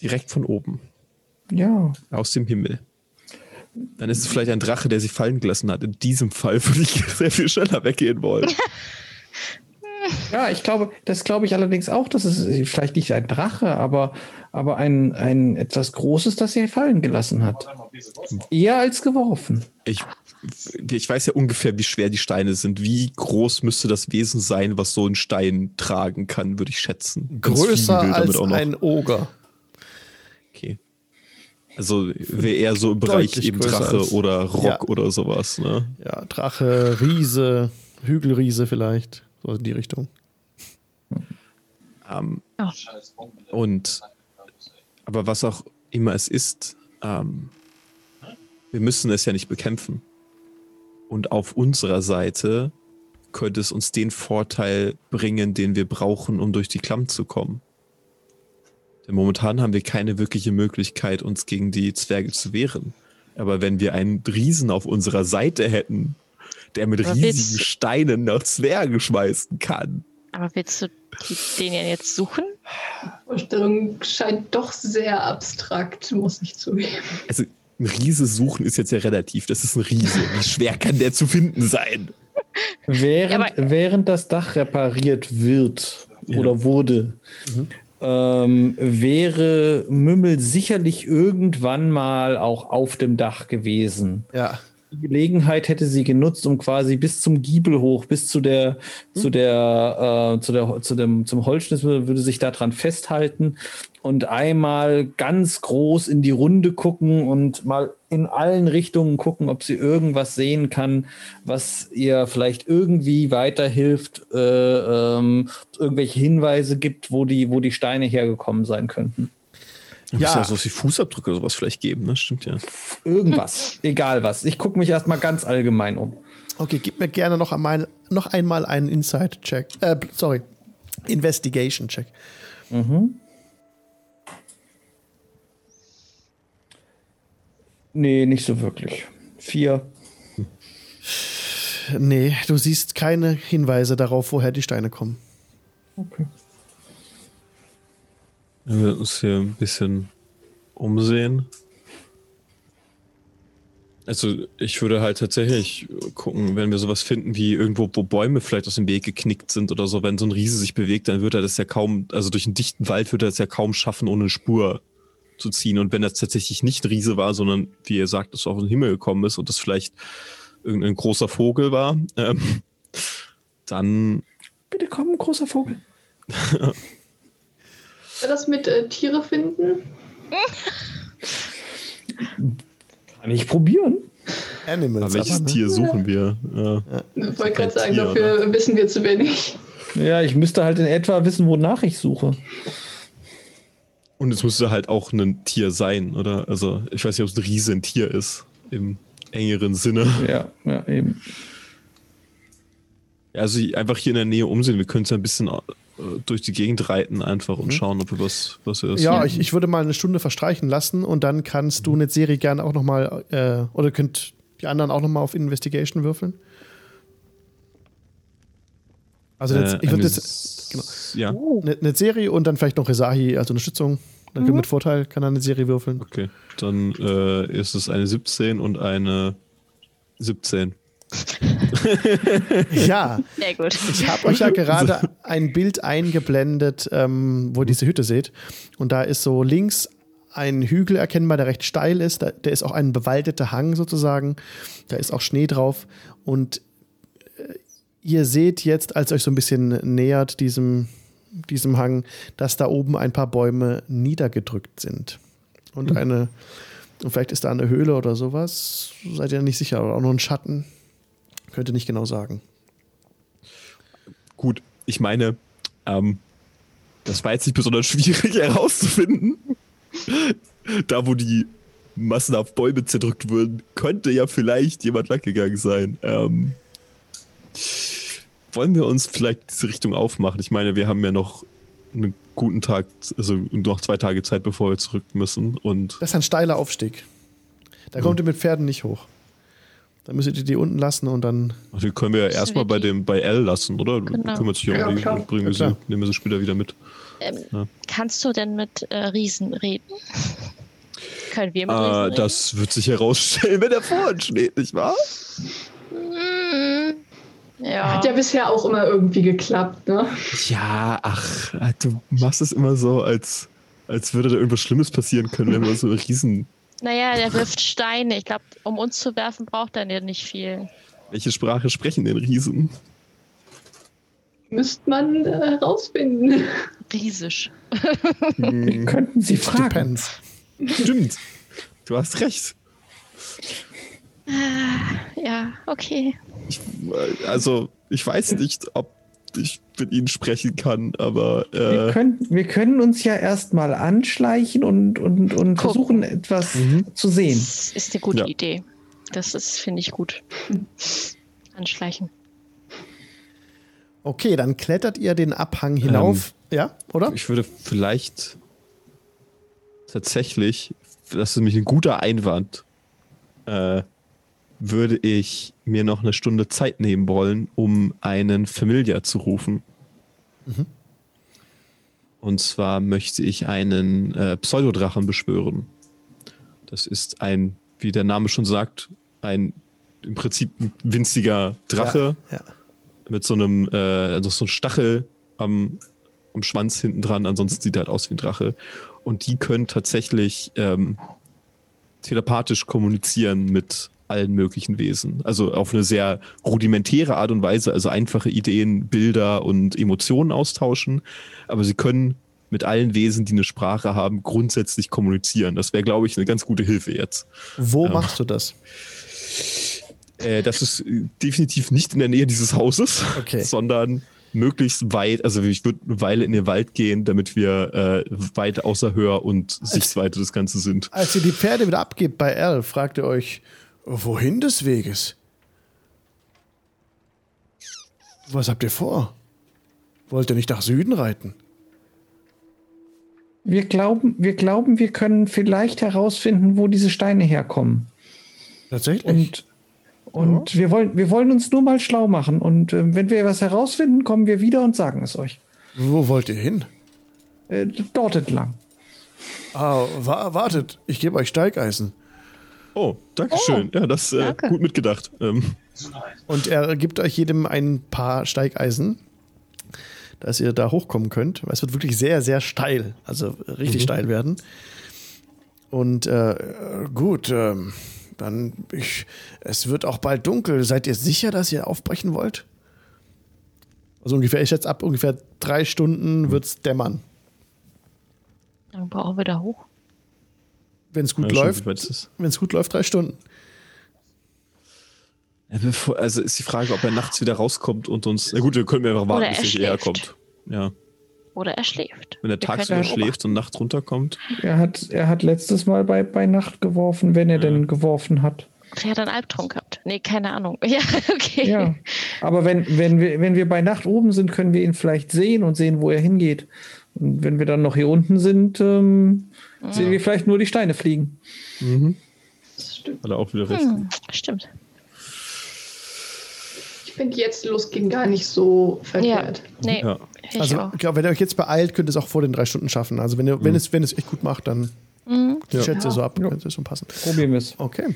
Direkt von oben. Ja. aus dem Himmel. Dann ist es vielleicht ein Drache, der sie fallen gelassen hat. In diesem Fall würde ich sehr viel schneller weggehen wollen. Ja, ich glaube, das glaube ich allerdings auch, dass es vielleicht nicht ein Drache, aber, aber ein, ein etwas Großes, das er fallen gelassen hat. Eher als geworfen. Ich, ich weiß ja ungefähr, wie schwer die Steine sind. Wie groß müsste das Wesen sein, was so einen Stein tragen kann, würde ich schätzen. Größer als auch noch. ein Oger. Also wäre eher so im Bereich eben Drache oder Rock Ja. oder sowas. Ne? Ja, Drache, Riese, Hügelriese vielleicht. So in die Richtung. Ähm, Oh. Und aber was auch immer es ist, ähm, wir müssen es ja nicht bekämpfen. Und auf unserer Seite könnte es uns den Vorteil bringen, den wir brauchen, um durch die Klamm zu kommen. Denn momentan haben wir keine wirkliche Möglichkeit, uns gegen die Zwerge zu wehren. Aber wenn wir einen Riesen auf unserer Seite hätten, der mit Aber riesigen willst- Steinen nach Zwerge schmeißen kann, Aber willst du die, den ja jetzt suchen? Vorstellung scheint doch sehr abstrakt, muss ich zugeben. Also ein Riese suchen ist jetzt ja relativ. Das ist ein Riese. Wie schwer kann der zu finden sein? Während, Ja, während das Dach repariert wird oder wurde, ähm, wäre Mümmel sicherlich irgendwann mal auch auf dem Dach gewesen. Ja. Die Gelegenheit hätte sie genutzt, um quasi bis zum Giebel hoch, bis zu der, zu der, äh, zu der, zu dem, zum Holzschnitt würde sich daran festhalten und einmal ganz groß in die Runde gucken und mal in allen Richtungen gucken, ob sie irgendwas sehen kann, was ihr vielleicht irgendwie weiterhilft, äh, ähm, irgendwelche Hinweise gibt, wo die, wo die Steine hergekommen sein könnten. Ja. Ja. Muss ja sowas wie Fußabdrücke oder sowas vielleicht geben, ne? Stimmt ja. Irgendwas, egal was. Ich gucke mich erstmal ganz allgemein um. Okay, gib mir gerne noch einmal, noch einmal einen Inside-Check. Äh, sorry. Investigation-Check. Nee, nicht so wirklich. Vier. Nee, du siehst keine Hinweise darauf, woher die Steine kommen. Okay. Wir werden uns hier ein bisschen umsehen. Also ich würde halt tatsächlich gucken, wenn wir sowas finden wie irgendwo, wo Bäume vielleicht aus dem Weg geknickt sind oder so, wenn so ein Riese sich bewegt, dann wird er das ja kaum, also durch einen dichten Wald wird er das ja kaum schaffen, ohne eine Spur zu ziehen. Und wenn das tatsächlich nicht ein Riese war, sondern wie ihr sagt, es auf den Himmel gekommen ist und das vielleicht irgendein großer Vogel war, ähm, dann Bitte komm, großer Vogel. Das mit äh, Tiere finden? Kann ich probieren? Animals. aber welches aber, ne? Tier suchen wir? Ja. Ich wollte gerade sagen, Tier, dafür wissen wir zu wenig. Ja, ich müsste halt in etwa wissen, wonach ich suche. Und es müsste halt auch ein Tier sein, oder? Also ich weiß nicht, ob es ein Riese ein Tier ist, im engeren Sinne. Ja, ja, eben. Also einfach hier in der Nähe umsehen. Wir können es ja ein bisschen durch die Gegend reiten einfach und schauen, ob wir was, was wir Ja, ich, ich würde mal eine Stunde verstreichen lassen und dann kannst du eine Serie gerne auch nochmal, äh, oder könnt die anderen auch nochmal auf Investigation würfeln. Also jetzt, ich würde eine jetzt genau. Ja, eine, eine Serie und dann vielleicht noch Resahi als Unterstützung. Dann mit Vorteil kann er eine Serie würfeln. okay. Dann äh, ist es eine 17 und eine 17. Ja, Sehr gut. ich habe euch ja gerade ein Bild eingeblendet, ähm, wo ihr diese Hütte seht. Und da ist so links ein Hügel erkennbar, der recht steil ist. Da, der ist auch ein bewaldeter Hang sozusagen. Da ist auch Schnee drauf. Und äh, ihr seht jetzt, als ihr euch so ein bisschen nähert diesem, diesem Hang, dass da oben ein paar Bäume niedergedrückt sind. Und eine, und vielleicht ist da eine Höhle oder sowas. Seid ihr nicht sicher. Oder auch nur ein Schatten. Könnt ihr nicht genau sagen. Gut, ich meine, ähm, das war jetzt nicht besonders schwierig herauszufinden. da, wo die massenhaft Bäume zerdrückt wurden, könnte ja vielleicht jemand langgegangen sein. Ähm, wollen wir uns vielleicht diese Richtung aufmachen? Ich meine, wir haben ja noch einen guten Tag, also noch zwei Tage Zeit, bevor wir zurück müssen. Und Das ist ein steiler Aufstieg. Da kommt ihr mit Pferden nicht hoch. Da müsstet ihr die unten lassen und dann. die können wir ja erstmal bei dem bei L lassen, oder? Genau. Kümmert sich ja Ja, um die, bringen wir sie, nehmen wir sie später wieder mit. Ähm, Ja. Kannst du denn mit äh, Riesen reden? Können wir mit Äh, Riesen das wird sich herausstellen, wenn er vor uns steht, nicht wahr? reden? Mm, Ja. Hat ja bisher auch immer irgendwie geklappt, ne? Ja, ach, du machst es immer so, als, als würde da irgendwas Schlimmes passieren können, wenn wir so einen riesen. Naja, der wirft Steine. Ich glaube, um uns zu werfen, braucht er nicht viel. Welche Sprache sprechen denn Riesen? Müsste man äh, herausfinden. Riesisch. Wir könnten sie fragen. Depends. Stimmt. Du hast recht. Ja, okay. Ich, also, ich weiß nicht, ob ich mit ihnen sprechen kann, aber Wir, äh, können, wir können uns ja erstmal anschleichen und, und, und versuchen, etwas zu sehen. Das ist eine gute Ja. Idee. Das ist, finde ich, gut. Anschleichen. Okay, dann klettert ihr den Abhang hinauf. ja, oder? ich würde vielleicht tatsächlich, das ist nämlich ein guter Einwand, äh, würde ich mir noch eine Stunde Zeit nehmen wollen, um einen Familiar zu rufen. Und zwar möchte ich einen äh, Pseudodrachen beschwören. Das ist ein, wie der Name schon sagt, ein im Prinzip ein winziger Drache Ja. mit so einem, äh, also so einem Stachel am, am Schwanz hinten dran. Ansonsten sieht er halt aus wie ein Drache. Und die können tatsächlich ähm, telepathisch kommunizieren mit allen möglichen Wesen. Also auf eine sehr rudimentäre Art und Weise, also einfache Ideen, Bilder und Emotionen austauschen. Aber sie können mit allen Wesen, die eine Sprache haben, grundsätzlich kommunizieren. Das wäre, glaube ich, eine ganz gute Hilfe jetzt. Wo Ja. machst du das? Äh, das ist äh, definitiv nicht in der Nähe dieses Hauses, Okay. sondern möglichst weit, also ich würde eine Weile in den Wald gehen, damit wir äh, weit außer Hör und Sichtweite des Ganzen sind. Als ihr die Pferde wieder abgebt bei Al, fragt ihr euch, wohin des Weges? Was habt ihr vor? Wollt ihr nicht nach Süden reiten? Wir glauben, wir glauben, wir können vielleicht herausfinden, wo diese Steine herkommen. Tatsächlich? Und, und wir, wollen, wir wollen uns nur mal schlau machen. Und ähm, wenn wir was herausfinden, kommen wir wieder und sagen es euch. Wo wollt ihr hin? Äh, dort entlang. Ah, wa wartet, ich gebe euch Steigeisen. Oh, danke schön. ja, das äh, gut mitgedacht. Ähm, Und er gibt euch jedem ein paar Steigeisen, dass ihr da hochkommen könnt. Es wird wirklich sehr, sehr steil, also richtig steil werden. Und äh, gut, ähm, dann ich, es wird auch bald dunkel. Seid ihr sicher, dass ihr aufbrechen wollt? Also ungefähr, ich schätze ab ungefähr drei Stunden wird es dämmern. Dann brauchen wir da hoch. Wenn es gut ja, läuft, wenn es gut läuft, drei Stunden. Ja, also ist die Frage, ob er nachts wieder rauskommt und uns. Na gut, wir können einfach warten, er bis er hierher kommt. Ja. Oder er schläft. Wenn er tagsüber schläft und nachts runterkommt. Er hat, er hat letztes Mal bei, bei Nacht geworfen, wenn er denn geworfen hat. Er hat einen Albtraum gehabt. Nee, keine Ahnung. Ja, okay. Ja. Aber wenn, wenn, wir, wenn wir bei Nacht oben sind, können wir ihn vielleicht sehen und sehen, wo er hingeht. Und wenn wir dann noch hier unten sind, ähm, sehen wir vielleicht nur die Steine fliegen. Das stimmt. Hat er auch wieder recht. Hm, stimmt. Ich finde jetzt losgehen gar nicht so Ja. verkehrt. Nee, Ja. ich Also, auch. ich glaube, wenn ihr euch jetzt beeilt, könnt ihr es auch vor den drei Stunden schaffen. Also, wenn, ihr, wenn, es, wenn es echt gut macht, dann ich schätze so ab, könnte es schon passen. Probieren wir es. Okay.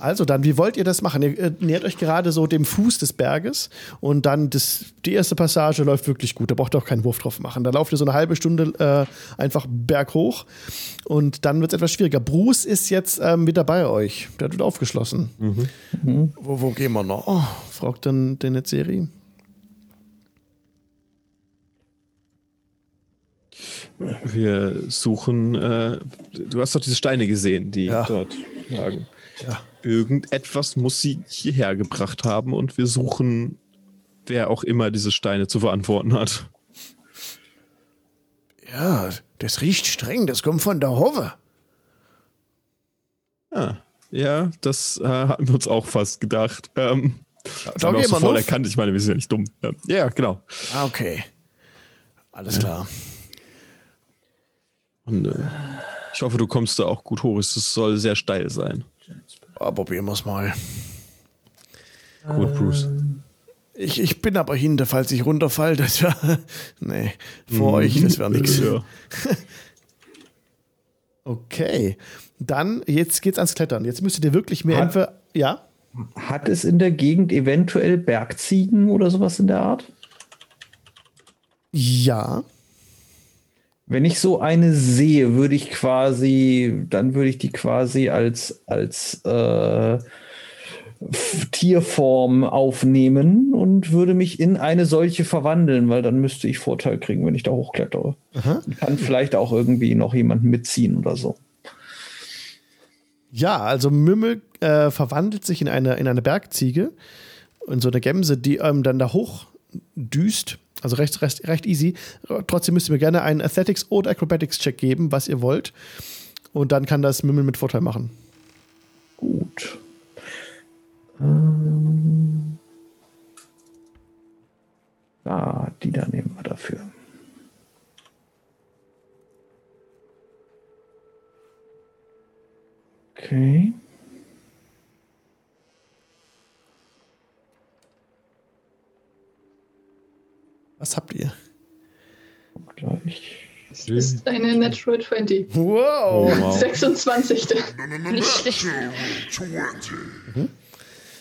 Also dann, wie wollt ihr das machen? Ihr äh, nähert euch gerade so dem Fuß des Berges und dann das, die erste Passage läuft wirklich gut. Da braucht ihr auch keinen Wurf drauf machen. Da lauft ihr so eine halbe Stunde äh, einfach berghoch und dann wird es etwas schwieriger. Bruce ist jetzt ähm, wieder bei euch. Der wird aufgeschlossen. Wo, wo gehen wir noch? Oh, fragt dann der Netzeri. Wir suchen. Äh, du hast doch diese Steine gesehen, die Ja. dort lagen. Ja. Irgendetwas muss sie hierher gebracht haben und wir suchen, wer auch immer diese Steine zu verantworten hat. Ja, das riecht streng. Das kommt von der Hove. Ah, ja, das äh, hatten wir uns auch fast gedacht. Ähm, da auch gehen wir sofort noch. erkannt. Ich meine, wir sind ja nicht dumm. Ja, ja genau. Ah, okay. Alles klar. Und, äh, ich hoffe, du kommst da auch gut hoch. Es soll sehr steil sein. Ah, probieren wir es mal. Gut, Bruce. Ich, ich bin aber hinter, falls ich runterfall. Das wäre. Nee, vor euch, das wäre nichts. Ja. Okay. Dann, jetzt geht's ans Klettern. Jetzt müsstet ihr wirklich mehr Hat- Info. Ja? Hat es in der Gegend eventuell Bergziegen oder sowas in der Art? Ja. Wenn ich so eine sehe, würde ich quasi, dann würde ich die quasi als, als äh, Tierform aufnehmen und würde mich in eine solche verwandeln, weil dann müsste ich Vorteil kriegen, wenn ich da hochklettere. Und Kann vielleicht auch irgendwie noch jemanden mitziehen oder so. Ja, also Mümmel äh, verwandelt sich in eine, in eine Bergziege. In so eine Gemse, die ähm, dann da hoch düst. Also recht, recht, recht easy. Trotzdem müsst ihr mir gerne einen Athletics- oder Acrobatics-Check geben, was ihr wollt. Und dann kann das Mümmel mit Vorteil machen. Gut. Ähm, ah, die da nehmen wir dafür. Okay. Was habt ihr? Gleich. Das ist eine Natural 20. Wow! wow. 26. Nicht schlecht.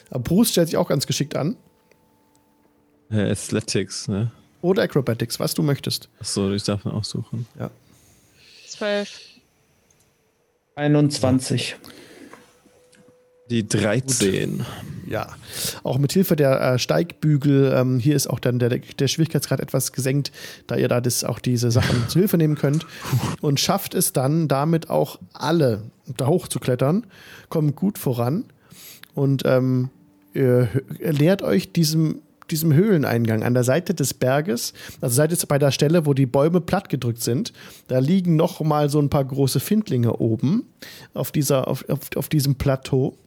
Aber Bruce stellt sich auch ganz geschickt an. Äh, Athletics, ne? Oder Acrobatics, was du möchtest. Achso, ich darf ihn aussuchen. Ja. Zwölf. 21. Die 13. Ja, auch mit Hilfe der äh, Steigbügel, ähm, hier ist auch dann der, der Schwierigkeitsgrad etwas gesenkt, da ihr da das, auch diese Sachen zu Hilfe nehmen könnt. Und schafft es dann damit auch alle da hochzuklettern, kommt gut voran. Und ähm, ihr, ihr nähert euch diesem, diesem Höhleneingang an der Seite des Berges, also seid jetzt bei der Stelle, wo die Bäume plattgedrückt sind, da liegen noch mal so ein paar große Findlinge oben auf, dieser, auf, auf, auf diesem Plateau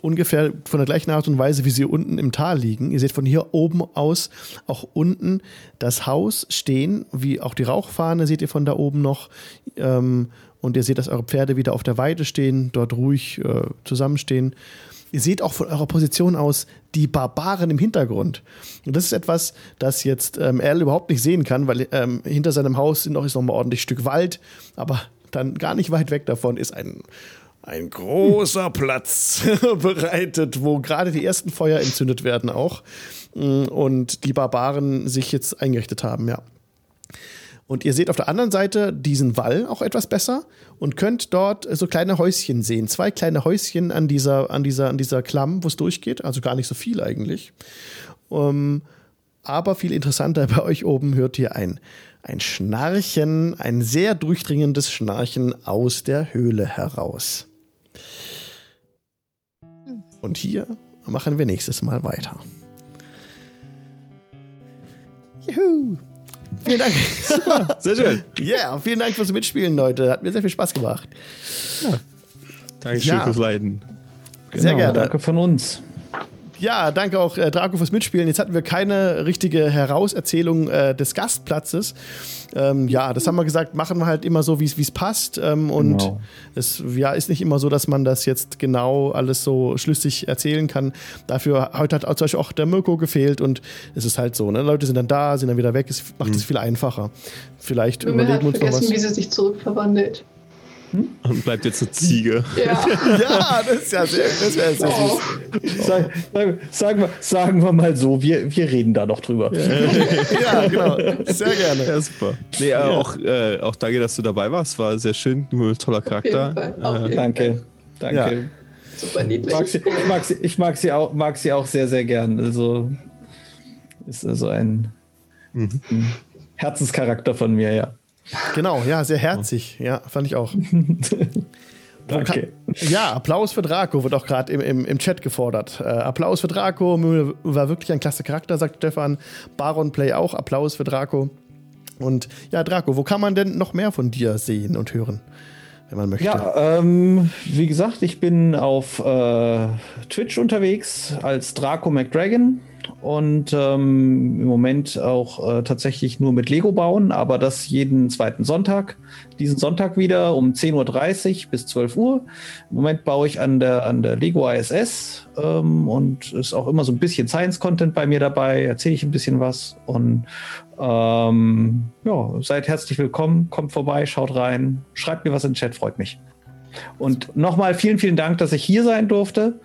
ungefähr von der gleichen Art und Weise, wie sie unten im Tal liegen. Ihr seht von hier oben aus auch unten das Haus stehen, wie auch die Rauchfahne seht ihr von da oben noch. Ähm, und ihr seht, dass eure Pferde wieder auf der Weide stehen, dort ruhig äh, zusammenstehen. ihr seht auch von eurer Position aus die Barbaren im Hintergrund. Und das ist etwas, das jetzt ähm, Al überhaupt nicht sehen kann, weil ähm, hinter seinem Haus ist noch mal ordentlich Stück Wald, aber dann gar nicht weit weg davon ist ein ein großer Platz bereitet, wo gerade die ersten Feuer entzündet werden auch mm, und die Barbaren sich jetzt eingerichtet haben, ja. Und ihr seht auf der anderen Seite diesen Wall auch etwas besser und könnt dort so kleine Häuschen sehen. Zwei kleine Häuschen an dieser, an dieser, an dieser Klamm, wo es durchgeht. Also gar nicht so viel eigentlich. Um, aber viel interessanter bei euch oben hört ihr ein, ein Schnarchen, ein sehr durchdringendes Schnarchen aus der Höhle heraus. Und hier machen wir nächstes Mal weiter. Juhu! Vielen Dank. Sehr schön. Ja, yeah, vielen Dank fürs Mitspielen, Leute. Hat mir sehr viel Spaß gemacht. Dankeschön Ja. fürs Leiden. Sehr Genau, gerne. Danke von uns. Ja, danke auch äh, Draco fürs Mitspielen. Jetzt hatten wir keine richtige Herauserzählung äh, des Gastplatzes. Ähm, ja, das haben wir gesagt, machen wir halt immer so, wie es passt. Ähm, und Genau. es ja, ist nicht immer so, dass man das jetzt genau alles so schlüssig erzählen kann. Dafür heute hat auch, zum Beispiel auch der Mirko gefehlt und es ist halt so, ne? Leute sind dann da, sind dann wieder weg, es macht es viel einfacher. Vielleicht hat überlegen wir uns noch vergessen, wie was. sie sich zurückverwandelt. Und bleibt jetzt eine Ziege. Ja. Ja, das ist ja sehr, das wäre sehr Oh. süß. Sag, sag, sagen, wir, sagen wir mal so, wir, wir reden da noch drüber. Ja, genau. Sehr gerne. Ja, super. Nee, äh, auch, äh, auch danke, dass du dabei warst. War sehr schön. Du bist ein toller Charakter. Äh, Danke. Danke. Ja. Super Ich, niedlich. mag sie, ich, mag sie, ich mag sie auch, mag sie auch sehr, sehr gern. Also ist also ein, Mhm. ein Herzenscharakter von mir, ja. Genau, ja, sehr herzig. Ja, fand ich auch. Danke. Ja, Applaus für Draco wird auch gerade im, im, im Chat gefordert. Äh, Applaus für Draco, Müll war wirklich ein klasse Charakter, sagt Stefan. Baron Play auch, Applaus für Draco. Und ja, Draco, wo kann man denn noch mehr von dir sehen und hören, wenn man möchte? Ja, ähm, wie gesagt, ich bin auf äh, Twitch unterwegs als Draco McDragon und ähm, im Moment auch äh, tatsächlich nur mit Lego bauen, aber das jeden zweiten Sonntag. Diesen Sonntag wieder um 10.30 Uhr bis 12 Uhr. Im Moment baue ich an der, an der Lego ISS ähm, und ist auch immer so ein bisschen Science-Content bei mir dabei, erzähle ich ein bisschen was und ähm, ja, seid herzlich willkommen, kommt vorbei, schaut rein, schreibt mir was in den Chat, freut mich. Und nochmal vielen, vielen Dank, dass ich hier sein durfte.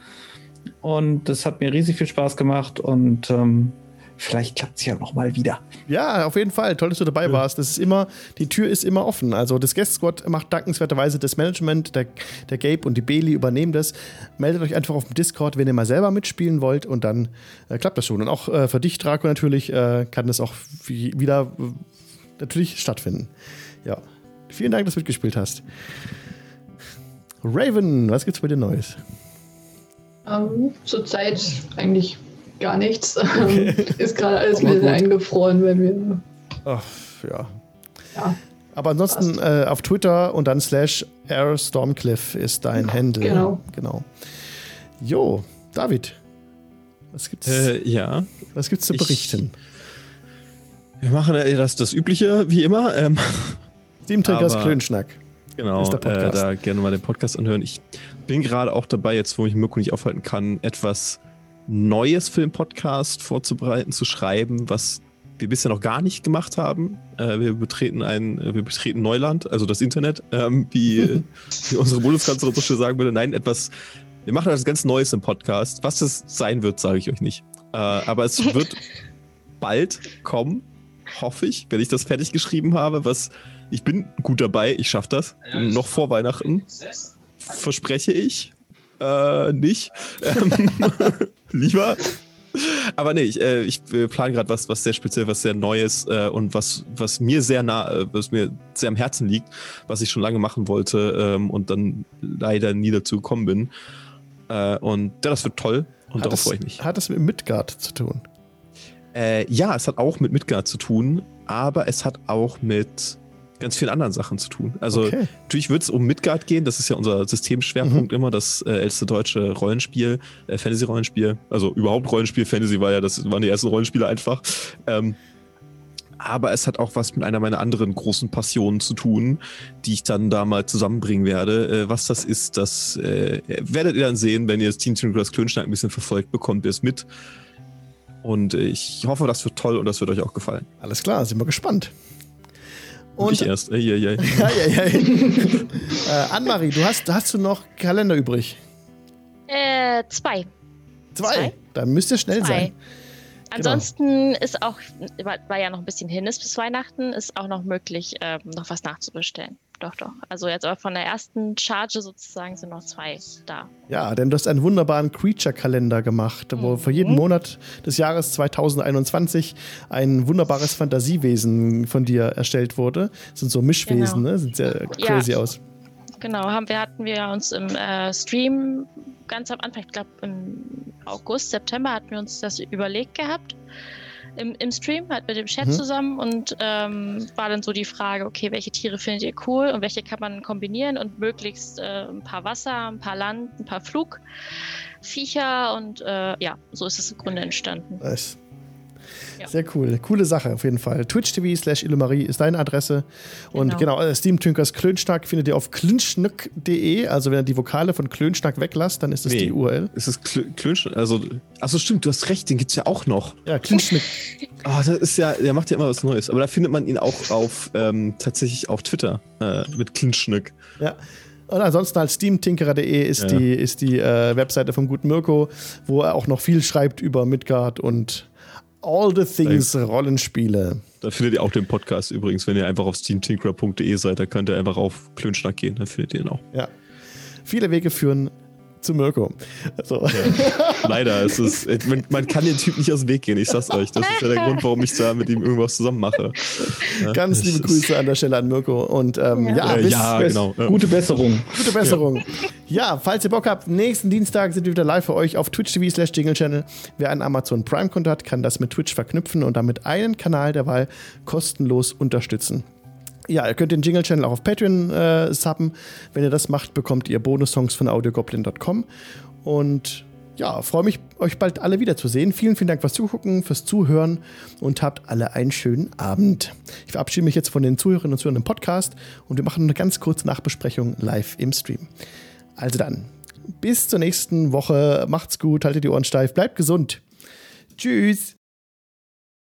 Und das hat mir riesig viel Spaß gemacht und ähm, vielleicht klappt es ja nochmal wieder. Ja, auf jeden Fall. Toll, dass du dabei warst. Das ist immer, die Tür ist immer offen. Also das Guest Squad macht dankenswerterweise das Management, der, der Gabe und die Bailey übernehmen das. Meldet euch einfach auf dem Discord, wenn ihr mal selber mitspielen wollt und dann äh, klappt das schon. Und auch äh, für dich, Draco, natürlich äh, kann das auch wie, wieder äh, natürlich stattfinden. Ja. Vielen Dank, dass du mitgespielt hast. Raven, was gibt's bei dir Neues? Ähm, Zurzeit eigentlich gar nichts. Ähm, Ist gerade alles ein bisschen eingefroren, wenn wir. Ach, ja. Ja, Aber ansonsten äh, auf Twitter und dann slash airstormcliff ist dein Handle. genau. Genau. Jo, David. Was gibt's, äh, ja. was gibt's zu ich- berichten? Wir machen das, das Übliche, wie immer. Ähm, Sieben Triggers aber- Klönschnack. Genau, äh, da gerne mal den Podcast anhören. Ich bin gerade auch dabei, jetzt wo ich Mirko nicht aufhalten kann, etwas Neues für den Podcast vorzubereiten, zu schreiben, was wir bisher noch gar nicht gemacht haben. Äh, wir betreten ein, äh, wir betreten Neuland, also das Internet, ähm, wie, wie unsere Bundeskanzlerin so schön sagen würde. Nein, etwas, wir machen etwas ganz Neues im Podcast. Was das sein wird, sage ich euch nicht. Äh, aber es wird bald kommen, hoffe ich, wenn ich das fertig geschrieben habe, was ich bin gut dabei, ich schaffe das. Noch vor Weihnachten. Verspreche ich. Äh, nicht. Ähm, lieber. Aber nee, ich, äh, ich plane gerade was, was sehr speziell, was sehr Neues äh, und was, was mir sehr nah, äh, was mir sehr am Herzen liegt, was ich schon lange machen wollte ähm, und dann leider nie dazu gekommen bin. Äh, und ja, das wird toll und Hat darauf das, freue ich mich. hat das mit Midgard zu tun? Äh, ja, es hat auch mit Midgard zu tun, aber es hat auch mit ganz vielen anderen Sachen zu tun. Also Okay. natürlich wird es um Midgard gehen, das ist ja unser Systemschwerpunkt immer, das äh, älteste deutsche Rollenspiel, äh, Fantasy-Rollenspiel. Also überhaupt Rollenspiel, Fantasy war ja, das waren die ersten Rollenspiele einfach. Ähm, aber es hat auch was mit einer meiner anderen großen Passionen zu tun, die ich dann da mal zusammenbringen werde. Äh, was das ist, das äh, werdet ihr dann sehen, wenn ihr das Team Synchronous Klönschnack ein bisschen verfolgt, bekommt ihr es mit. Und ich hoffe, das wird toll und das wird euch auch gefallen. Alles klar, sind wir gespannt. Und ich erst. Ey, ey, ey. äh, Annemarie, du hast, hast du noch Kalender übrig? Äh, zwei. Zwei? Zwei? Dann müsst ihr schnell Zwei. sein. Ansonsten ist auch, war, war ja noch ein bisschen hin ist bis Weihnachten, ist auch noch möglich, ähm, noch was nachzubestellen. Doch, doch. Also jetzt aber von der ersten Charge sozusagen sind noch zwei da. Ja, denn du hast einen wunderbaren Creature-Kalender gemacht, wo für jeden Monat des Jahres 2021 ein wunderbares Fantasiewesen von dir erstellt wurde. Das sind so Mischwesen, Genau. ne? Sieht sehr Ja. crazy aus. Genau, haben wir, hatten wir uns im äh, Stream ganz am Anfang, ich glaube im August, September hatten wir uns das überlegt gehabt. Im, im Stream, halt mit dem Chat Mhm. zusammen und ähm, war dann so die Frage, okay, welche Tiere findet ihr cool und welche kann man kombinieren und möglichst äh, ein paar Wasser, ein paar Land, ein paar Flugviecher und äh, ja, so ist es im Grunde entstanden. Nice. Ja. Sehr cool. Coole Sache auf jeden Fall. Twitch TV slash Illumarie ist deine Adresse. Und Genau. genau, äh, Steam Tünkers Klönschnack findet ihr auf klönschnack.de. Also wenn ihr die Vokale von Klönschnack weglasst, dann ist das Nee. die URL. Es ist Klö- Klönschnack, also, achso, stimmt, du hast recht, den gibt's ja auch noch. Ja, Klönschnack. Ah, das ist ja, der macht ja immer was Neues. Aber da findet man ihn auch auf, ähm, tatsächlich auf Twitter, äh, mit Klinschnick. Ja. Und ansonsten halt steamtinkerer.de ist Ja. die, ist die äh, Webseite vom guten Mirko, wo er auch noch viel schreibt über Midgard und all the things Rollenspiele. Da findet ihr auch den Podcast übrigens, wenn ihr einfach auf steamtinkerer.de seid, da könnt ihr einfach auf Klönschnack gehen, dann findet ihr ihn auch. Ja. Viele Wege führen zu Mirko. Also, Leider, es ist, man, man kann den Typ nicht aus dem Weg gehen, ich sag's euch. Das ist ja der Grund, warum ich da mit ihm irgendwas zusammen mache. Ja, ganz liebe Grüße an der Stelle an Mirko. Und ähm, ja, Äh, bis, ja, genau. Ja. Gute Besserung. Gute Besserung. Ja. falls ihr Bock habt, nächsten Dienstag sind wir wieder live für euch auf Twitch TV slash Jingle Channel. Wer einen Amazon Prime Konto hat, kann das mit Twitch verknüpfen und damit einen Kanal der Wahl kostenlos unterstützen. Ja, ihr könnt den Jingle Channel auch auf Patreon äh, subben. Wenn ihr das macht, bekommt ihr Bonussongs von audiogoblin.com. Und ja, freue mich, euch bald alle wiederzusehen. Vielen, vielen Dank fürs Zugucken, fürs Zuhören und habt alle einen schönen Abend. Ich verabschiede mich jetzt von den Zuhörerinnen und Zuhörern im Podcast und wir machen eine ganz kurze Nachbesprechung live im Stream. Also dann, bis zur nächsten Woche. Macht's gut, haltet die Ohren steif, bleibt gesund. Tschüss.